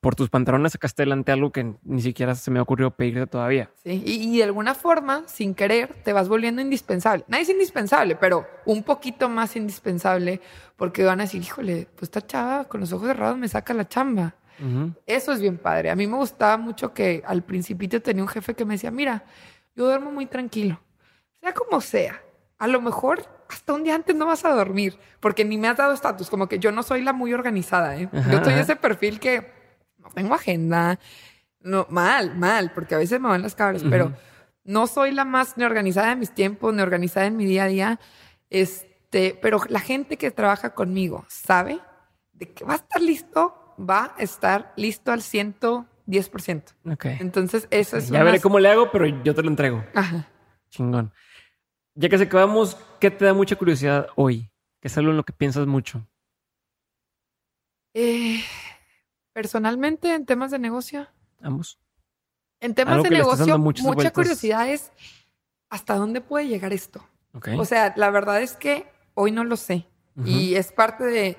por, tus pantalones sacaste adelante algo que ni siquiera se me ocurrió pedirte todavía. Sí, y, y, de alguna forma, sin querer, te vas volviendo indispensable. Nadie es indispensable, pero un poquito más indispensable porque van a decir, híjole, pues esta chava con los ojos cerrados me saca la chamba. Eso es bien padre. A mí me gustaba mucho que al principito tenía un jefe que me decía, mira, yo duermo muy tranquilo. Sea como sea. A lo mejor hasta un día antes no vas a dormir, porque ni me has dado estatus, como que yo no soy la muy organizada, ¿eh? yo soy ese perfil que no tengo agenda, no, mal, mal, porque a veces me van las cabras, pero no soy la más ni organizada en mis tiempos, ni organizada en mi día a día, este, pero la gente que trabaja conmigo sabe de que va a estar listo, va a estar listo al ciento 10%. Ok. Entonces, eso es. Ya veré cómo le hago, pero yo te lo entrego. Ajá. Chingón. Ya que se acabamos, ¿qué te da mucha curiosidad hoy? ¿Qué es algo en lo que piensas mucho? Eh, personalmente, en temas de negocio. Ambos. En temas de negocio, mucha curiosidad es hasta dónde puede llegar esto. Okay. O sea, la verdad es que hoy no lo sé. Y es parte de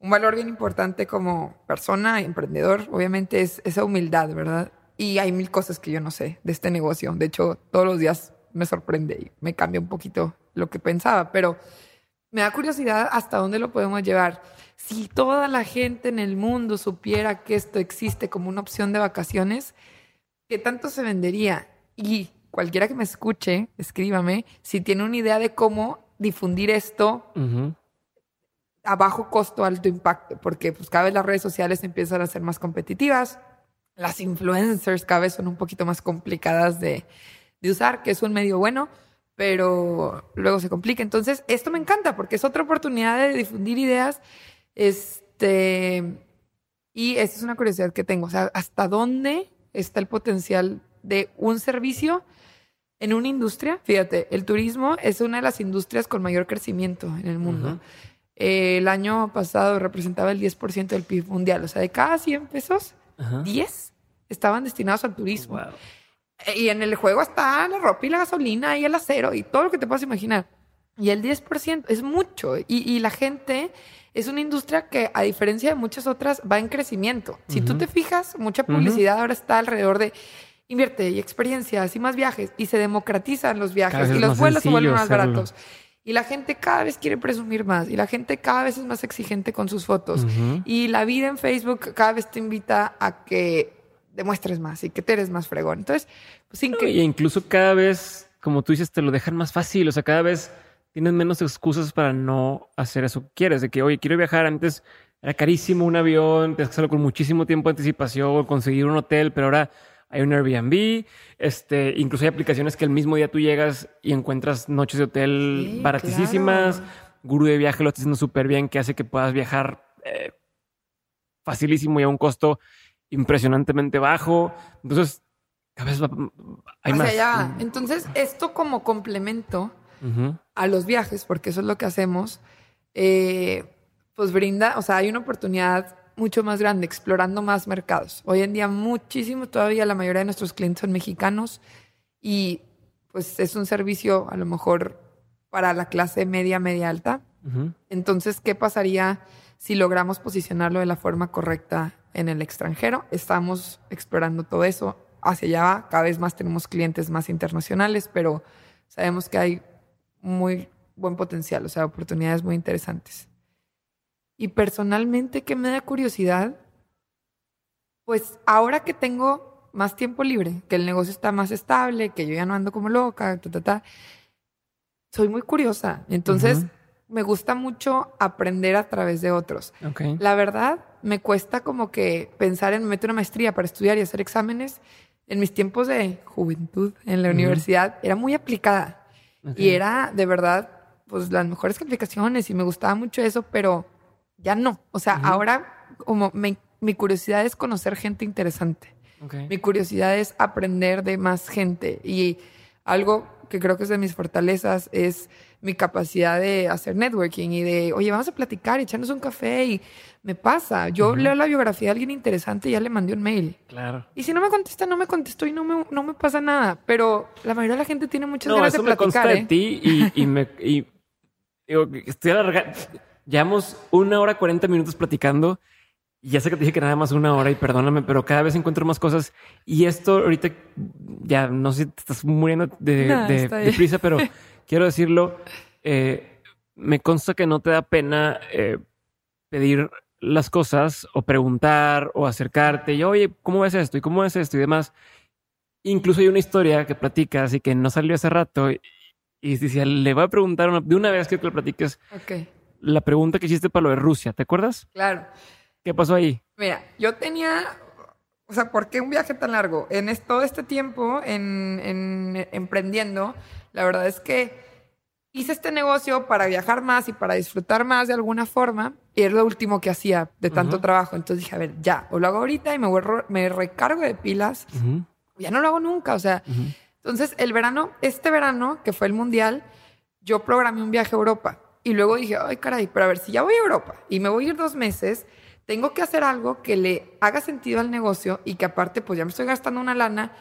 un valor bien importante como persona, emprendedor, obviamente es esa humildad, ¿verdad? Y hay mil cosas que yo no sé de este negocio. De hecho, todos los días me sorprende y me cambia un poquito lo que pensaba, pero me da curiosidad hasta dónde lo podemos llevar. Si toda la gente en el mundo supiera que esto existe como una opción de vacaciones, ¿qué tanto se vendería? Y cualquiera que me escuche, escríbame si tiene una idea de cómo difundir esto a bajo costo, alto impacto, porque pues cada vez las redes sociales empiezan a ser más competitivas, las influencers cada vez son un poquito más complicadas de, de usar, que es un medio bueno, pero luego se complica. Entonces, esto me encanta porque es otra oportunidad de difundir ideas. Este, y esta es una curiosidad que tengo. O sea, ¿hasta dónde está el potencial de un servicio en una industria? Fíjate, el turismo es una de las industrias con mayor crecimiento en el mundo. Eh, el año pasado representaba el 10% del PIB mundial. O sea, de cada 100 pesos, 10 estaban destinados al turismo. Eh, y en el juego está la ropa y la gasolina y el acero y todo lo que te puedas imaginar. Y el 10% es mucho. Y, la gente es una industria que, a diferencia de muchas otras, va en crecimiento. Si tú te fijas, mucha publicidad ahora está alrededor de invierte y experiencias y más viajes. Y se democratizan los viajes y los vuelos se vuelven más baratos. Y la gente cada vez quiere presumir más y la gente cada vez es más exigente con sus fotos. Y la vida en Facebook cada vez te invita a que demuestres más y que te eres más fregón. Entonces, pues sin que... Y incluso cada vez, como tú dices, te lo dejan más fácil. O sea, cada vez tienes menos excusas para no hacer eso que quieres. De que, oye, quiero viajar. Antes era carísimo un avión, tienes que hacerlo con muchísimo tiempo de anticipación, conseguir un hotel, pero ahora hay un Airbnb, este, incluso hay aplicaciones que el mismo día tú llegas y encuentras noches de hotel baratísimas. Guru de viaje lo está haciendo súper bien, que hace que puedas viajar eh, facilísimo y a un costo impresionantemente bajo. Entonces, cada vez hay más. Entonces, esto como complemento a los viajes, porque eso es lo que hacemos, eh, pues brinda, o sea, hay una oportunidad mucho más grande, explorando más mercados. Hoy en día muchísimo, todavía la mayoría de nuestros clientes son mexicanos y pues es un servicio a lo mejor para la clase media, media alta. Entonces, ¿qué pasaría si logramos posicionarlo de la forma correcta en el extranjero? Estamos explorando todo eso. Hacia allá va, cada vez más tenemos clientes más internacionales, pero sabemos que hay muy buen potencial, o sea, oportunidades muy interesantes. Y personalmente, ¿qué me da curiosidad? Pues ahora que tengo más tiempo libre, que el negocio está más estable, que yo ya no ando como loca, ta, ta, ta, soy muy curiosa. Entonces, me gusta mucho aprender a través de otros. La verdad, me cuesta como que pensar en meter una maestría para estudiar y hacer exámenes. En mis tiempos de juventud en la universidad era muy aplicada y era de verdad pues las mejores calificaciones y me gustaba mucho eso, pero ya no. O sea, ahora como mi curiosidad es conocer gente interesante. Mi curiosidad es aprender de más gente y algo que creo que es de mis fortalezas es mi capacidad de hacer networking y de, oye, vamos a platicar, echarnos un café y me pasa. Yo leo la biografía de alguien interesante y ya le mandé un mail. Claro. Y si no me contesta, no me contestó y no me, no me pasa nada. Pero la mayoría de la gente tiene muchas ganas de platicar. Me ¿eh? de ti y, y me... Y, digo, estoy alargando. Llevamos una hora cuarenta minutos platicando ya sé que te dije que nada más una hora y perdóname, pero cada vez encuentro más cosas. Y esto ahorita ya no sé si te estás muriendo de, prisa, pero <laughs> quiero decirlo. Eh, me consta que no te da pena eh, pedir las cosas o preguntar o acercarte y oye, ¿cómo ves esto? ¿Y cómo es esto? Y demás. Incluso hay una historia que platicas y que no salió hace rato y, y le voy a preguntar de una vez que te lo platiques. La pregunta que hiciste para lo de Rusia, ¿te acuerdas? Claro. ¿Qué pasó ahí? Mira, yo tenía, o sea, ¿por qué un viaje tan largo? En todo este tiempo, en, emprendiendo, la verdad es que hice este negocio para viajar más y para disfrutar más de alguna forma, y es lo último que hacía de tanto trabajo. Entonces dije, a ver, ya, o lo hago ahorita y me, me recargo de pilas, ya no lo hago nunca, o sea. Entonces, el verano, este verano, que fue el mundial, yo programé un viaje a Europa. Y luego dije, ay, caray, pero a ver, si ya voy a Europa y me voy a ir dos meses, tengo que hacer algo que le haga sentido al negocio y que aparte, pues ya me estoy gastando una lana,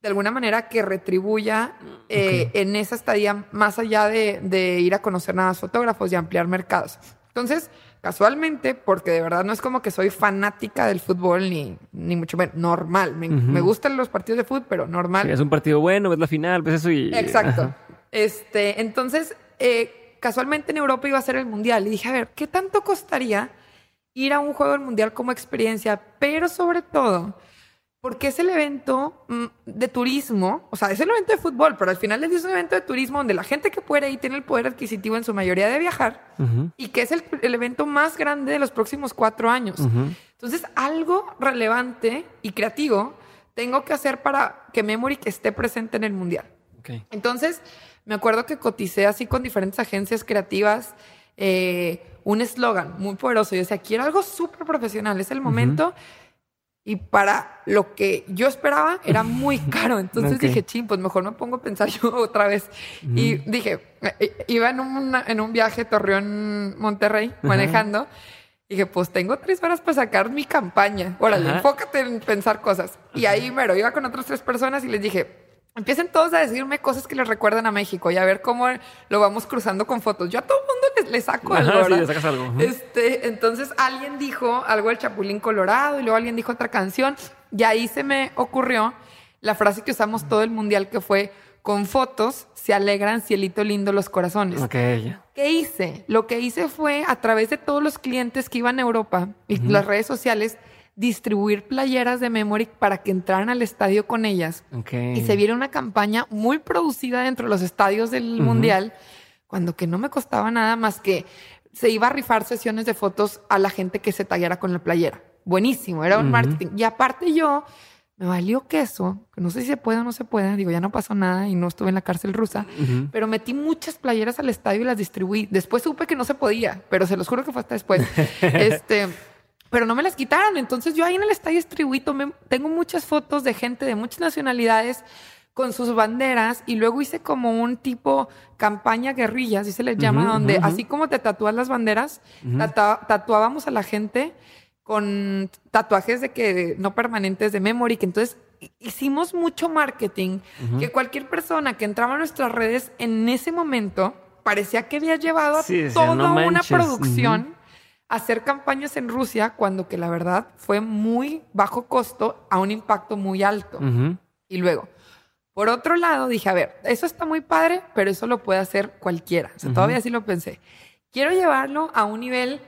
de alguna manera que retribuya eh, en esa estadía más allá de, ir a conocer nada más fotógrafos y ampliar mercados. Entonces, casualmente, porque de verdad no es como que soy fanática del fútbol ni, ni mucho menos, normal. Me, gustan los partidos de fútbol, pero normal. es un partido bueno, ves la final, ves eso y... Exacto. Este, entonces, eh, casualmente en Europa iba a ser el Mundial y dije, a ver, ¿qué tanto costaría ir a un juego del mundial como experiencia, pero sobre todo porque es el evento mm, de turismo, o sea, es el evento de fútbol, pero al final es un evento de turismo donde la gente que puede ir tiene el poder adquisitivo en su mayoría de viajar y que es el, evento más grande de los próximos cuatro años. Entonces, algo relevante y creativo tengo que hacer para que Memory esté presente en el mundial. Entonces, me acuerdo que coticé así con diferentes agencias creativas eh, un eslogan muy poderoso. Yo decía, quiero algo súper profesional, es el momento. Y para lo que yo esperaba era muy <laughs> caro. Entonces dije, ching, pues mejor me pongo a pensar yo <laughs> otra vez. Y dije, eh, eh, iba en un, en un viaje Torreón-Monterrey manejando. Dije, pues tengo tres horas para sacar mi campaña. Órale, enfócate en pensar cosas. Y ahí, mero, iba con otras tres personas y les dije, empiecen todos a decirme cosas que les recuerdan a México y a ver cómo lo vamos cruzando con fotos. Yo a todo el mundo les, saco algo. sí, le sacas algo. Este, entonces alguien dijo algo del Chapulín Colorado y luego alguien dijo otra canción y ahí se me ocurrió la frase que usamos todo el mundial que fue con fotos se alegran cielito lindo los corazones. Ok. ¿Qué hice? Lo que hice fue a través de todos los clientes que iban a Europa y las redes sociales distribuir playeras de Memory para que entraran al estadio con ellas. Y se viera una campaña muy producida dentro de los estadios del Mundial, cuando que no me costaba nada más que se iba a rifar sesiones de fotos a la gente que se tallara con la playera. Buenísimo, era un marketing. Y aparte yo, me valió queso, que no sé si se puede o no se puede, digo, ya no pasó nada y no estuve en la cárcel rusa, pero metí muchas playeras al estadio y las distribuí. Después supe que no se podía, pero se los juro que fue hasta después. <laughs> este pero no me las quitaron. Entonces yo ahí en el estadio distribuí, tengo muchas fotos de gente de muchas nacionalidades con sus banderas y luego hice como un tipo campaña guerrilla, así se les llama, donde así como te tatúas las banderas, tatuábamos a la gente con tatuajes de que no permanentes de memory, que entonces hicimos mucho marketing que cualquier persona que entraba a nuestras redes en ese momento parecía que había llevado a toda una producción hacer campañas en Rusia cuando que la verdad fue muy bajo costo a un impacto muy alto. Y luego, por otro lado, dije, a ver, eso está muy padre, pero eso lo puede hacer cualquiera. O sea, todavía sí lo pensé. Quiero llevarlo a un nivel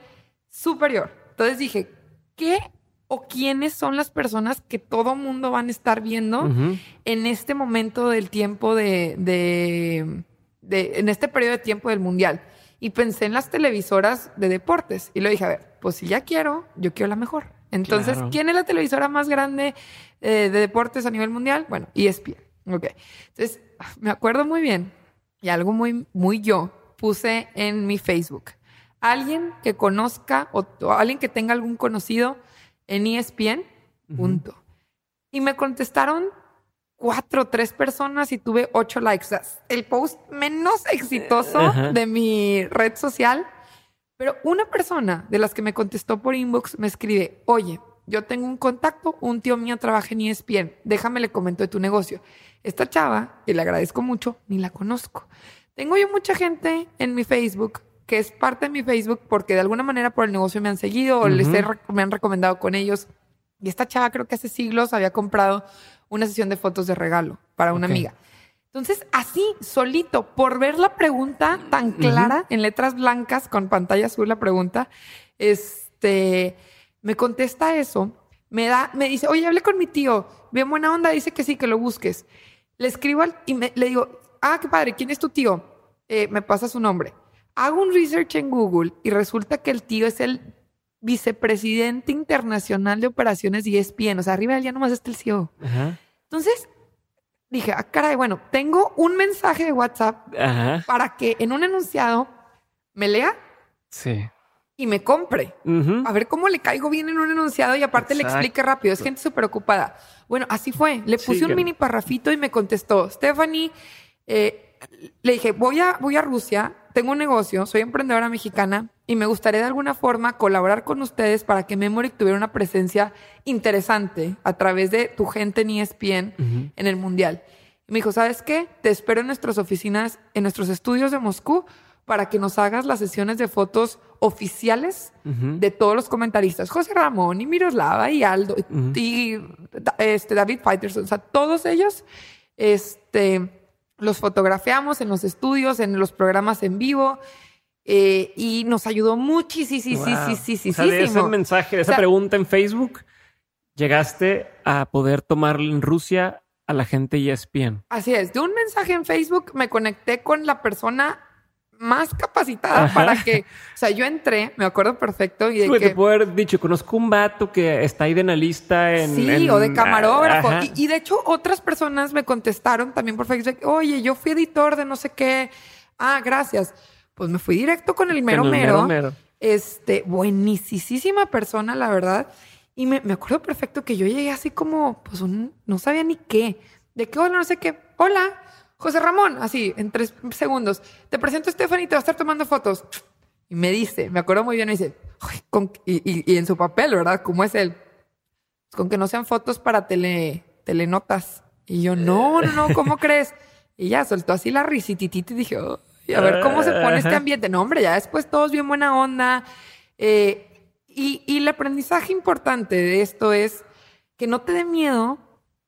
superior. Entonces dije, ¿qué o quiénes son las personas que todo mundo van a estar viendo en este momento del tiempo de, de, en este periodo de tiempo del mundial. Y pensé en las televisoras de deportes y lo dije, a ver, pues si ya quiero, yo quiero la mejor. Entonces, ¿quién es la televisora más grande eh, de deportes a nivel mundial? Bueno, ESPN. Ok. Entonces, me acuerdo muy bien y algo muy, muy yo puse en mi Facebook. Alguien que conozca o alguien que tenga algún conocido en ESPN, punto. Y me contestaron cuatro o tres personas y tuve ocho likes. el post menos exitoso de mi red social. Pero una persona de las que me contestó por inbox me escribe, oye, yo tengo un contacto, un tío mío trabaja en ESPN, déjame le comento de tu negocio. Esta chava, que le agradezco mucho, ni la conozco. Tengo yo mucha gente en mi Facebook que es parte de mi Facebook porque de alguna manera por el negocio me han seguido o les me han recomendado con ellos. Y esta chava creo que hace siglos había comprado una sesión de fotos de regalo para una amiga. Entonces, así, solito, por ver la pregunta tan clara, en letras blancas, con pantalla azul la pregunta, este, me contesta eso, me da, me dice, oye, hablé con mi tío, bien buena onda, dice que sí, que lo busques. Le escribo y me, le digo, ah, qué padre, ¿quién es tu tío? Eh, me pasa su nombre hago un research en Google y resulta que el tío es el vicepresidente internacional de operaciones de ESPN. O sea, arriba de él ya nomás está el CEO. Entonces dije, ah, caray, bueno, tengo un mensaje de WhatsApp para que en un enunciado me lea. Sí. Y me compre. A ver cómo le caigo bien en un enunciado y aparte le explique rápido. Es gente súper ocupada. Bueno, así fue. Le puse un mini parrafito y me contestó, Stephanie, eh, le dije, voy a, voy a Rusia tengo un negocio, soy emprendedora mexicana y me gustaría de alguna forma colaborar con ustedes para que Memory tuviera una presencia interesante a través de tu gente en ESPN en el Mundial. Y me dijo, ¿sabes qué? Te espero en nuestras oficinas, en nuestros estudios de Moscú para que nos hagas las sesiones de fotos oficiales de todos los comentaristas. José Ramón y Miroslava y Aldo y este, David Fighters, o sea, todos ellos, este los fotografiamos en los estudios, en los programas en vivo. Eh, y nos ayudó muchísimo. Sí, sí, sí, sí, de ese mensaje, de esa pregunta en Facebook, llegaste a poder tomar en Rusia a la gente ESPN. Así es. De un mensaje en Facebook me conecté con la persona más capacitada para que, o sea, yo entré, me acuerdo perfecto y de que... te puedo haber dicho, conozco un vato que está ahí de analista en... Sí, o de camarógrafo. Y, de hecho otras personas me contestaron también por Facebook, oye, yo fui editor de no sé qué. Ah, gracias. Pues me fui directo con el mero mero. Este, buenísima persona, la verdad. Y me, me acuerdo perfecto que yo llegué así como, pues un, no sabía ni qué. De qué hola, no sé qué. Hola José Ramón, así, en tres segundos. Te presento a Stephanie te va a estar tomando fotos. Y me dice, me acuerdo muy bien, me dice, y, en su papel, ¿verdad? ¿Cómo es él? Con que no sean fotos para tele, telenotas. Y yo, no, no, no, ¿cómo crees? Y ya soltó así la risititita y dije, a ver cómo se pone este ambiente. No, hombre, ya después todos bien buena onda. Eh, y, y el aprendizaje importante de esto es que no te dé miedo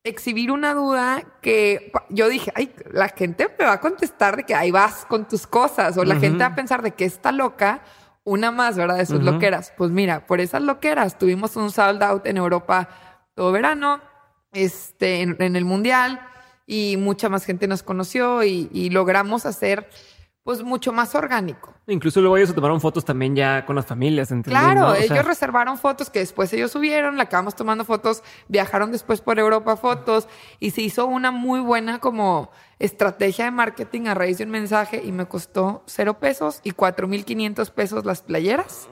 exhibir una duda que yo dije, ay, la gente me va a contestar de que ahí vas con tus cosas, o la gente va a pensar de que está loca, una más, ¿verdad? De sus loqueras. Pues mira, por esas loqueras tuvimos un sold out en Europa todo verano, este, en, el Mundial, y mucha más gente nos conoció y, y logramos hacer pues mucho más orgánico. Incluso luego ellos se tomaron fotos también ya con las familias. Claro, ellos reservaron fotos que después ellos subieron, la acabamos tomando fotos, viajaron después por Europa fotos y se hizo una muy buena como estrategia de marketing a raíz de un mensaje y me costó cero pesos y cuatro mil quinientos pesos las playeras.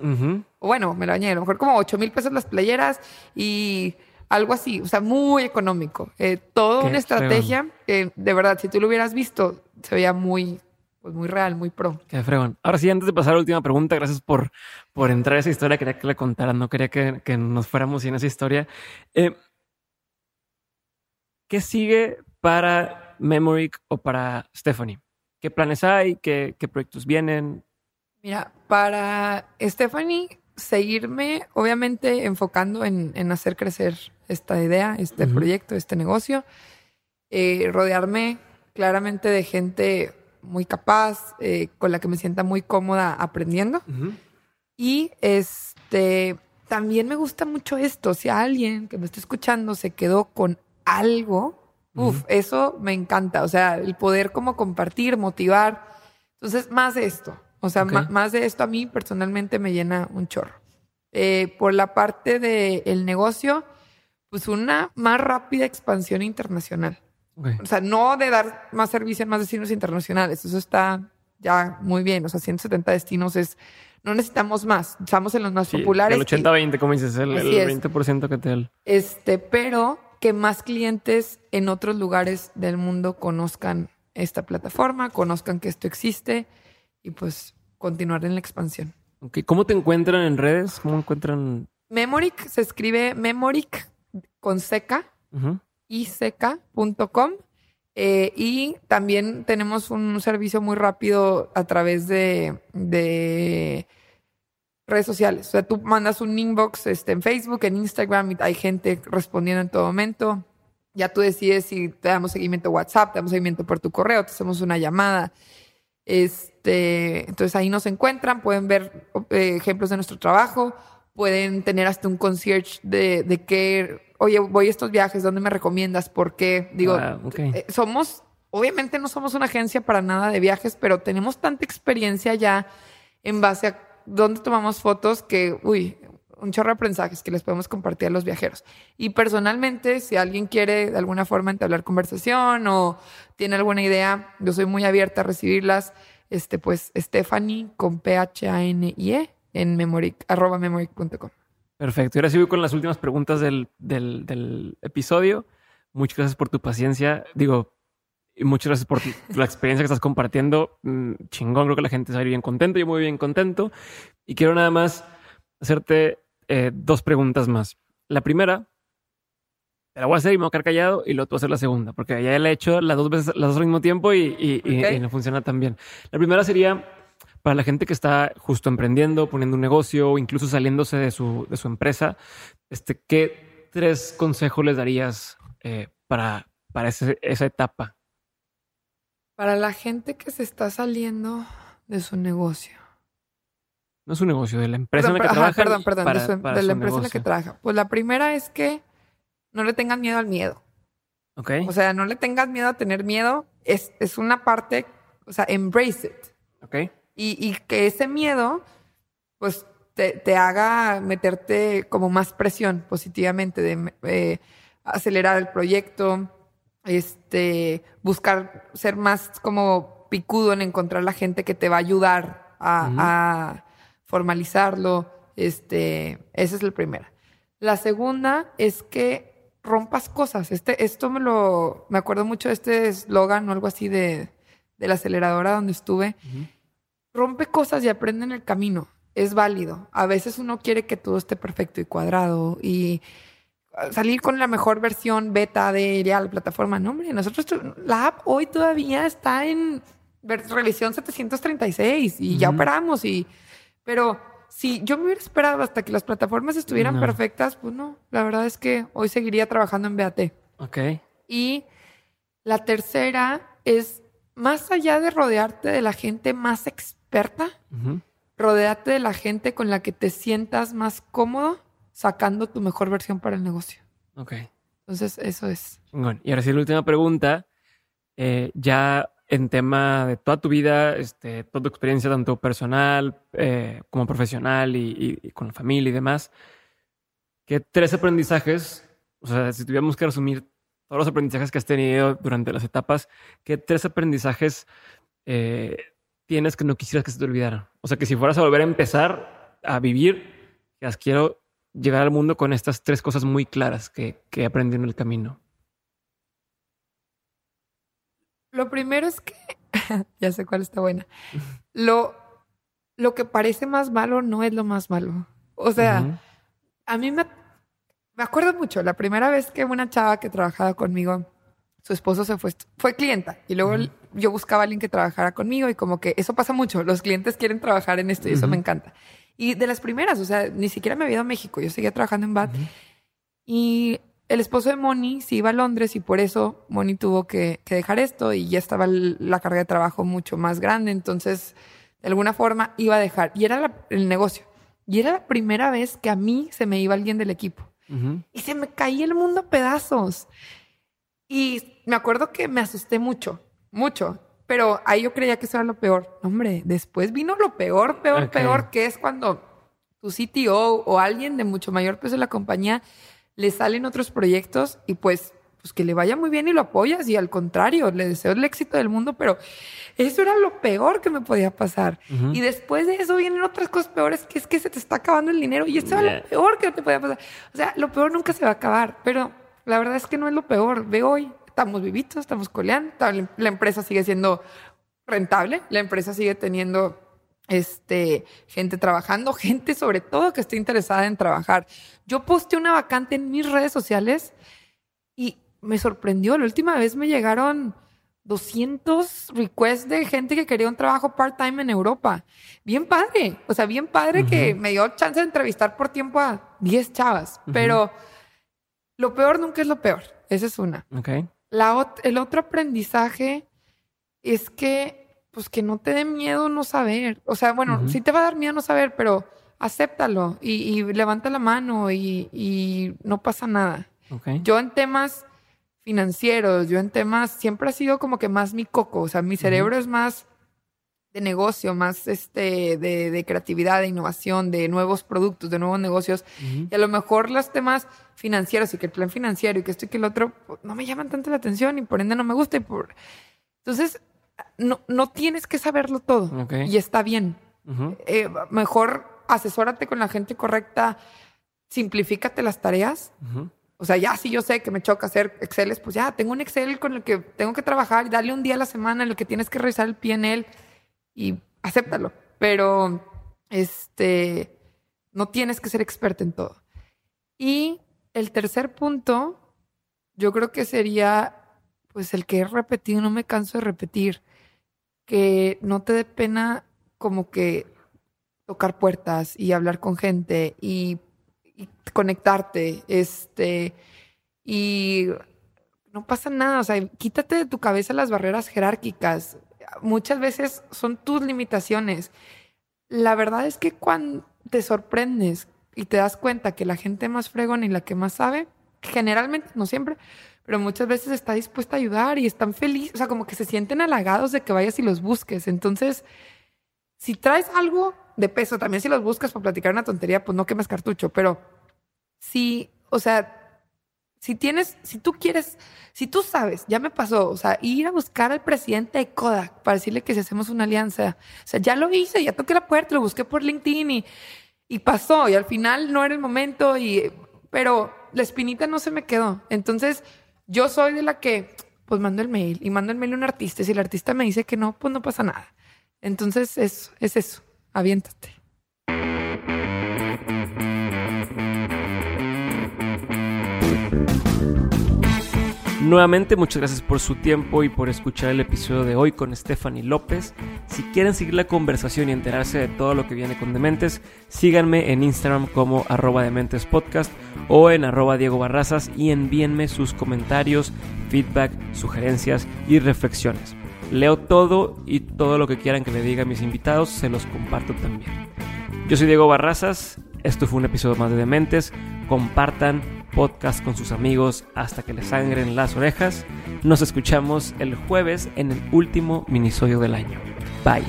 O bueno, me lo añadí, a lo mejor como ocho mil pesos las playeras y algo así, o sea, muy económico. Eh, toda una estrategia que de verdad, si tú lo hubieras visto, se veía muy pues muy real, muy pro. Qué fregón. Ahora sí, antes de pasar a la última pregunta, gracias por, por entrar a esa historia. Quería que la contaran, no quería que, nos fuéramos sin esa historia. Eh, ¿qué sigue para Memoric o para Stephanie? ¿Qué planes hay? ¿Qué, qué proyectos vienen? Mira, para Stephanie, seguirme obviamente enfocando en, en hacer crecer esta idea, este proyecto, este negocio, eh, rodearme claramente de gente muy capaz, eh, con la que me sienta muy cómoda aprendiendo. Y este también me gusta mucho esto. Si alguien que me está escuchando se quedó con algo, uff, eso me encanta. O sea, el poder como compartir, motivar. Entonces, más de esto. O sea, más de esto a mí personalmente me llena un chorro. Eh, por la parte del negocio, pues una más rápida expansión internacional. O sea, no de dar más servicio en más destinos internacionales. Eso está ya muy bien. O sea, 170 destinos es. No necesitamos más. Estamos en los más Sí, populares. El 80-20, como dices, el, Así el es. 20% que te da Este, pero que más clientes en otros lugares del mundo conozcan esta plataforma, conozcan que esto existe y pues continuar en la expansión. ¿Cómo te encuentran en redes? ¿Cómo encuentran? Memoric se escribe Memoric con seca Ujú. iseca.com eh, y también tenemos un servicio muy rápido a través de, de redes sociales. O sea, tú mandas un inbox este, en Facebook, en Instagram y hay gente respondiendo en todo momento. Ya tú decides si te damos seguimiento WhatsApp, te damos seguimiento por tu correo, te hacemos una llamada. Este, entonces ahí nos encuentran, pueden ver eh, ejemplos de nuestro trabajo, pueden tener hasta un concierge de, que, oye, voy a estos viajes, ¿dónde me recomiendas? ¿Por qué? Digo, Ah, eh, somos, obviamente no somos una agencia para nada de viajes, pero tenemos tanta experiencia ya en base a dónde tomamos fotos que, uy, un chorro de aprendizajes que les podemos compartir a los viajeros. Y personalmente, si alguien quiere de alguna forma entablar conversación o tiene alguna idea, yo soy muy abierta a recibirlas. Este, pues, Stephanie con P-H-A-N-I-E en memoric, arroba memoric.com. Perfecto. Y ahora sí voy con las últimas preguntas del, del, del episodio. Muchas gracias por tu paciencia. Digo, y muchas gracias por la experiencia que estás compartiendo. Mm, chingón, creo que la gente se va a ir bien contento. Yo muy bien contento. Y quiero nada más hacerte eh, dos preguntas más. La primera, te la voy a hacer y me voy a quedar callado y luego tú vas a hacer la segunda, porque ya la he hecho las dos veces, las dos al mismo tiempo y, y- y- Ok. y no funciona tan bien. La primera sería para la gente que está justo emprendiendo, poniendo un negocio o incluso saliéndose de su, de su empresa, este, ¿qué tres consejos les darías eh, para, para ese- esa etapa? Para la gente que se está saliendo de su negocio. No es un negocio, de la empresa Perdón, en la que ajá, trabajan. perdón, perdón, para- de, su- para de su la empresa en la que trabaja. Pues la primera es que no le tengan miedo al miedo. Ok. O sea, no le tengas miedo a tener miedo. Es, es una parte, o sea, embrace it. Ok. Y, y que ese miedo, pues, te, te haga meterte como más presión positivamente, de eh, acelerar el proyecto, este, buscar ser más como picudo en encontrar la gente que te va a ayudar a, formalizarlo. Este, esa es la primera. La segunda es que rompas cosas. Este, esto me lo, me acuerdo mucho de este eslogan o algo así de, de la aceleradora donde estuve rompe cosas y aprende en el camino. Es válido. A veces uno quiere que todo esté perfecto y cuadrado y uh, salir con la mejor versión beta de ya la plataforma. No, hombre, nosotros, la app hoy todavía está en revisión 736 y ya Ujú. operamos y, pero si yo me hubiera esperado hasta que las plataformas estuvieran No. perfectas, pues no, la verdad es que hoy seguiría trabajando en BAT. Ok. Y la tercera es, más allá de rodearte de la gente más experta, Ujú. rodeate de la gente con la que te sientas más cómodo sacando tu mejor versión para el negocio. Ok. Entonces, eso es. Y ahora sí, la última pregunta. Eh, ya en tema de toda tu vida, este, toda tu experiencia, tanto personal eh, como profesional y, y- y con la familia y demás, ¿qué tres aprendizajes, o sea, si tuviéramos que resumir todos los aprendizajes que has tenido durante las etapas, ¿qué tres aprendizajes eh, tienes que no quisieras que se te olvidaran? O sea, que si fueras a volver a empezar a vivir, digas, quiero llegar al mundo con estas tres cosas muy claras que, que aprendí en el camino. Lo primero es que, <laughs> ya sé cuál está buena, lo, lo que parece más malo no es lo más malo. O sea, a mí me, me acuerdo mucho, la primera vez que una chava que trabajaba conmigo su esposo se fue, fue clienta y luego yo buscaba a alguien que trabajara conmigo y como que eso pasa mucho, los clientes quieren trabajar en esto y eso me encanta. Y de las primeras, o sea, ni siquiera me había ido a México, yo seguía trabajando en BAT y el esposo de Moni se iba a Londres y por eso Moni tuvo que, dejar esto y ya estaba la carga de trabajo mucho más grande, entonces de alguna forma iba a dejar y era el negocio. Y era la primera vez que a mí se me iba alguien del equipo. Y se me caía el mundo a pedazos. Y me acuerdo que me asusté mucho, mucho. Pero ahí yo creía que eso era lo peor. Hombre, después vino lo peor, peor, peor, que es cuando tu CTO o alguien de mucho mayor peso de la compañía le salen otros proyectos y pues, pues que le vaya muy bien y lo apoyas y al contrario, le deseo el éxito del mundo, pero eso era lo peor que me podía pasar. Y después de eso vienen otras cosas peores, que es que se te está acabando el dinero y esto era lo peor que te podía pasar. O sea, lo peor nunca se va a acabar, pero la verdad es que no es lo peor. Ve hoy, estamos vivitos, estamos coleando, la empresa sigue siendo rentable, la empresa sigue teniendo este, gente trabajando, <laughs> gente sobre todo que esté interesada en trabajar. Yo posté una vacante en mis redes sociales y me sorprendió. La última vez me llegaron 200 requests de gente que quería un trabajo part-time en Europa. Bien padre. O sea, bien padre que me dio chance de entrevistar por tiempo a 10 chavas. Pero lo peor nunca es lo peor. Esa es una. Okay. La, el otro aprendizaje es que pues que no te dé miedo no saber. O sea, bueno, sí te va a dar miedo no saber, pero acéptalo y, levanta la mano y, no pasa nada. Yo en temas financieros, yo en temas, siempre ha sido como que más mi coco, o sea, mi cerebro es más de negocio, más este, de, creatividad, de innovación, de nuevos productos, de nuevos negocios. Y a lo mejor los temas financieros y que el plan financiero y que esto y que el otro pues, no me llaman tanto la atención y por ende no me gusta. Y por... Entonces, no, no tienes que saberlo todo y está bien. Eh, mejor asesórate con la gente correcta, simplifícate las tareas. O sea, ya si yo sé que me choca hacer Excel, pues ya tengo un Excel con el que tengo que trabajar y darle un día a la semana en el que tienes que revisar el PNL y acéptalo. Pero este no tienes que ser experto en todo. Y el tercer punto, yo creo que sería pues el que he repetido, no me canso de repetir, que no te dé pena como que tocar puertas y hablar con gente y, conectarte, este, y no pasa nada, o sea, quítate de tu cabeza las barreras jerárquicas. Muchas veces son tus limitaciones. La verdad es que cuando te sorprendes y te das cuenta que la gente más fregona y la que más sabe, generalmente, no siempre, pero muchas veces está dispuesta a ayudar y están felices, o sea, como que se sienten halagados de que vayas y los busques. Entonces, si traes algo de peso, también si los buscas para platicar una tontería, pues no quemes cartucho, pero si, o sea, si tienes, si tú quieres, si tú sabes, ya me pasó, o sea, ir a buscar al presidente de Kodak para decirle que si hacemos una alianza, o sea, ya lo hice, ya toqué la puerta, lo busqué por LinkedIn y, y pasó, y al final no era el momento, y, pero la espinita no se me quedó. Entonces, yo soy de la que, pues mando el mail y mando el mail a un artista. Y si el artista me dice que no, pues no pasa nada. Entonces, eso, es eso. Aviéntate. Nuevamente, muchas gracias por su tiempo y por escuchar el episodio de hoy con Stephanie López. Si quieren seguir la conversación y enterarse de todo lo que viene con Dementes, síganme en Instagram como arroba Dementes Podcast o en arroba Diego Barrazas y envíenme sus comentarios, feedback, sugerencias y reflexiones. Leo todo y todo lo que quieran que le diga a mis invitados se los comparto también. Yo soy Diego Barrazas, esto fue un episodio más de Dementes. Compartan podcast con sus amigos hasta que les sangren las orejas. Nos escuchamos el jueves en el último minisodio del año. Bye.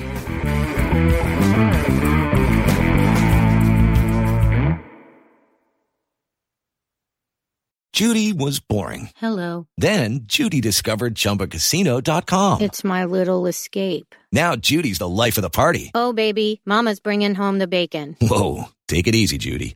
Judy was boring. Hello. Then Judy discovered chumbacasino.com. It's my little escape. Now Judy's the life of the party. Oh baby, mama's bringing home the bacon. Whoa, take it easy Judy.